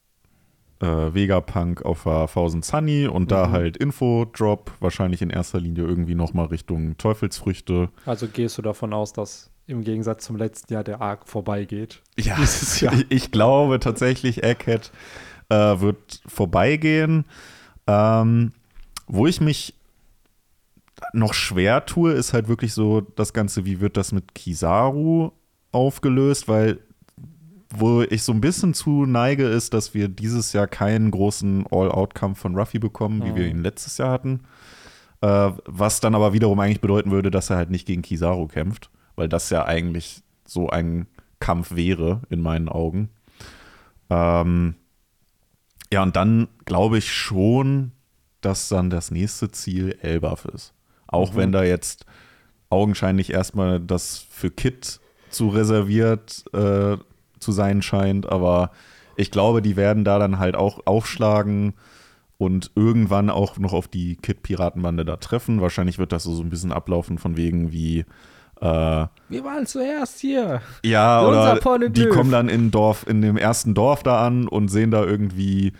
Speaker 2: äh, Vegapunk auf der Thousand Sunny und da
Speaker 1: Mhm.
Speaker 2: halt Info-Drop, wahrscheinlich in erster Linie irgendwie nochmal Richtung Teufelsfrüchte.
Speaker 1: Also gehst du davon aus, dass im Gegensatz zum letzten Jahr der Arc vorbeigeht?
Speaker 2: Ja,
Speaker 1: Dieses Jahr.
Speaker 2: ich, ich glaube tatsächlich, Egghead äh, wird vorbeigehen. Ähm, wo ich mich noch schwer tue, ist halt wirklich so das Ganze, wie wird das mit Kizaru aufgelöst, weil wo ich so ein bisschen zu neige, ist, dass wir dieses Jahr keinen großen All-Out-Kampf von Ruffy bekommen, wie wir
Speaker 1: Mhm.
Speaker 2: ihn letztes Jahr hatten. Äh, was dann aber wiederum eigentlich bedeuten würde, dass er halt nicht gegen Kizaru kämpft, weil das ja eigentlich so ein Kampf wäre, in meinen Augen. Ähm, ja, und dann glaube ich schon, dass dann das nächste Ziel Elbaf ist. Auch
Speaker 1: Mhm.
Speaker 2: wenn da jetzt augenscheinlich erstmal das für Kit zu reserviert äh, zu sein scheint, aber ich glaube, die werden da dann halt auch aufschlagen und irgendwann auch noch auf die Kit-Piratenbande da treffen. Wahrscheinlich wird das so, so ein bisschen ablaufen von wegen wie äh,
Speaker 3: Wir waren zuerst hier.
Speaker 2: ja, oder die kommen dann in Dorf, in dem ersten Dorf da an und sehen da irgendwie,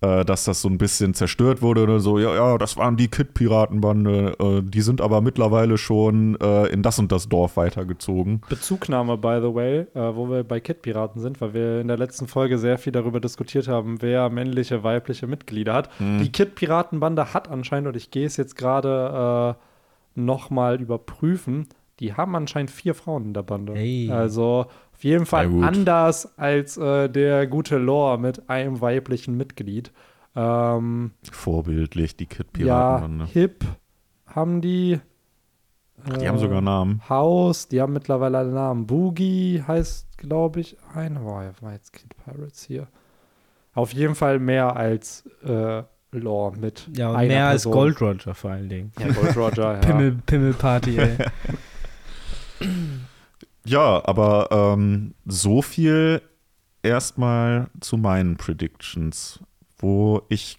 Speaker 2: äh, dass das so ein bisschen zerstört wurde oder so. Ja, ja, das waren die Kid-Piratenbande. Äh, die sind aber mittlerweile schon äh, in das und das Dorf weitergezogen.
Speaker 1: Bezugnahme, by the way, äh, wo wir bei Kid-Piraten sind, weil wir in der letzten Folge sehr viel darüber diskutiert haben, wer männliche, weibliche Mitglieder hat. Die Kid-Piratenbande hat anscheinend, und ich gehe es jetzt gerade äh, nochmal überprüfen, die haben anscheinend vier Frauen in der Bande.
Speaker 3: Hey.
Speaker 1: Also auf jeden Fall anders als äh, der gute Lore mit einem weiblichen Mitglied. Ähm,
Speaker 2: Vorbildlich, die
Speaker 1: ja,
Speaker 2: Kid-Piratenbande.
Speaker 1: Hip haben die.
Speaker 2: die
Speaker 1: äh,
Speaker 2: haben sogar Namen.
Speaker 1: Haus, die haben mittlerweile einen Namen. Boogie heißt, glaube ich, ein. Boah, war jetzt Kid Pirates hier. Auf jeden Fall mehr als äh, Lore mit.
Speaker 3: Ja, und
Speaker 1: einer
Speaker 3: mehr als
Speaker 1: Person.
Speaker 3: Gold Roger vor allen Dingen.
Speaker 1: Ja, Gold Roger, ja.
Speaker 3: Pimmel, Pimmelparty, ey.
Speaker 2: Ja, aber ähm, so viel erstmal zu meinen Predictions, wo ich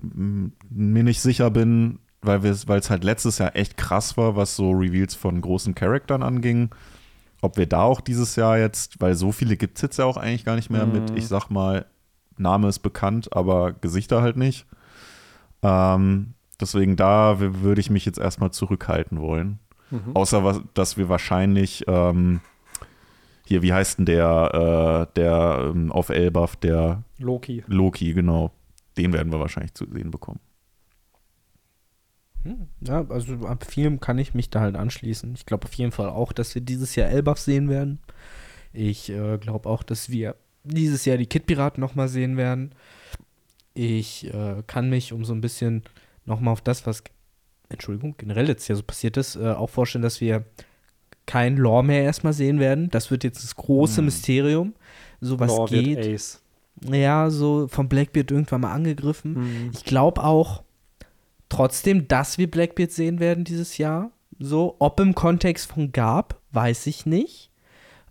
Speaker 2: mm, mir nicht sicher bin, weil es halt letztes Jahr echt krass war, was so Reveals von großen Charaktern anging. Ob wir da auch dieses Jahr jetzt, weil so viele gibt es jetzt ja auch eigentlich gar nicht mehr mit,
Speaker 1: Mhm.
Speaker 2: ich sag mal, Name ist bekannt, aber Gesichter halt nicht. Ähm, deswegen da würde ich mich jetzt erstmal zurückhalten wollen.
Speaker 1: Mhm.
Speaker 2: Außer, was, dass wir wahrscheinlich ähm, hier, wie heißt denn der, äh, der ähm, auf Elbaf, der
Speaker 1: Loki.
Speaker 2: Loki, genau. Den werden wir wahrscheinlich zu sehen bekommen.
Speaker 3: Hm, Ja, also ab vielem kann ich mich da halt anschließen. Ich glaube auf jeden Fall auch, dass wir dieses Jahr Elbaf sehen werden. Ich äh, glaube auch, dass wir dieses Jahr die Kid-Piraten nochmal sehen werden. Ich äh, kann mich um so ein bisschen nochmal auf das, was, Entschuldigung, generell jetzt hier so passiert ist, äh, auch vorstellen, dass wir kein Lore mehr erstmal sehen werden. Das wird jetzt das große
Speaker 2: Hm.
Speaker 3: Mysterium. So was
Speaker 1: Lore wird
Speaker 3: geht.
Speaker 1: Ace.
Speaker 3: Ja, so vom Blackbeard irgendwann mal angegriffen.
Speaker 1: Mhm.
Speaker 3: Ich glaube auch trotzdem, dass wir Blackbeard sehen werden dieses Jahr. So, ob im Kontext von Gab, weiß ich nicht.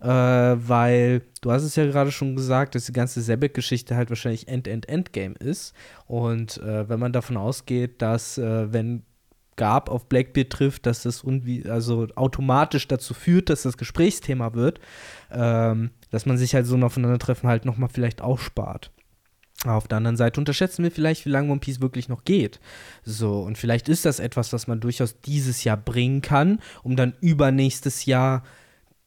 Speaker 3: Äh, weil du hast es ja gerade schon gesagt, dass die ganze Sebek-Geschichte halt wahrscheinlich End-End-Endgame ist. Und äh, wenn man davon ausgeht, dass äh, wenn Gab auf Blackbeard trifft, dass das also automatisch dazu führt, dass das Gesprächsthema wird, ähm, dass man sich halt so ein Aufeinandertreffen halt nochmal vielleicht ausspart. Auf der anderen Seite unterschätzen wir vielleicht, wie lange One Piece wirklich noch geht. So, und vielleicht ist das etwas, was man durchaus dieses Jahr bringen kann, um dann übernächstes Jahr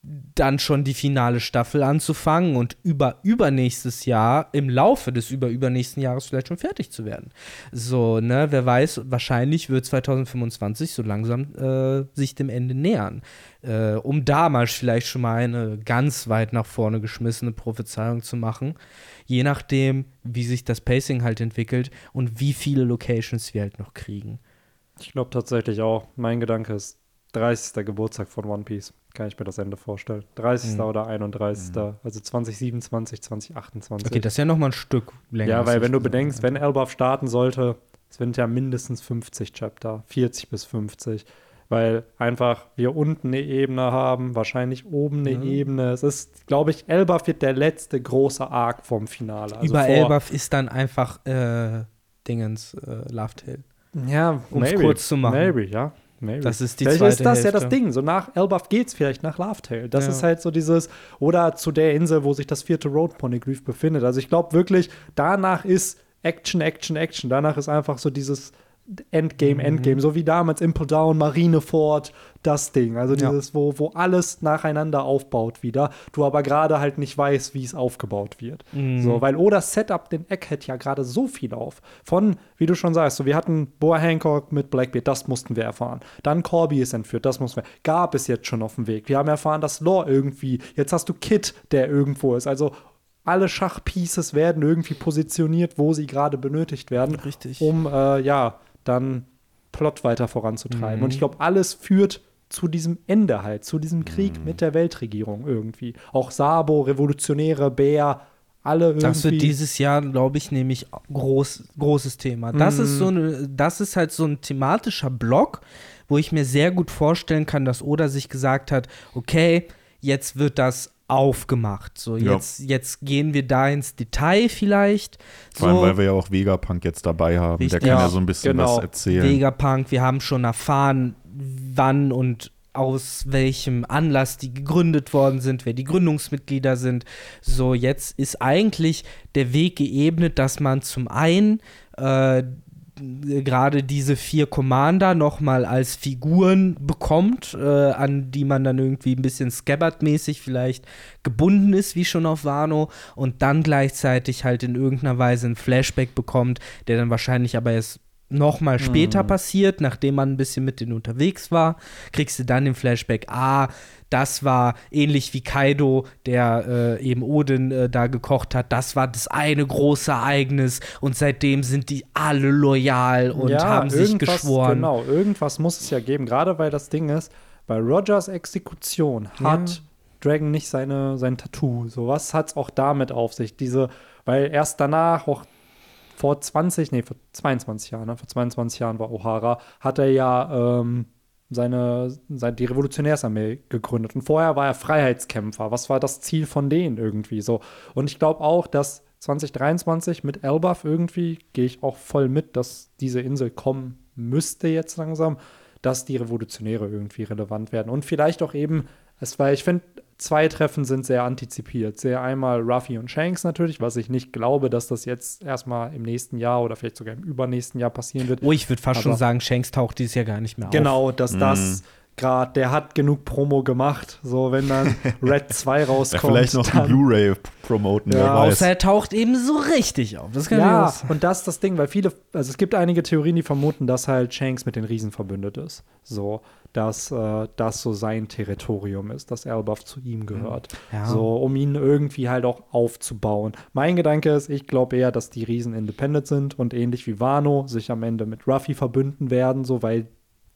Speaker 3: dann schon die finale Staffel anzufangen und über übernächstes Jahr im Laufe des überübernächsten Jahres vielleicht schon fertig zu werden. So, ne, wer weiß, wahrscheinlich wird 2025 so langsam äh, sich dem Ende nähern. Äh, um da mal vielleicht schon mal eine ganz weit nach vorne geschmissene Prophezeiung zu machen. Je nachdem, wie sich das Pacing halt entwickelt und wie viele Locations wir halt noch kriegen.
Speaker 1: Ich glaube tatsächlich auch. Mein Gedanke ist 30. Geburtstag von One Piece. Kann ich mir das Ende vorstellen. 30.
Speaker 3: Mhm.
Speaker 1: oder 31. Also 2027, 2028.
Speaker 3: Okay, das ist ja noch mal ein Stück länger.
Speaker 1: Ja, weil wenn du bedenkst, wenn Elbaf starten sollte, es sind ja mindestens 50 Chapter, 40 bis 50, weil einfach wir unten eine Ebene haben, wahrscheinlich oben eine
Speaker 3: Mhm.
Speaker 1: Ebene. Es ist, glaube ich, Elbaf wird der letzte große Arc vom Finale. Also
Speaker 3: Über Elbaf ist dann einfach äh, Dingens äh, Love Tale.
Speaker 1: Ja,
Speaker 3: Um's
Speaker 1: maybe.
Speaker 3: kurz zu machen.
Speaker 1: Maybe, ja. Maybe.
Speaker 3: Das ist die
Speaker 1: vielleicht
Speaker 3: zweite
Speaker 1: ist das ja
Speaker 3: Hälfte.
Speaker 1: das Ding. So nach Elbaf geht's vielleicht nach Laughtail. Das
Speaker 3: Ja.
Speaker 1: ist halt so dieses, oder zu der Insel, wo sich das vierte Road Poneglyph befindet. Also ich glaube wirklich, danach ist Action, Action, Action. Danach ist einfach so dieses
Speaker 3: Mhm.
Speaker 1: Endgame, Endgame. So wie damals Impel Down, Marineford, das Ding. Also
Speaker 3: Ja.
Speaker 1: dieses, wo, wo alles nacheinander aufbaut wieder. Du aber gerade halt nicht weißt, wie es aufgebaut wird.
Speaker 3: Mhm.
Speaker 1: So, weil oder Setup den Egghead ja gerade so viel auf. Von, wie du schon sagst, so wir hatten Boa Hancock mit Blackbeard, das mussten wir erfahren. Dann Corby ist entführt, das mussten wir. Gab es jetzt schon auf dem Weg. Wir haben erfahren, dass Lore irgendwie, jetzt hast du Kit, der irgendwo ist. Also alle Schachpieces werden irgendwie positioniert, wo sie gerade benötigt werden,
Speaker 3: Richtig.
Speaker 1: um äh, ja dann Plot weiter voranzutreiben.
Speaker 3: Mhm.
Speaker 1: Und ich glaube, alles führt zu diesem Ende halt, zu diesem Krieg mit der Weltregierung irgendwie. Auch Sabo, Revolutionäre, Bär, alle irgendwie.
Speaker 3: Das wird dieses Jahr, glaube ich, nämlich groß, großes Thema. Das
Speaker 1: Mhm.
Speaker 3: ist so eine, das ist halt so ein thematischer Block, wo ich mir sehr gut vorstellen kann, dass Oda sich gesagt hat, okay, jetzt wird das aufgemacht. So,
Speaker 2: Ja.
Speaker 3: jetzt, jetzt gehen wir da ins Detail vielleicht.
Speaker 2: Vor allem, weil wir ja auch Vegapunk jetzt dabei haben.
Speaker 3: Richtig.
Speaker 2: Der kann ja,
Speaker 1: Ja,
Speaker 2: so ein bisschen
Speaker 1: genau.
Speaker 2: was erzählen.
Speaker 3: Vegapunk, wir haben schon erfahren, wann und aus welchem Anlass die gegründet worden sind, wer die Gründungsmitglieder sind. So, jetzt ist eigentlich der Weg geebnet, dass man zum einen äh, gerade diese vier Commander nochmal als Figuren bekommt, äh, an die man dann irgendwie ein bisschen Scabbard-mäßig vielleicht gebunden ist, wie schon auf Wano, und dann gleichzeitig halt in irgendeiner Weise ein Flashback bekommt, der dann wahrscheinlich aber erst nochmal später passiert, nachdem man ein bisschen mit denen unterwegs war, kriegst du dann den Flashback, ah, das war ähnlich wie Kaido, der äh, eben Odin äh, da gekocht hat, das war das eine große Ereignis und seitdem sind die alle loyal und haben sich geschworen.
Speaker 1: Genau, irgendwas muss es ja geben, gerade weil das Ding ist, bei Rogers Exekution hat
Speaker 3: Ja.
Speaker 1: Dragon nicht seine, sein Tattoo. So was hat es auch damit auf sich. Diese, weil erst danach, auch vor 20, nee, vor 22 Jahren, ne, vor 22 Jahren war O'Hara, hat er ja ähm, seine, seine, die Revolutionärsarmee gegründet. Und vorher war er Freiheitskämpfer. Was war das Ziel von denen irgendwie so? Und ich glaube auch, dass 2023 mit Elbaf irgendwie, gehe ich auch voll mit, dass diese Insel kommen müsste jetzt langsam, dass die Revolutionäre irgendwie relevant werden. Und vielleicht auch eben, es war, ich finde, zwei Treffen sind sehr antizipiert. Sehr einmal Ruffy und Shanks natürlich, was ich nicht glaube, dass das jetzt erstmal im nächsten Jahr oder vielleicht sogar im übernächsten Jahr passieren wird.
Speaker 3: Oh, ich würde fast schon
Speaker 1: Aber-
Speaker 3: sagen, Shanks taucht dieses Jahr gar nicht mehr auf.
Speaker 1: Genau, dass das gerade, der hat genug Promo gemacht. So, wenn dann Red 2
Speaker 2: Ja,
Speaker 1: rauskommt.
Speaker 2: vielleicht noch die
Speaker 1: dann-
Speaker 2: Blu-ray promoten, wer
Speaker 1: Ja,
Speaker 2: weiß.
Speaker 3: Außer er taucht eben so richtig auf. Das kann
Speaker 1: Ja,
Speaker 3: ich
Speaker 1: und das ist das Ding, weil viele, also es gibt einige Theorien, die vermuten, dass halt Shanks mit den Riesen verbündet ist. So, dass äh, das so sein Territorium ist, dass Elbaf zu ihm gehört.
Speaker 3: Ja.
Speaker 1: So, um ihn irgendwie halt auch aufzubauen. Mein Gedanke ist, ich glaube eher, dass die Riesen independent sind und ähnlich wie Wano sich am Ende mit Ruffy verbünden werden, so weil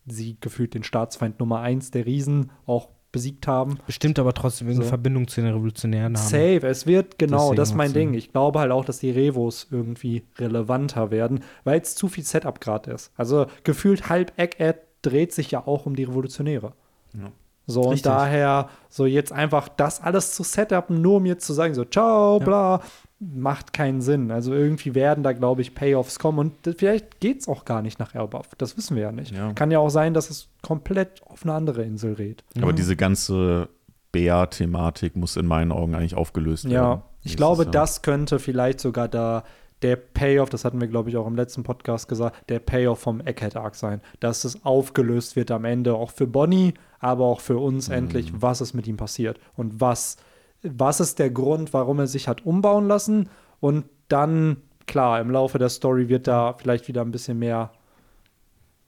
Speaker 1: sie gefühlt den Staatsfeind Nummer eins der Riesen auch besiegt haben.
Speaker 3: Bestimmt aber trotzdem irgendeine
Speaker 1: So.
Speaker 3: Verbindung zu den Revolutionären haben.
Speaker 1: Safe, es wird genau,
Speaker 3: Deswegen
Speaker 1: das ist mein. Ding. Ich glaube halt auch, dass die Revos irgendwie relevanter werden, weil es zu viel Setup gerade ist. Also gefühlt halb Egghead dreht sich ja auch um die Revolutionäre.
Speaker 2: Ja.
Speaker 1: So und
Speaker 3: Richtig.
Speaker 1: daher so jetzt einfach das alles zu setupen, nur um jetzt zu sagen so ciao,
Speaker 3: Ja.
Speaker 1: bla, macht keinen Sinn. Also irgendwie werden da glaube ich Payoffs kommen und das, vielleicht geht's auch gar nicht nach Elbaf. Das wissen wir ja nicht.
Speaker 2: Ja.
Speaker 1: Kann ja auch sein, dass es komplett auf eine andere Insel redet.
Speaker 2: Aber diese ganze Bär-Thematik muss in meinen Augen eigentlich aufgelöst werden.
Speaker 1: Ja, ich glaube,
Speaker 2: Jahr.
Speaker 1: das könnte vielleicht sogar da der Payoff, das hatten wir, glaube ich, auch im letzten Podcast gesagt, der Payoff vom Egghead Arc sein. Dass es aufgelöst wird am Ende, auch für Bonnie, aber auch für uns
Speaker 2: Mhm.
Speaker 1: endlich, was ist mit ihm passiert und was, was ist der Grund, warum er sich hat umbauen lassen. Und dann, klar, im Laufe der Story wird da vielleicht wieder ein bisschen mehr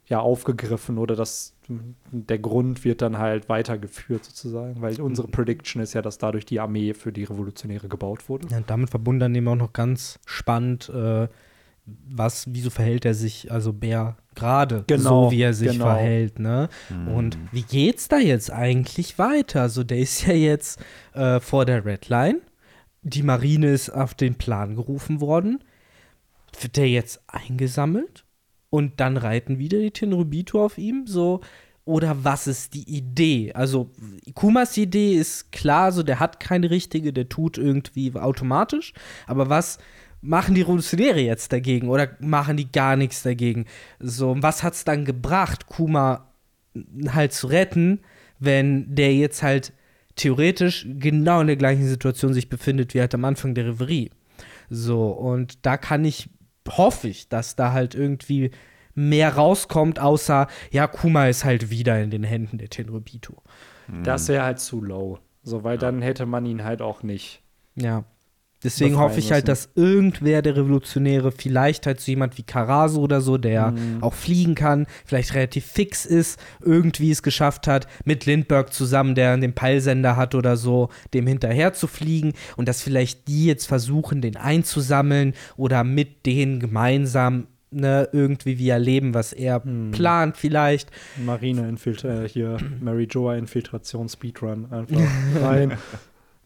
Speaker 1: ja, aufgegriffen oder das, der Grund wird dann halt weitergeführt sozusagen, weil unsere Prediction ist ja, dass dadurch die Armee für die Revolutionäre gebaut wurde.
Speaker 3: Ja, und damit verbunden dann eben auch noch ganz spannend, äh, was, wieso verhält er sich, also Bär, gerade
Speaker 1: Genau,
Speaker 3: so, wie er sich
Speaker 1: genau.
Speaker 3: verhält, ne? Und wie geht's da jetzt eigentlich weiter? Also der ist ja jetzt äh, vor der Redline, die Marine ist auf den Plan gerufen worden, wird der jetzt eingesammelt und dann reiten wieder die Tenryubito auf ihm, so oder was ist die Idee? Also Kumas Idee ist klar, so der hat keine richtige, der tut irgendwie automatisch, aber was machen die Revolutionäre jetzt dagegen oder machen die gar nichts dagegen? So, was hat's dann gebracht, Kuma halt zu retten, wenn der jetzt halt theoretisch genau in der gleichen Situation sich befindet wie halt am Anfang der Reverie. So, und da kann ich, hoffe ich, dass da halt irgendwie mehr rauskommt, außer, ja, Kuma ist halt wieder in den Händen der Tenryubito.
Speaker 1: Das wäre halt zu low. So, weil dann hätte man ihn halt auch nicht.
Speaker 3: Ja. Deswegen hoffe ich halt,
Speaker 1: müssen.
Speaker 3: dass irgendwer der Revolutionäre, vielleicht halt so jemand wie Karasu oder so, der
Speaker 1: Mhm.
Speaker 3: auch fliegen kann, vielleicht relativ fix ist, irgendwie es geschafft hat, mit Lindbergh zusammen, der den Peilsender hat oder so, dem hinterher zu fliegen und dass vielleicht die jetzt versuchen, den einzusammeln oder mit denen gemeinsam ne, irgendwie wie erleben, was er
Speaker 1: Mhm.
Speaker 3: plant vielleicht.
Speaker 1: Marine Infiltration, äh, hier Mary Joa Infiltration Speedrun einfach rein.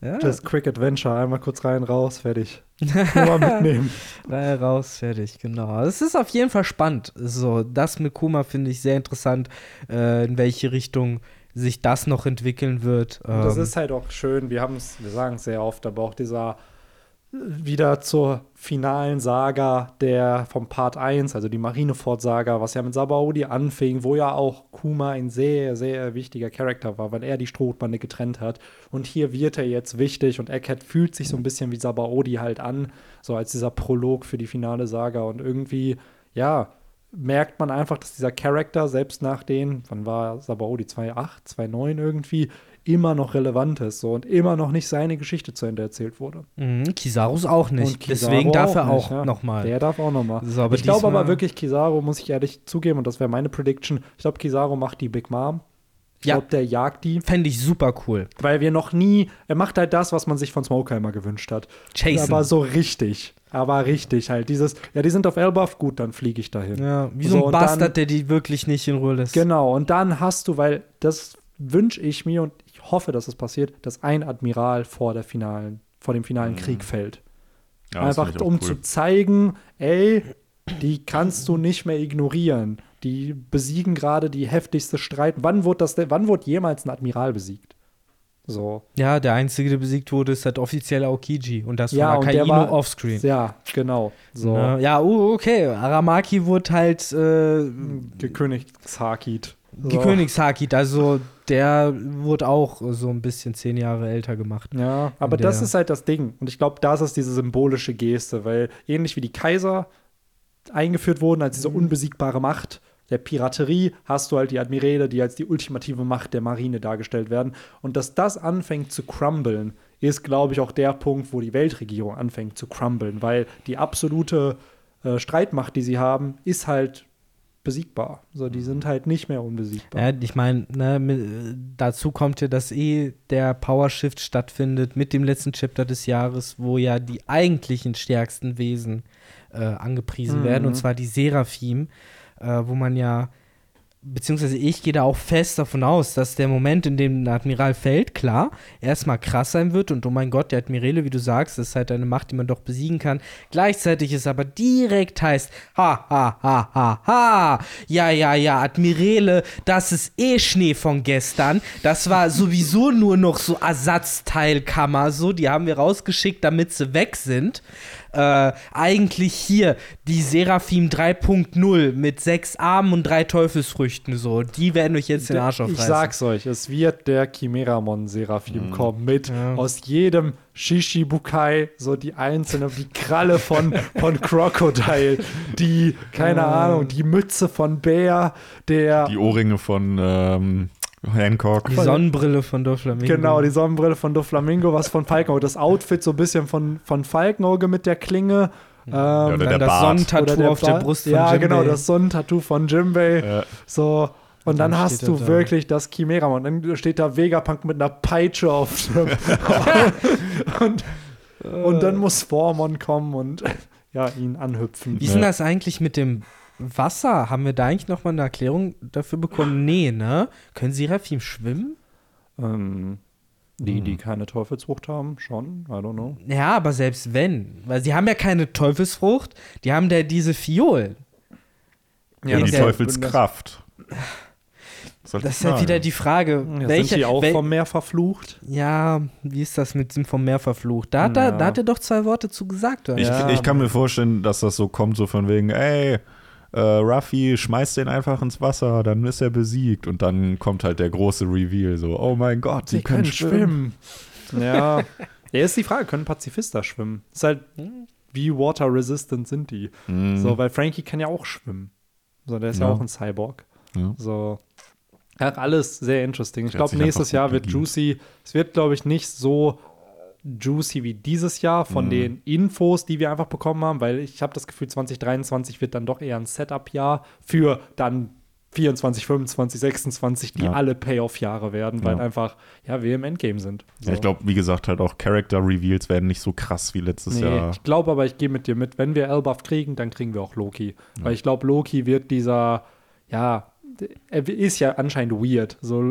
Speaker 3: Ja.
Speaker 1: Das Quick Adventure, einmal kurz rein, raus, fertig. Nur mal mitnehmen.
Speaker 3: Rein, raus, fertig, genau. Es ist auf jeden Fall spannend. So, das mit Kuma finde ich sehr interessant, äh, in welche Richtung sich das noch entwickeln wird.
Speaker 1: Und das
Speaker 3: Ähm,
Speaker 1: ist halt auch schön, wir haben es, wir sagen es sehr oft, aber auch dieser wieder zur finalen Saga der vom Part 1, also die Marineford-Saga, was ja mit Sabaody anfing, wo ja auch Kuma ein sehr, sehr wichtiger Charakter war, weil er die Strohbande getrennt hat. Und hier wird er jetzt wichtig und Eckhead fühlt sich so ein bisschen wie Sabaody halt an, so als dieser Prolog für die finale Saga. Und irgendwie, ja, merkt man einfach, dass dieser Charakter, selbst nach den, wann war Sabaody, 2.8, 2.9 irgendwie, immer noch relevant ist so, und immer noch nicht seine Geschichte zu Ende erzählt wurde.
Speaker 3: mh, Kisarus auch nicht.
Speaker 1: Kizaru
Speaker 3: Deswegen darf er
Speaker 1: nicht,
Speaker 3: auch
Speaker 1: ja.
Speaker 3: noch mal.
Speaker 1: Der darf auch noch mal.
Speaker 3: So, aber
Speaker 1: ich glaube aber wirklich, Kizaru, muss ich ehrlich zugeben, und das wäre meine Prediction, ich glaube, Kizaru macht die Big Mom. Ich
Speaker 3: Ja.
Speaker 1: glaube, der jagt die.
Speaker 3: Fände ich super cool.
Speaker 1: Weil wir noch nie, er macht halt das, was man sich von Smokeheimer gewünscht hat.
Speaker 3: Chasen.
Speaker 1: Aber so richtig. Aber richtig halt. Dieses, ja, die sind auf Elbaf, gut, dann fliege ich dahin.
Speaker 3: Ja, wie so,
Speaker 1: So,
Speaker 3: ein Bastard,
Speaker 1: dann-
Speaker 3: der die wirklich nicht in Ruhe lässt.
Speaker 1: Genau, und dann hast du, weil das wünsche ich mir und hoffe, dass es passiert, dass ein Admiral vor der finalen, vor dem finalen Krieg fällt.
Speaker 2: Ja,
Speaker 1: Einfach um
Speaker 2: cool.
Speaker 1: zu zeigen, ey, die kannst du nicht mehr ignorieren. Die besiegen gerade die heftigste Streit. Wann wurde das denn, wann wurde jemals ein Admiral besiegt? So.
Speaker 3: Ja, der Einzige, der besiegt wurde, ist halt offiziell Aokiji. Und das
Speaker 1: Ja,
Speaker 3: war
Speaker 1: und
Speaker 3: Akainu
Speaker 1: war-
Speaker 3: offscreen.
Speaker 1: Ja, genau. So.
Speaker 3: Ne? Ja, uh, okay. Aramaki wurde halt äh,
Speaker 1: Gekönigshakit. So.
Speaker 3: Gekönigshakit. Also der wurde auch so ein bisschen zehn Jahre älter gemacht.
Speaker 1: Ja, aber das ist halt das Ding. Und ich glaube, das ist diese symbolische Geste, weil ähnlich wie die Kaiser eingeführt wurden als
Speaker 3: Mhm.
Speaker 1: diese unbesiegbare Macht der Piraterie, hast du halt die Admiräle, die als die ultimative Macht der Marine dargestellt werden. Und dass das anfängt zu crumblen, ist, glaube ich, auch der Punkt, wo die Weltregierung anfängt zu crumblen, weil die absolute äh, Streitmacht, die sie haben, ist halt besiegbar. So, die sind halt nicht mehr unbesiegbar.
Speaker 3: Ja, ich meine, ne, dazu kommt ja, dass eh der Power Shift stattfindet mit dem letzten Chapter des Jahres, wo ja die eigentlichen stärksten Wesen äh, angepriesen
Speaker 1: Mhm.
Speaker 3: werden, und zwar die Seraphim, äh, wo man ja, beziehungsweise ich gehe da auch fest davon aus, dass der Moment, in dem ein Admiral fällt, klar, erstmal krass sein wird und oh mein Gott, der Admirale, wie du sagst, ist halt eine Macht, die man doch besiegen kann. Gleichzeitig ist aber direkt heißt, ha, ha, ha, ha, ha, ja, ja, ja, Admirale, das ist eh Schnee von gestern. Das war sowieso nur noch so Ersatzteilkammer, so, die haben wir rausgeschickt, damit sie weg sind. Äh, eigentlich hier die Seraphim 3.0 mit sechs Armen und drei Teufelsfrüchten, so, die werden euch jetzt den Arsch
Speaker 1: ich
Speaker 3: aufreißen.
Speaker 1: sag's euch, es wird der Chimeramon Seraphim kommen mit
Speaker 3: Mhm. Ja.
Speaker 1: aus jedem Shishibukai so die einzelne, die Kralle von, von Crocodile, die, keine Ahnung, die Mütze von Bär, der,
Speaker 2: Die Ohrringe von ähm, Hancock.
Speaker 3: Die Sonnenbrille von Doflamingo.
Speaker 1: genau, die Sonnenbrille von Doflamingo, was von Falkenauge, das Outfit so ein bisschen von, von Falkenauge mit der Klinge. Ähm,
Speaker 2: oder
Speaker 3: Dann
Speaker 2: der
Speaker 3: das
Speaker 2: Bart.
Speaker 3: Sonnentattoo
Speaker 1: oder
Speaker 3: auf der. Brust von
Speaker 1: Ja,
Speaker 3: Jimbei.
Speaker 1: genau, das Sonnentattoo von Jimbei.
Speaker 2: Ja.
Speaker 1: So, und dann,
Speaker 3: dann
Speaker 1: hast du
Speaker 3: da.
Speaker 1: wirklich das Chimeramon. Dann steht da Vegapunk mit einer Peitsche auf. und, und dann muss Formon kommen und ja, ihn anhüpfen.
Speaker 3: Wie ist denn das eigentlich mit dem Wasser? Haben wir da eigentlich noch mal eine Erklärung dafür bekommen? Nee, ne? Können Seraphim schwimmen?
Speaker 1: Ähm, die,
Speaker 3: Hm.
Speaker 1: die keine Teufelsfrucht haben, schon, I don't know.
Speaker 3: Ja, aber selbst wenn. Weil sie haben ja keine Teufelsfrucht, die haben da diese Fiolen.
Speaker 2: Ja,
Speaker 3: In
Speaker 2: die Teufelskraft. Ich
Speaker 3: Das ist ja
Speaker 2: sagen?
Speaker 3: wieder die Frage,
Speaker 1: Ja,
Speaker 3: welche.
Speaker 1: sind die auch
Speaker 3: wel-
Speaker 1: vom Meer verflucht?
Speaker 3: ja, wie ist das mit dem vom Meer verflucht? Da hat, er,
Speaker 1: Ja.
Speaker 3: da hat er doch zwei Worte zu gesagt. Oder?
Speaker 2: Ich,
Speaker 1: Ja.
Speaker 2: ich kann mir vorstellen, dass das so kommt, so von wegen, ey, äh, Ruffy, schmeißt den einfach ins Wasser, dann ist er besiegt. Und dann kommt halt der große Reveal, so, oh mein Gott, sie, können schwimmen.
Speaker 1: Ja. ja, ist die Frage, können Pazifister schwimmen? Ist halt, wie water resistant sind die?
Speaker 2: Mhm.
Speaker 1: So, weil Frankie kann ja auch schwimmen. So, der ist ja,
Speaker 2: Ja.
Speaker 1: auch ein Cyborg.
Speaker 2: Ja.
Speaker 1: So. Ach, alles sehr interesting. Ich glaube, nächstes Jahr wird. Juicy, es wird, glaube ich, nicht so juicy wie dieses Jahr von
Speaker 2: Mhm.
Speaker 1: den Infos, die wir einfach bekommen haben, weil ich habe das Gefühl, 2023 wird dann doch eher ein Setup-Jahr für dann 24, 25, 26, die
Speaker 2: Ja.
Speaker 1: alle Payoff-Jahre werden, weil
Speaker 2: Ja.
Speaker 1: einfach, ja, wir im Endgame sind.
Speaker 2: Ja, ich glaube, wie gesagt, halt auch Character-Reveals werden nicht so krass wie letztes
Speaker 1: Nee,
Speaker 2: Jahr.
Speaker 1: ich glaube aber, ich gehe mit dir mit. Wenn wir Elbaf kriegen, dann kriegen wir auch Loki. Weil ich glaube, Loki wird dieser, ja, er ist ja anscheinend weird. So,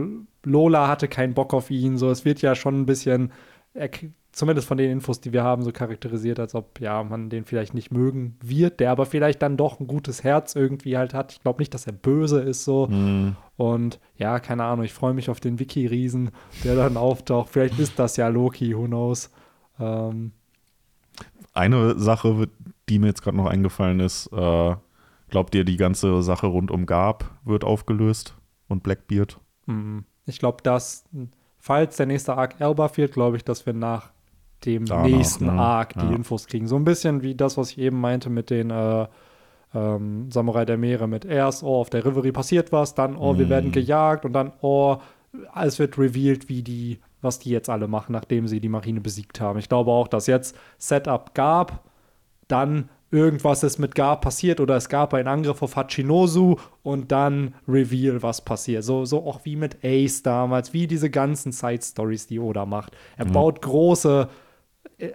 Speaker 1: Lola hatte keinen Bock auf ihn. So, es wird ja schon ein bisschen, er, zumindest von den Infos, die wir haben, so charakterisiert, als ob ja man den vielleicht nicht mögen wird, der aber vielleicht dann doch ein gutes Herz irgendwie halt hat. Ich glaube nicht, dass er böse ist so.
Speaker 2: Mhm.
Speaker 1: Und ja, keine Ahnung, ich freue mich auf den Wiki-Riesen, der dann auftaucht. Vielleicht ist das ja Loki, who knows. Ähm,
Speaker 2: Eine Sache, die mir jetzt gerade noch eingefallen ist, äh, glaubt ihr, die ganze Sache rund um Garb wird aufgelöst und Blackbeard?
Speaker 1: mm, ich glaube, dass, falls der nächste Arc Elba wird, glaube ich, dass wir nach dem
Speaker 2: Danach,
Speaker 1: nächsten
Speaker 2: ne?
Speaker 1: Arc die
Speaker 2: Ja.
Speaker 1: Infos kriegen. So ein bisschen wie das, was ich eben meinte mit den äh, ähm, Samurai der Meere mit erst, oh, auf der Reverie passiert was, dann, oh, wir
Speaker 2: Mm.
Speaker 1: werden gejagt und dann, oh, es wird revealed, wie die, was die jetzt alle machen, nachdem sie die Marine besiegt haben. Ich glaube auch, dass jetzt Setup gab, dann irgendwas ist mit Gar passiert oder es gab einen Angriff auf Hachinosu und dann Reveal, was passiert. So, so auch wie mit Ace damals, wie diese ganzen Side-Stories, die Oda macht. Er baut große äh,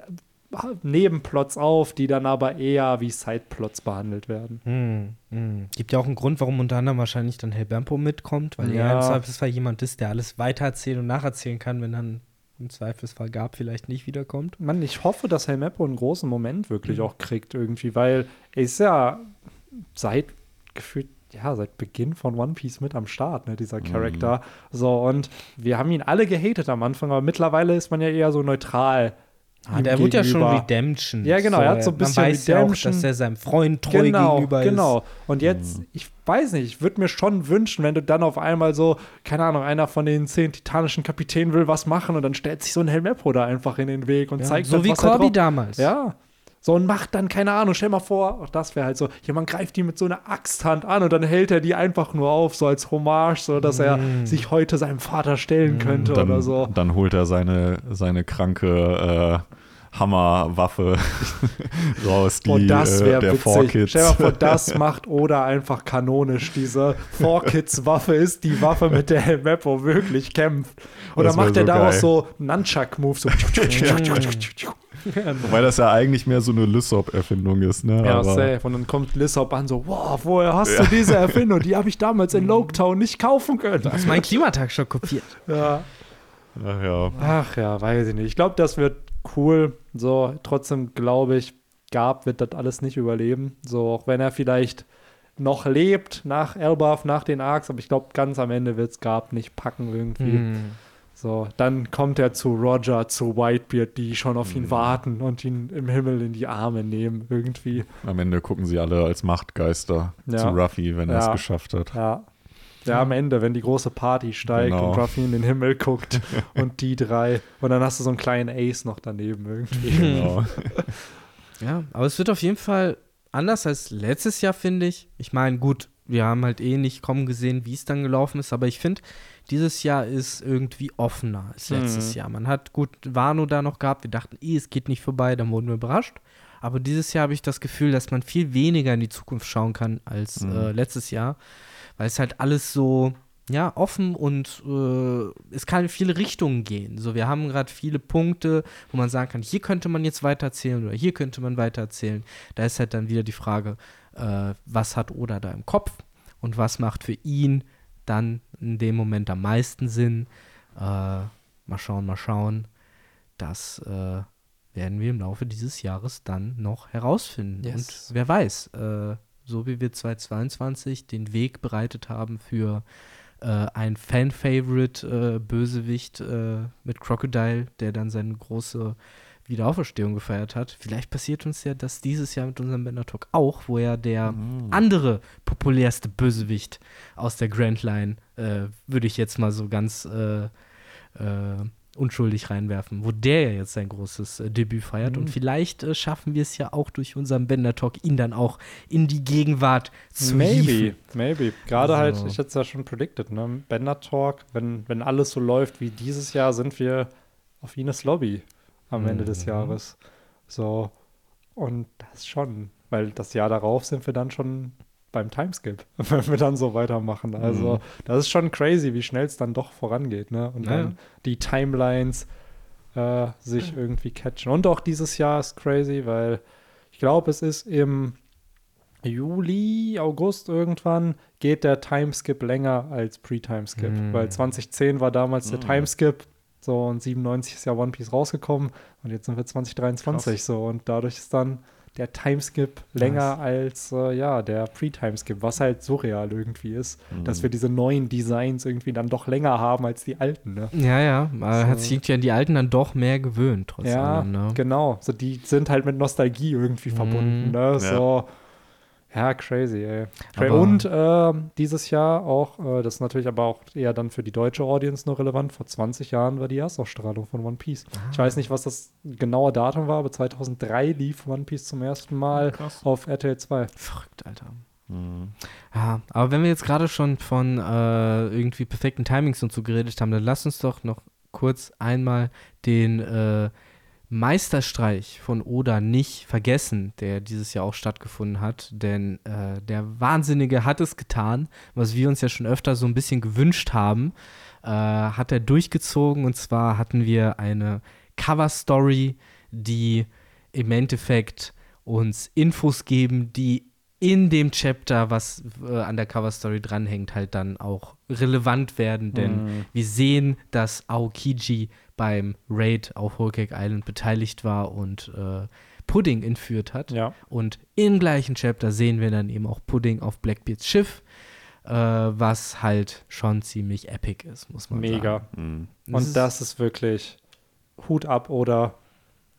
Speaker 1: Nebenplots auf, die dann aber eher wie Sideplots behandelt werden.
Speaker 3: Hm, hm. Gibt ja auch einen Grund, warum unter anderem wahrscheinlich dann Helbempo mitkommt, weil er
Speaker 1: Ja.
Speaker 3: im Zweifelsfall jemand ist, der alles weitererzählen und nacherzählen kann, wenn dann im Zweifelsfall Gab vielleicht nicht wiederkommt.
Speaker 1: Mann, ich hoffe, dass Helmeppo einen großen Moment wirklich auch kriegt irgendwie, weil er ist ja seit gefühlt, ja, seit Beginn von One Piece mit am Start, ne, dieser Charakter. So, und wir haben ihn alle gehatet am Anfang, aber mittlerweile ist man ja eher so neutral.
Speaker 3: Ah, der wird ja schon. Redemption.
Speaker 1: Ja, genau, er hat so ein bisschen
Speaker 3: Man weiß
Speaker 1: Redemption.
Speaker 3: ja auch, dass er seinem Freund treu
Speaker 1: genau,
Speaker 3: gegenüber
Speaker 1: genau.
Speaker 3: ist.
Speaker 1: Und jetzt, ich weiß nicht, ich würde mir schon wünschen, wenn du dann auf einmal so, keine Ahnung, einer von den zehn titanischen Kapitänen will was machen und dann stellt sich so ein Helmeppo da einfach in den Weg und
Speaker 3: Ja,
Speaker 1: zeigt
Speaker 3: so
Speaker 1: das,
Speaker 3: wie
Speaker 1: was er
Speaker 3: Corby
Speaker 1: drauf-
Speaker 3: damals.
Speaker 1: Ja. So und macht dann, keine Ahnung, stell mal vor, auch das wäre halt so, jemand greift die mit so einer Axthand an und dann hält er die einfach nur auf, so als Hommage, so dass er sich heute seinem Vater stellen könnte
Speaker 2: Dann,
Speaker 1: oder so.
Speaker 2: dann holt er seine, seine kranke äh, Hammerwaffe raus, die
Speaker 1: und das
Speaker 2: äh,
Speaker 1: wäre
Speaker 2: der
Speaker 1: witzig.
Speaker 2: Four Kids.
Speaker 1: Stell dir mal vor, das macht Oda einfach kanonisch. Diese Four Kids Waffe ist die Waffe, mit der Helmeppo wirklich kämpft. Oder
Speaker 2: Das
Speaker 1: macht er
Speaker 2: so
Speaker 1: daraus
Speaker 2: geil.
Speaker 1: so Nunchuck-Moves. So.
Speaker 2: Weil das ja eigentlich mehr so eine Lysop-Erfindung ist, ne?
Speaker 1: ja,
Speaker 2: Aber-
Speaker 1: safe. Und dann kommt Lissop an so, wow, woher hast du diese Erfindung? Die habe ich damals in Loketown nicht kaufen können.
Speaker 3: Hast meinen Klimatag schon kopiert.
Speaker 1: Ja.
Speaker 2: Ach ja.
Speaker 1: Ach ja, weiß ich nicht. Ich glaube, das wird cool. So, trotzdem glaube ich, Gab wird das alles nicht überleben. So, auch wenn er vielleicht noch lebt nach Elbaf, nach den Arcs, aber ich glaube, ganz am Ende wird es Gab nicht packen irgendwie.
Speaker 3: Hm.
Speaker 1: So, dann kommt er zu Roger, zu Whitebeard, die schon auf ihn warten und ihn im Himmel in die Arme nehmen irgendwie.
Speaker 2: Am Ende gucken sie alle als Machtgeister
Speaker 1: Ja.
Speaker 2: zu Ruffy, wenn er es
Speaker 1: Ja.
Speaker 2: geschafft hat.
Speaker 1: Ja. Ja, am Ende, wenn die große Party steigt
Speaker 2: Genau.
Speaker 1: und Ruffy in den Himmel guckt und die drei. Und dann hast du so einen kleinen Ace noch daneben irgendwie.
Speaker 2: Genau.
Speaker 3: Ja, aber es wird auf jeden Fall anders als letztes Jahr, finde ich. Ich meine, gut, wir haben halt eh nicht kommen gesehen, wie es dann gelaufen ist, aber ich finde, dieses Jahr ist irgendwie offener als letztes
Speaker 1: Mhm.
Speaker 3: Jahr. Man hat gut Wano da noch gehabt, wir dachten, eh, es geht nicht vorbei, dann wurden wir überrascht. Aber dieses Jahr habe ich das Gefühl, dass man viel weniger in die Zukunft schauen kann als
Speaker 2: Mhm.
Speaker 3: äh, letztes Jahr, weil es halt alles so ja, offen und äh, es kann in viele Richtungen gehen. So, wir haben gerade viele Punkte, wo man sagen kann, hier könnte man jetzt weitererzählen oder hier könnte man weitererzählen. Da ist halt dann wieder die Frage, äh, was hat Oda da im Kopf und was macht für ihn dann in dem Moment am meisten Sinn. Äh, mal schauen, mal schauen. Das äh, werden wir im Laufe dieses Jahres dann noch herausfinden.
Speaker 1: Yes.
Speaker 3: Und wer weiß, äh, so wie wir 2022 den Weg bereitet haben für äh, ein Fan-Favorite äh, Bösewicht äh, mit Crocodile, der dann seine große Wiederauferstehung gefeiert hat. Vielleicht passiert uns ja das dieses Jahr mit unserem Bender Talk auch, wo ja der andere populärste Bösewicht aus der Grand Line, äh, würde ich jetzt mal so ganz äh, unschuldig reinwerfen, wo der ja jetzt sein großes äh, Debüt feiert. Und vielleicht äh, schaffen wir es ja auch durch unseren Bender Talk, ihn dann auch in die Gegenwart zu
Speaker 1: Maybe,
Speaker 3: hieven.
Speaker 1: maybe. Gerade halt,
Speaker 3: Also-
Speaker 1: ich hätte es ja schon predicted, ne? Bender Talk, wenn, wenn alles so läuft wie dieses Jahr, sind wir auf Ines Lobby am Ende des
Speaker 3: Mhm.
Speaker 1: Jahres. So. Und das schon, weil das Jahr darauf sind wir dann schon beim Timeskip, wenn wir dann so weitermachen. Also,
Speaker 2: Mhm.
Speaker 1: das ist schon crazy, wie schnell es dann doch vorangeht, ne? Und
Speaker 3: Ja.
Speaker 1: dann die Timelines äh, sich irgendwie catchen. Und auch dieses Jahr ist crazy, weil ich glaube, es ist im Juli, August irgendwann geht der Timeskip länger als Pre-Timeskip.
Speaker 3: Mm.
Speaker 1: Weil 2010 war damals der
Speaker 2: Mm.
Speaker 1: Timeskip So, und 97 ist ja One Piece rausgekommen und jetzt sind wir 2023
Speaker 3: Krass.
Speaker 1: so. Und dadurch ist dann der Timeskip länger
Speaker 3: Nice.
Speaker 1: als äh, ja, der Pre-Timeskip, was halt surreal irgendwie ist,
Speaker 2: Mhm.
Speaker 1: dass wir diese neuen Designs irgendwie dann doch länger haben als die alten. Ne?
Speaker 3: Ja, ja, aber hat sich ja an die Alten dann doch mehr gewöhnt, trotz
Speaker 1: Ja,
Speaker 3: allem. Ne?
Speaker 1: genau. So, die sind halt mit Nostalgie irgendwie verbunden.
Speaker 3: Mhm.
Speaker 1: Ne? So, ja, crazy, ey.
Speaker 3: Aber-
Speaker 1: Und ähm, dieses Jahr auch, äh, das ist natürlich aber auch eher dann für die deutsche Audience nur relevant, vor 20 Jahren war die Erstausstrahlung von One Piece. Ich weiß nicht, was das genaue Datum war, aber 2003 lief One Piece zum ersten Mal
Speaker 2: Krass.
Speaker 1: auf RTL 2.
Speaker 3: Verrückt, Alter.
Speaker 2: Mhm.
Speaker 3: Ja, aber wenn wir jetzt gerade schon von äh, irgendwie perfekten Timings und so geredet haben, dann lass uns doch noch kurz einmal den äh, Meisterstreich von Oda nicht vergessen, der dieses Jahr auch stattgefunden hat. Denn äh, der Wahnsinnige hat es getan, was wir uns ja schon öfter so ein bisschen gewünscht haben, äh, hat er durchgezogen. Und zwar hatten wir eine Cover-Story, die im Endeffekt uns Infos geben, die in dem Chapter, was äh, an der Cover-Story dranhängt, halt dann auch relevant werden. Denn
Speaker 1: Mhm.
Speaker 3: wir sehen, dass Aokiji beim Raid auf Whole Cake Island beteiligt war und äh, Pudding entführt hat.
Speaker 1: Ja.
Speaker 3: Und im gleichen Chapter sehen wir dann eben auch Pudding auf Blackbeards Schiff, äh, was halt schon ziemlich epic ist, muss man
Speaker 1: Mega.
Speaker 3: sagen.
Speaker 2: Mhm.
Speaker 1: Und das ist wirklich Hut ab oder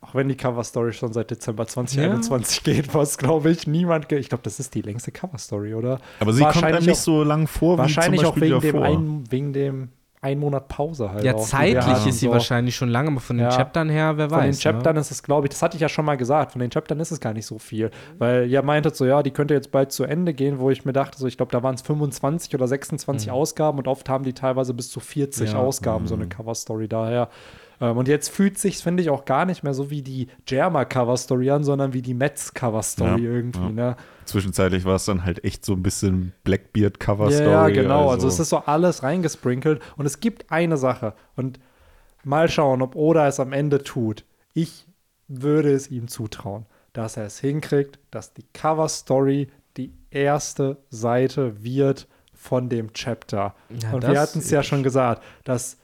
Speaker 1: auch wenn die Cover-Story schon seit Dezember 2021 geht, was glaube ich niemand, ge ich glaube, das ist die längste Cover-Story, oder?
Speaker 2: Aber sie kommt einem
Speaker 1: Wahrscheinlich
Speaker 2: nicht
Speaker 1: auch-
Speaker 2: so lang vor,
Speaker 1: Wahrscheinlich
Speaker 2: wie
Speaker 1: auch
Speaker 2: zum Beispiel
Speaker 1: wegen dem,
Speaker 2: davor.
Speaker 1: ein, wegen dem ein Monat Pause halt.
Speaker 3: Ja, zeitlich ist sie
Speaker 1: so.
Speaker 3: wahrscheinlich schon lange, aber von den
Speaker 1: Ja.
Speaker 3: Chaptern her, wer
Speaker 1: Von
Speaker 3: weiß.
Speaker 1: den Chaptern ist es, glaube ich, das hatte ich ja schon mal gesagt, von den Chaptern ist es gar nicht so viel. Weil ihr meintet so, ja, die könnte jetzt bald zu Ende gehen, wo ich mir dachte, so, ich glaube, da waren es 25 oder 26 Ausgaben und oft haben die teilweise bis zu 40
Speaker 3: Ja.
Speaker 1: Ausgaben, so eine Cover-Story daher. Ähm, und jetzt fühlt sich, finde ich, auch gar nicht mehr so wie die Jerma-Cover-Story an, sondern wie die Metz-Cover-Story
Speaker 2: Ja,
Speaker 1: irgendwie,
Speaker 2: ja.
Speaker 1: ne?
Speaker 2: Zwischenzeitlich war es dann halt echt so ein bisschen Blackbeard-Cover-Story.
Speaker 1: Ja, ja, genau. Also. es ist so alles reingesprinkelt. Und es gibt eine Sache. Und mal schauen, ob Oda es am Ende tut. Ich würde es ihm zutrauen, dass er es hinkriegt, dass die Cover-Story die erste Seite wird von dem Chapter.
Speaker 3: Ja,
Speaker 1: Und wir hatten es ja schon gesagt, dass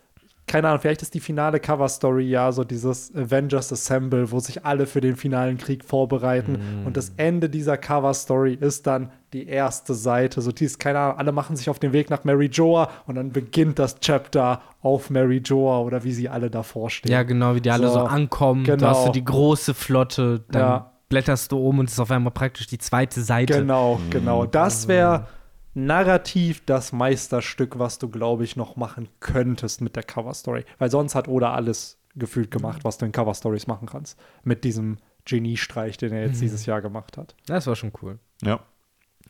Speaker 1: keine Ahnung, vielleicht ist die finale Cover-Story ja so dieses Avengers Assemble, wo sich alle für den finalen Krieg vorbereiten.
Speaker 3: Mm.
Speaker 1: Und das Ende dieser Cover-Story ist dann die erste Seite. So dieses, keine Ahnung, alle machen sich auf den Weg nach Mary Joa und dann beginnt das Chapter auf Mary Joa oder wie sie alle davor stehen.
Speaker 3: Ja, genau, wie die alle so,
Speaker 1: So,
Speaker 3: ankommen. Da
Speaker 1: genau.
Speaker 3: hast du die große Flotte, dann
Speaker 1: Ja.
Speaker 3: blätterst du um und es ist auf einmal praktisch die zweite Seite.
Speaker 1: Genau, genau. Das wäre narrativ das Meisterstück, was du, glaube ich, noch machen könntest mit der Cover-Story. Weil sonst hat Oda alles gefühlt gemacht, was du in Cover-Stories machen kannst. Mit diesem Geniestreich, den er jetzt dieses Jahr gemacht hat.
Speaker 3: Das war schon cool.
Speaker 2: Ja.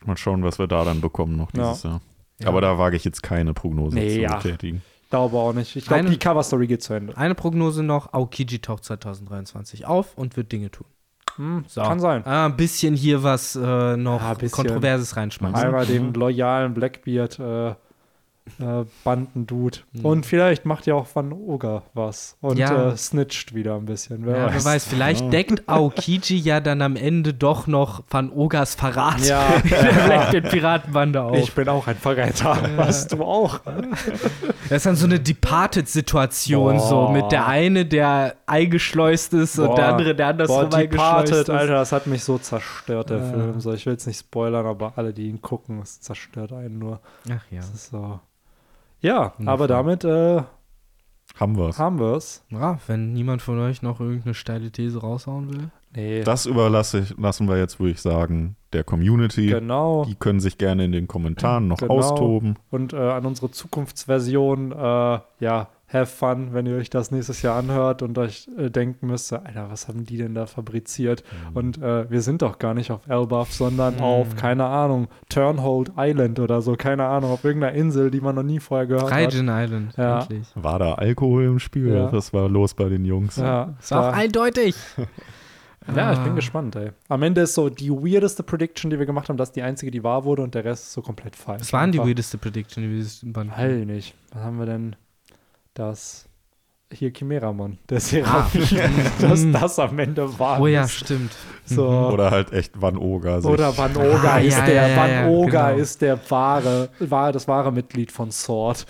Speaker 2: Mal schauen, was wir da dann bekommen noch
Speaker 1: Ja.
Speaker 2: dieses Jahr.
Speaker 3: Ja.
Speaker 2: Aber da wage ich jetzt keine Prognose
Speaker 1: Nee,
Speaker 2: zu
Speaker 1: ja.
Speaker 2: betätigen.
Speaker 1: Glaube auch nicht. Ich glaube,
Speaker 3: Eine-
Speaker 1: die Cover-Story geht zu Ende.
Speaker 3: Eine Prognose noch: Aokiji taucht 2023 auf und wird Dinge tun.
Speaker 1: Hm,
Speaker 3: So.
Speaker 1: Kann sein.
Speaker 3: Ah, ein bisschen hier was äh, noch
Speaker 1: Ja, bisschen.
Speaker 3: Kontroverses reinschmeißen.
Speaker 1: Einmal den loyalen Blackbeard äh, äh, Bandendude.
Speaker 3: Mhm.
Speaker 1: Und vielleicht macht ja auch Van Oga was und
Speaker 3: Ja.
Speaker 1: äh, snitcht wieder ein bisschen. Wer
Speaker 3: Ja,
Speaker 1: weiß.
Speaker 3: wer weiß, vielleicht deckt Aokiji ja dann am Ende doch noch Van Ogas Verrat
Speaker 1: Ja.
Speaker 3: vielleicht den Piratenbande auf.
Speaker 1: Ich bin auch ein Verräter. Was du auch.
Speaker 3: Das ist dann so eine Departed-Situation, so mit der eine, der eingeschleust ist und
Speaker 1: Boah.
Speaker 3: der andere, der andersrum
Speaker 1: Boah,
Speaker 3: eingeschleust
Speaker 1: Departed,
Speaker 3: ist.
Speaker 1: Alter, das hat mich so zerstört, der
Speaker 3: Ja.
Speaker 1: Film. So, ich will jetzt nicht spoilern, aber alle, die ihn gucken, es zerstört einen nur.
Speaker 3: Ach ja.
Speaker 1: Das ist so. Ja,
Speaker 3: Wundervoll.
Speaker 1: aber damit äh,
Speaker 2: Haben wir es.
Speaker 1: haben wir es.
Speaker 3: ja. Wenn niemand von euch noch irgendeine steile These raushauen will.
Speaker 1: Nee,
Speaker 2: Das überlasse ich, lassen wir jetzt, würde ich sagen, der Community.
Speaker 1: genau.
Speaker 2: Die können sich gerne in den Kommentaren noch
Speaker 1: Genau.
Speaker 2: austoben.
Speaker 1: Und äh, an unsere Zukunftsversion, äh, ja, have fun, wenn ihr euch das nächstes Jahr anhört und euch äh, denken müsst, Alter, was haben die denn da fabriziert?
Speaker 2: Mhm.
Speaker 1: Und äh, wir sind doch gar nicht auf Elbaf, sondern
Speaker 3: Mhm.
Speaker 1: auf, keine Ahnung, Turnhold Island oder so, keine Ahnung, auf irgendeiner Insel, die man noch nie vorher gehört hat.
Speaker 3: Raijin Island,
Speaker 1: Ja.
Speaker 3: endlich.
Speaker 2: War da Alkohol im Spiel?
Speaker 1: Ja.
Speaker 2: Was war los bei den Jungs?
Speaker 1: Ja, es
Speaker 3: Ist auch
Speaker 1: war,
Speaker 3: eindeutig.
Speaker 1: ja, ich bin
Speaker 3: Ah.
Speaker 1: gespannt, ey. Am Ende ist so die weirdeste Prediction, die wir gemacht haben, das die einzige, die wahr wurde und der Rest ist so komplett falsch.
Speaker 3: Was waren die weirdeste Prediction, die wir im Band
Speaker 1: Weiß nicht. Was haben wir denn? Das. hier Chimeramon, der Seraphim, dass das am Ende war.
Speaker 3: Oh ja, stimmt.
Speaker 1: So.
Speaker 2: Oder halt echt Van Oga. sich-
Speaker 1: Oder Van Oga
Speaker 3: Ah,
Speaker 1: ist
Speaker 3: ja,
Speaker 1: der,
Speaker 3: ja, ja,
Speaker 1: Van
Speaker 3: ja,
Speaker 1: Oga
Speaker 3: genau.
Speaker 1: ist der wahre, wahre, das wahre Mitglied von Sword.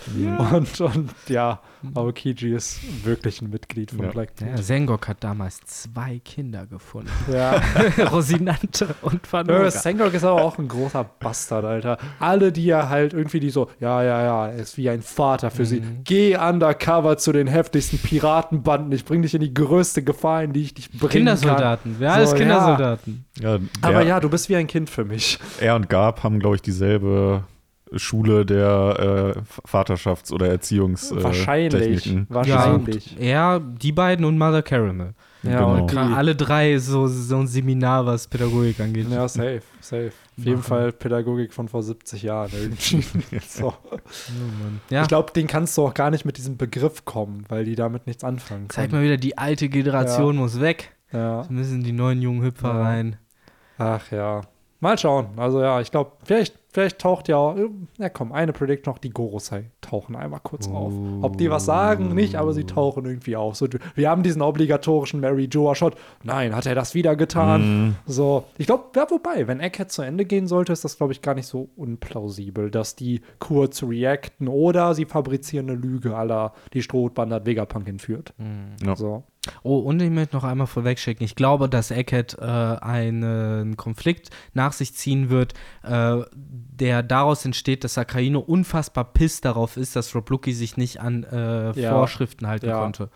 Speaker 1: Und, und ja, Aokiji ist wirklich ein Mitglied von
Speaker 2: Ja.
Speaker 1: Blackbeard.
Speaker 3: Ja, Sengok hat damals zwei Kinder gefunden.
Speaker 1: Ja.
Speaker 3: Rosinante und Van
Speaker 1: ja. Sengok ist aber auch ein großer Bastard, Alter. Alle, die ja halt irgendwie die so, ja, ja, ja, er ist wie ein Vater für sie.
Speaker 3: Mhm.
Speaker 1: Geh undercover zu den heftigsten Piratenbanden. Ich bring dich in die größte Gefahr, in die ich dich bringen
Speaker 3: Kindersoldaten. Wir alles
Speaker 1: So, ja.
Speaker 3: Kindersoldaten.
Speaker 2: Ja,
Speaker 1: kann. Aber ja, du bist wie ein Kind für mich.
Speaker 2: Er und Gab haben, glaube ich, dieselbe Schule der äh, Vaterschafts- oder Erziehungstechniken.
Speaker 1: Wahrscheinlich.
Speaker 2: Techniken.
Speaker 1: Wahrscheinlich.
Speaker 3: Ja, die beiden und Mother Caramel.
Speaker 1: Ja,
Speaker 2: Genau.
Speaker 3: Alle drei so, so ein Seminar, was Pädagogik angeht.
Speaker 1: Ja, safe, safe. Auf jeden. Fall Pädagogik von vor 70 Jahren irgendwie. so.
Speaker 3: Oh Mann. Ja,
Speaker 1: Ich glaube, den kannst du auch gar nicht mit diesem Begriff kommen, weil die damit nichts anfangen
Speaker 3: zeig
Speaker 1: können.
Speaker 3: mal wieder, die alte Generation muss weg.
Speaker 1: Ja.
Speaker 3: Es müssen die neuen jungen Hüpfer
Speaker 1: Ja.
Speaker 3: rein.
Speaker 1: Ach ja. Mal schauen. Also ja, ich glaube, vielleicht, vielleicht taucht ja auch, ja komm, eine Predict noch, die Gorosei tauchen einmal kurz auf. Ob die was sagen, nicht, aber sie tauchen irgendwie auf. So, wir haben diesen obligatorischen Mary Joa Shot. Nein, hat er das wieder getan?
Speaker 2: Mhm.
Speaker 1: So, ich glaube, ja, wobei, wenn Egghead zu Ende gehen sollte, ist das, glaube ich, gar nicht so unplausibel, dass die kurz reacten oder sie fabrizieren eine Lüge aller die Strohband hat Vegapunk entführt.
Speaker 2: Ja.
Speaker 1: So.
Speaker 3: Oh, und ich möchte noch einmal vorwegschicken. Ich glaube, dass Egghead äh, einen Konflikt nach sich ziehen wird, äh, der daraus entsteht, dass Akaino unfassbar piss darauf ist, dass Rob Lucky sich nicht an äh,
Speaker 1: Ja.
Speaker 3: Vorschriften halten
Speaker 1: Ja.
Speaker 3: konnte.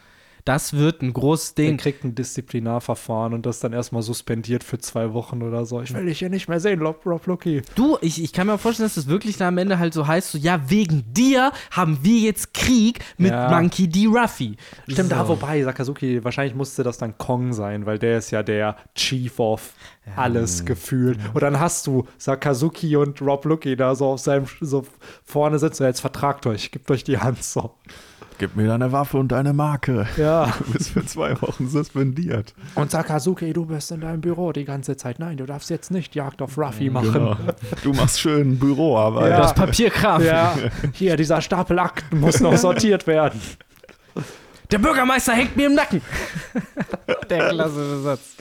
Speaker 3: Das wird ein großes
Speaker 1: Der
Speaker 3: Ding.
Speaker 1: kriegt ein Disziplinarverfahren und das dann erstmal suspendiert für zwei Wochen oder so. Ich will dich hier nicht mehr sehen, Rob, Rob Lucky.
Speaker 3: Du, ich, ich kann mir vorstellen, dass das wirklich dann am Ende halt so heißt, so, ja, wegen dir haben wir jetzt Krieg mit
Speaker 1: Ja.
Speaker 3: Monkey D. Ruffy.
Speaker 1: Stimmt,
Speaker 3: so.
Speaker 1: da wobei, Sakazuki, wahrscheinlich musste das dann Kong sein, weil der ist ja der Chief of alles gefühlt. Und dann hast du Sakazuki und Rob Lucky da so auf seinem, so vorne sitzen, jetzt vertragt euch, gebt euch die Hand so.
Speaker 2: Gib mir deine Waffe und deine Marke.
Speaker 1: Ja.
Speaker 2: Du bist für zwei Wochen suspendiert.
Speaker 1: Und Sakazuki, du bist in deinem Büro die ganze Zeit. Nein, du darfst jetzt nicht Jagd auf Ruffy machen.
Speaker 2: Genau. Du machst schön Büroarbeit.
Speaker 1: Ja.
Speaker 3: Das Papierkram.
Speaker 1: Ja, hier, dieser Stapel Akten muss noch sortiert werden.
Speaker 3: Der Bürgermeister hängt mir im Nacken. Der klassische Satz.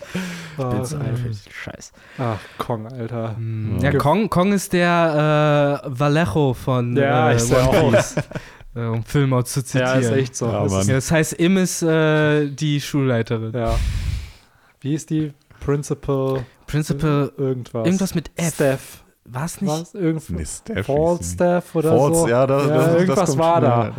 Speaker 3: Bist du einfach Scheiß.
Speaker 1: Ach, Kong, Alter.
Speaker 3: Ja, Kong, Kong ist der äh, Vallejo von
Speaker 1: Ja,
Speaker 3: äh, One
Speaker 1: auch.
Speaker 3: Piece. äh, um Film auch zu
Speaker 1: Ja,
Speaker 3: zitieren.
Speaker 1: ist echt so.
Speaker 2: Ja,
Speaker 1: Das
Speaker 3: Ja, das heißt, Im ist äh, die Schulleiterin.
Speaker 1: ja. Wie ist die Principal
Speaker 3: Principal,
Speaker 1: irgendwas?
Speaker 3: irgendwas mit F.
Speaker 1: Steph.
Speaker 3: Was nicht?
Speaker 1: Was? Irgend
Speaker 2: Nee, sie.
Speaker 1: Steph oder
Speaker 2: Falls,
Speaker 1: so?
Speaker 2: ja, das,
Speaker 1: Ja,
Speaker 2: das,
Speaker 1: irgendwas
Speaker 2: das kommt
Speaker 1: war da.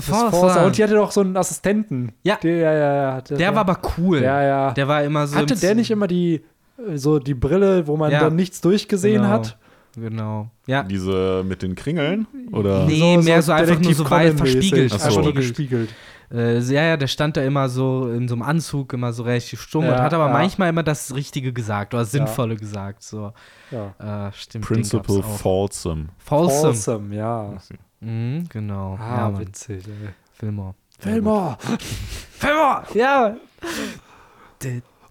Speaker 3: Falls,
Speaker 1: und die hatte doch so einen Assistenten.
Speaker 3: Ja.
Speaker 1: Der, ja, ja, ja.
Speaker 3: der war aber cool.
Speaker 1: Ja, ja.
Speaker 3: Der war immer so.
Speaker 1: Hatte
Speaker 3: im-
Speaker 1: der nicht immer die, äh, so die Brille, wo man
Speaker 3: Ja.
Speaker 1: dann nichts durchgesehen
Speaker 3: Genau.
Speaker 1: hat?
Speaker 3: Genau. Ja.
Speaker 2: Diese mit den Kringeln? Oder?
Speaker 3: Nee, mehr so einfach nur so weit verspiegelt.
Speaker 2: Ach so.
Speaker 1: Gespiegelt.
Speaker 3: Äh, ja, ja, der stand da immer so in so einem Anzug, immer so relativ stumm und
Speaker 1: Ja,
Speaker 3: hat aber
Speaker 1: ja.
Speaker 3: manchmal immer das Richtige gesagt oder Sinnvolle gesagt. So.
Speaker 1: Ja.
Speaker 3: Äh, stimmt. Auch.
Speaker 2: Folsom.
Speaker 3: Folsom.
Speaker 1: Awesome, ja.
Speaker 3: Mhm, genau.
Speaker 1: Ah,
Speaker 3: ja,
Speaker 1: witzig, ey.
Speaker 3: Fillmore.
Speaker 1: Fillmore!
Speaker 3: Fillmore! Ja.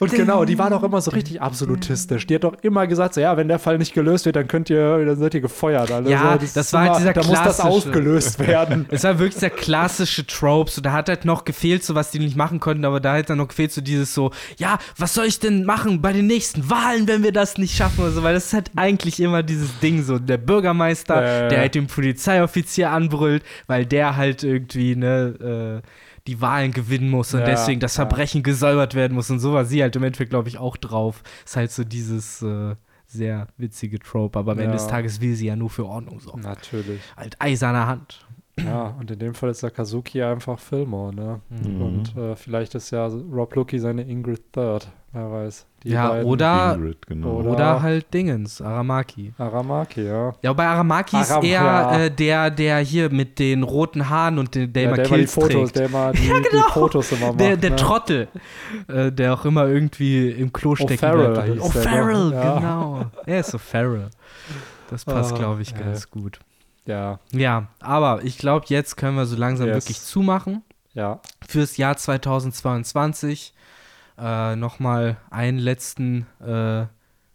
Speaker 1: Und genau, die war doch immer so richtig absolutistisch. Die hat doch immer gesagt, so, ja, wenn der Fall nicht gelöst wird, dann könnt ihr, dann seid ihr gefeuert. Alle.
Speaker 3: Ja,
Speaker 1: so,
Speaker 3: das war halt
Speaker 1: immer,
Speaker 3: dieser
Speaker 1: Da muss das
Speaker 3: klassische-
Speaker 1: aufgelöst werden.
Speaker 3: Es war wirklich der klassische Trope. So, da hat halt noch gefehlt, so was die nicht machen konnten, aber da hat dann noch gefehlt, so dieses so, ja, was soll ich denn machen bei den nächsten Wahlen, wenn wir das nicht schaffen oder so, weil das ist halt eigentlich immer dieses Ding so, der Bürgermeister,
Speaker 1: ja.
Speaker 3: der halt den Polizeioffizier anbrüllt, weil der halt irgendwie, ne, äh, die Wahlen gewinnen muss und
Speaker 1: Ja,
Speaker 3: deswegen das
Speaker 1: ja.
Speaker 3: Verbrechen gesäubert werden muss und so war sie halt im Endeffekt, glaube ich, auch drauf. Ist halt so dieses äh, sehr witzige Trope, aber am Ende
Speaker 1: Ja.
Speaker 3: des Tages will sie ja nur für Ordnung sorgen.
Speaker 1: Natürlich.
Speaker 3: Halt eiserne Hand.
Speaker 1: Ja, und in dem Fall ist der Kazuki einfach Fillmore, ne?
Speaker 3: Mhm.
Speaker 1: Und äh, vielleicht ist ja Rob Lucky seine Ingrid Third, wer weiß. Die
Speaker 3: Ja, oder-
Speaker 2: Ingrid, genau.
Speaker 1: Oder-
Speaker 3: Oder halt Dingens, Aramaki.
Speaker 1: Aramaki, ja.
Speaker 3: Ja, bei Aramaki ist
Speaker 1: Aram-
Speaker 3: eher
Speaker 1: ja.
Speaker 3: äh, der, der hier mit den roten Haaren und den, der
Speaker 1: ja
Speaker 3: immer
Speaker 1: der immer die
Speaker 3: Kills
Speaker 1: Fotos,
Speaker 3: trägt.
Speaker 1: der immer die,
Speaker 3: Ja, genau.
Speaker 1: die Fotos immer macht.
Speaker 3: Der, der
Speaker 1: ne?
Speaker 3: Trottel, äh, der auch immer irgendwie im Klo stecken
Speaker 1: O'Farrell
Speaker 3: bleibt.
Speaker 1: hieß
Speaker 3: Oh,
Speaker 1: ja.
Speaker 3: genau. Er ist so Farrell. Das passt,
Speaker 1: Ah,
Speaker 3: glaube ich,
Speaker 1: ey.
Speaker 3: ganz gut.
Speaker 1: Ja,
Speaker 3: Ja, aber ich glaube, jetzt können wir so langsam
Speaker 1: Yes.
Speaker 3: wirklich zumachen.
Speaker 1: ja.
Speaker 3: Fürs Jahr 2022 äh, nochmal einen letzten äh,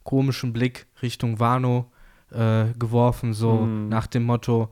Speaker 3: komischen Blick Richtung Wano äh, geworfen, so
Speaker 1: Hm.
Speaker 3: nach dem Motto,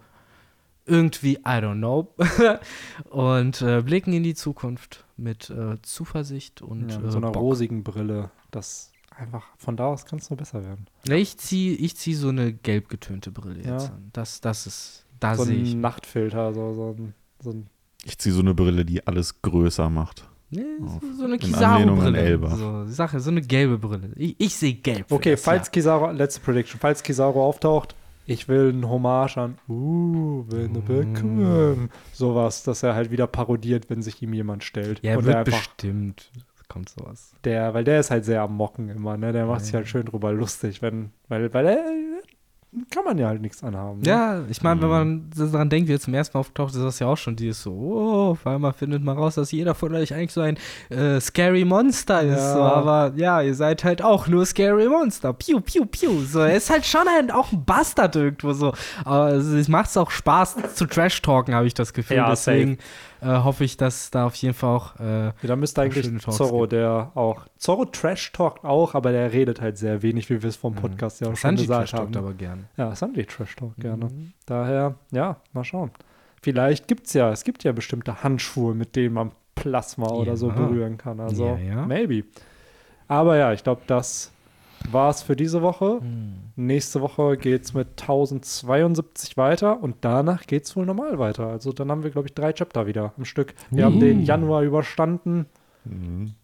Speaker 3: irgendwie, I don't know. und äh, blicken in die Zukunft mit äh, Zuversicht und
Speaker 1: Ja,
Speaker 3: äh,
Speaker 1: mit so einer
Speaker 3: Bock.
Speaker 1: rosigen Brille. Das einfach, von da aus kann es nur besser werden.
Speaker 3: Ne, ich ziehe ich zieh so eine gelb getönte Brille
Speaker 1: Ja.
Speaker 3: jetzt an. Das, das ist, da
Speaker 1: so
Speaker 3: sehe ich.
Speaker 1: ein Nachtfilter, so, so ein, so ein
Speaker 2: Ich ziehe so eine Brille, die alles größer macht.
Speaker 3: Nee,
Speaker 2: Auf-
Speaker 3: so, eine Kizaru-Brille.
Speaker 2: Elba.
Speaker 3: So, Sache, so eine gelbe Brille. Ich, ich sehe gelb.
Speaker 1: Okay,
Speaker 3: das
Speaker 1: falls. Kizaru, letzte Prediction, falls Kizaru auftaucht, ich will ein Hommage an Uh, wenn du bekommen. Sowas, dass er halt wieder parodiert, wenn sich ihm jemand stellt.
Speaker 3: Ja, er
Speaker 1: Und
Speaker 3: wird
Speaker 1: einfach,
Speaker 3: bestimmt. Kommt sowas.
Speaker 1: der, weil der ist halt sehr am Mocken immer, ne? Der macht sich
Speaker 3: Ja.
Speaker 1: halt schön drüber lustig, wenn, weil, weil er kann man ja halt nichts anhaben. Ne?
Speaker 3: Ja, ich meine, wenn
Speaker 2: Mhm.
Speaker 3: man so daran denkt, wie er zum ersten Mal auftaucht, ist das ja auch schon dieses so, oh, auf einmal findet man raus, dass jeder von euch eigentlich so ein äh, Scary Monster ist.
Speaker 1: Ja.
Speaker 3: So, aber ja, ihr seid halt auch nur Scary Monster. Piu, piu, piu. So, er ist halt schon ein, auch ein Bastard irgendwo so. Aber es, es macht auch Spaß zu Trash-Talken, habe ich das Gefühl.
Speaker 1: Ja,
Speaker 3: Deswegen äh, hoffe ich, dass da auf jeden Fall auch äh,
Speaker 1: Ja, da müsste eigentlich Zorro,
Speaker 3: gibt.
Speaker 1: der auch. Zorro Trash talkt auch, aber der redet halt sehr wenig, wie wir es vom Podcast ja auch schon
Speaker 3: Sanji
Speaker 1: gesagt
Speaker 3: Trash-Talkt
Speaker 1: haben.
Speaker 3: aber gern.
Speaker 1: Ja, Sandy Trash Talk gerne.
Speaker 3: Mhm.
Speaker 1: Daher, ja, mal schauen. Vielleicht gibt's ja, es gibt ja bestimmte Handschuhe, mit denen man Plasma oder so
Speaker 3: Ja.
Speaker 1: berühren kann. Also,
Speaker 3: Ja, ja.
Speaker 1: maybe. Aber ja, ich glaube, das war's für diese Woche.
Speaker 3: Mhm.
Speaker 1: Nächste Woche geht's mit 1072 weiter und danach geht's wohl normal weiter. Also dann haben wir, glaube ich, drei Chapter wieder am Stück. Wir haben
Speaker 3: Uh.
Speaker 1: den Januar überstanden.
Speaker 2: Mhm.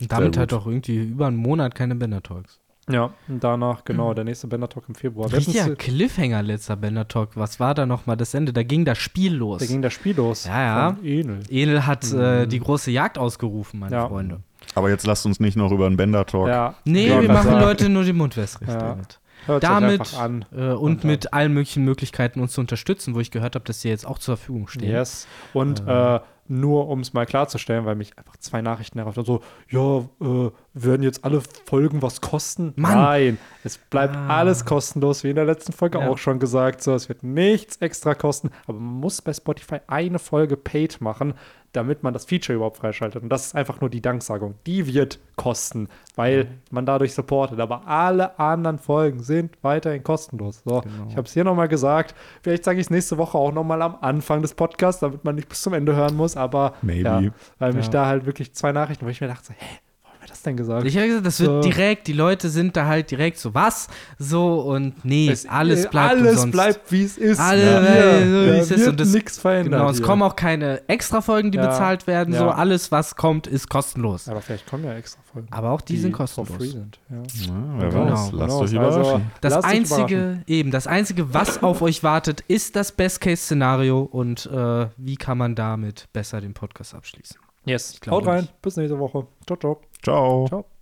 Speaker 3: Und damit halt auch irgendwie über einen Monat keine Bender-Talks.
Speaker 1: Ja, und danach, genau, der nächste Bender Talk im Februar.
Speaker 3: Richtiger Cliffhanger letzter Bender Talk. Was war da nochmal das Ende? Da ging das Spiel los.
Speaker 1: Da ging das Spiel los.
Speaker 3: Ja, ja.
Speaker 1: Von Enel.
Speaker 3: Enel hat äh,
Speaker 1: Mhm.
Speaker 3: die große Jagd ausgerufen, meine
Speaker 1: Ja.
Speaker 3: Freunde.
Speaker 2: Aber jetzt lasst uns nicht noch über einen Bender-Talk.
Speaker 1: Ja.
Speaker 3: Nee,
Speaker 1: Ja,
Speaker 3: wir machen
Speaker 1: sagen.
Speaker 3: Leute nur die Mundwässerrechte
Speaker 1: Ja.
Speaker 3: damit.
Speaker 1: Hört
Speaker 3: Damit
Speaker 1: einfach an.
Speaker 3: äh, und
Speaker 1: Und
Speaker 3: mit allen möglichen Möglichkeiten, uns zu unterstützen, wo ich gehört habe, dass sie jetzt auch zur Verfügung stehen.
Speaker 1: Yes. Und
Speaker 3: Ähm.
Speaker 1: äh, nur um es mal klarzustellen, weil mich einfach zwei Nachrichten nervt. Also, ja, äh, werden jetzt alle Folgen was kosten?
Speaker 3: Mann.
Speaker 1: Nein, es bleibt
Speaker 3: Ah.
Speaker 1: alles kostenlos, wie in der letzten Folge
Speaker 3: Ja.
Speaker 1: auch schon gesagt. So, es wird nichts extra kosten, aber man muss bei Spotify eine Folge paid machen, damit man das Feature überhaupt freischaltet. Und das ist einfach nur die Danksagung. Die wird kosten, weil
Speaker 3: Mhm.
Speaker 1: man dadurch supportet. Aber alle anderen Folgen sind weiterhin kostenlos. So,
Speaker 3: Genau.
Speaker 1: ich habe es hier nochmal gesagt. Vielleicht sage ich es nächste Woche auch nochmal am Anfang des Podcasts, damit man nicht bis zum Ende hören muss. Aber
Speaker 2: Maybe.
Speaker 1: ja, weil mich
Speaker 3: Ja.
Speaker 1: da halt wirklich zwei Nachrichten, wo ich mir dachte, hä, warum hat er das denn gesagt?
Speaker 3: Ich habe gesagt, das wird
Speaker 1: So.
Speaker 3: direkt, die Leute sind da halt direkt so, was? So und nee,
Speaker 1: Es-
Speaker 3: alles bleibt
Speaker 1: alles
Speaker 3: umsonst.
Speaker 1: bleibt, wie es ist.
Speaker 3: Alle,
Speaker 1: Ja.
Speaker 3: äh, so
Speaker 1: Ja,
Speaker 3: wie es ist.
Speaker 1: wird
Speaker 3: Und das-
Speaker 1: nichts verändert.
Speaker 3: Genau, es
Speaker 1: hier.
Speaker 3: kommen auch keine Extra-Folgen, die
Speaker 1: Ja.
Speaker 3: bezahlt werden.
Speaker 1: Ja.
Speaker 3: So, alles, was kommt, ist kostenlos.
Speaker 1: Aber vielleicht kommen ja extra Folgen.
Speaker 3: Aber auch die, sind
Speaker 1: for free
Speaker 3: kostenlos.
Speaker 1: sind. Ja.
Speaker 2: Ja, wer
Speaker 3: Genau.
Speaker 2: weiß. Lasst
Speaker 1: Genau,
Speaker 2: euch
Speaker 1: also,
Speaker 2: überraschen.
Speaker 3: Das
Speaker 1: lasst euch überraschen.
Speaker 3: einzige, eben, das einzige, was auf euch wartet, ist das Best-Case-Szenario und äh, wie kann man damit besser den Podcast abschließen.
Speaker 1: Yes.
Speaker 3: Ich glaube
Speaker 1: Haut rein.
Speaker 3: nicht.
Speaker 1: Bis nächste Woche. Ciao, ciao.
Speaker 2: Ciao.
Speaker 1: Ciao.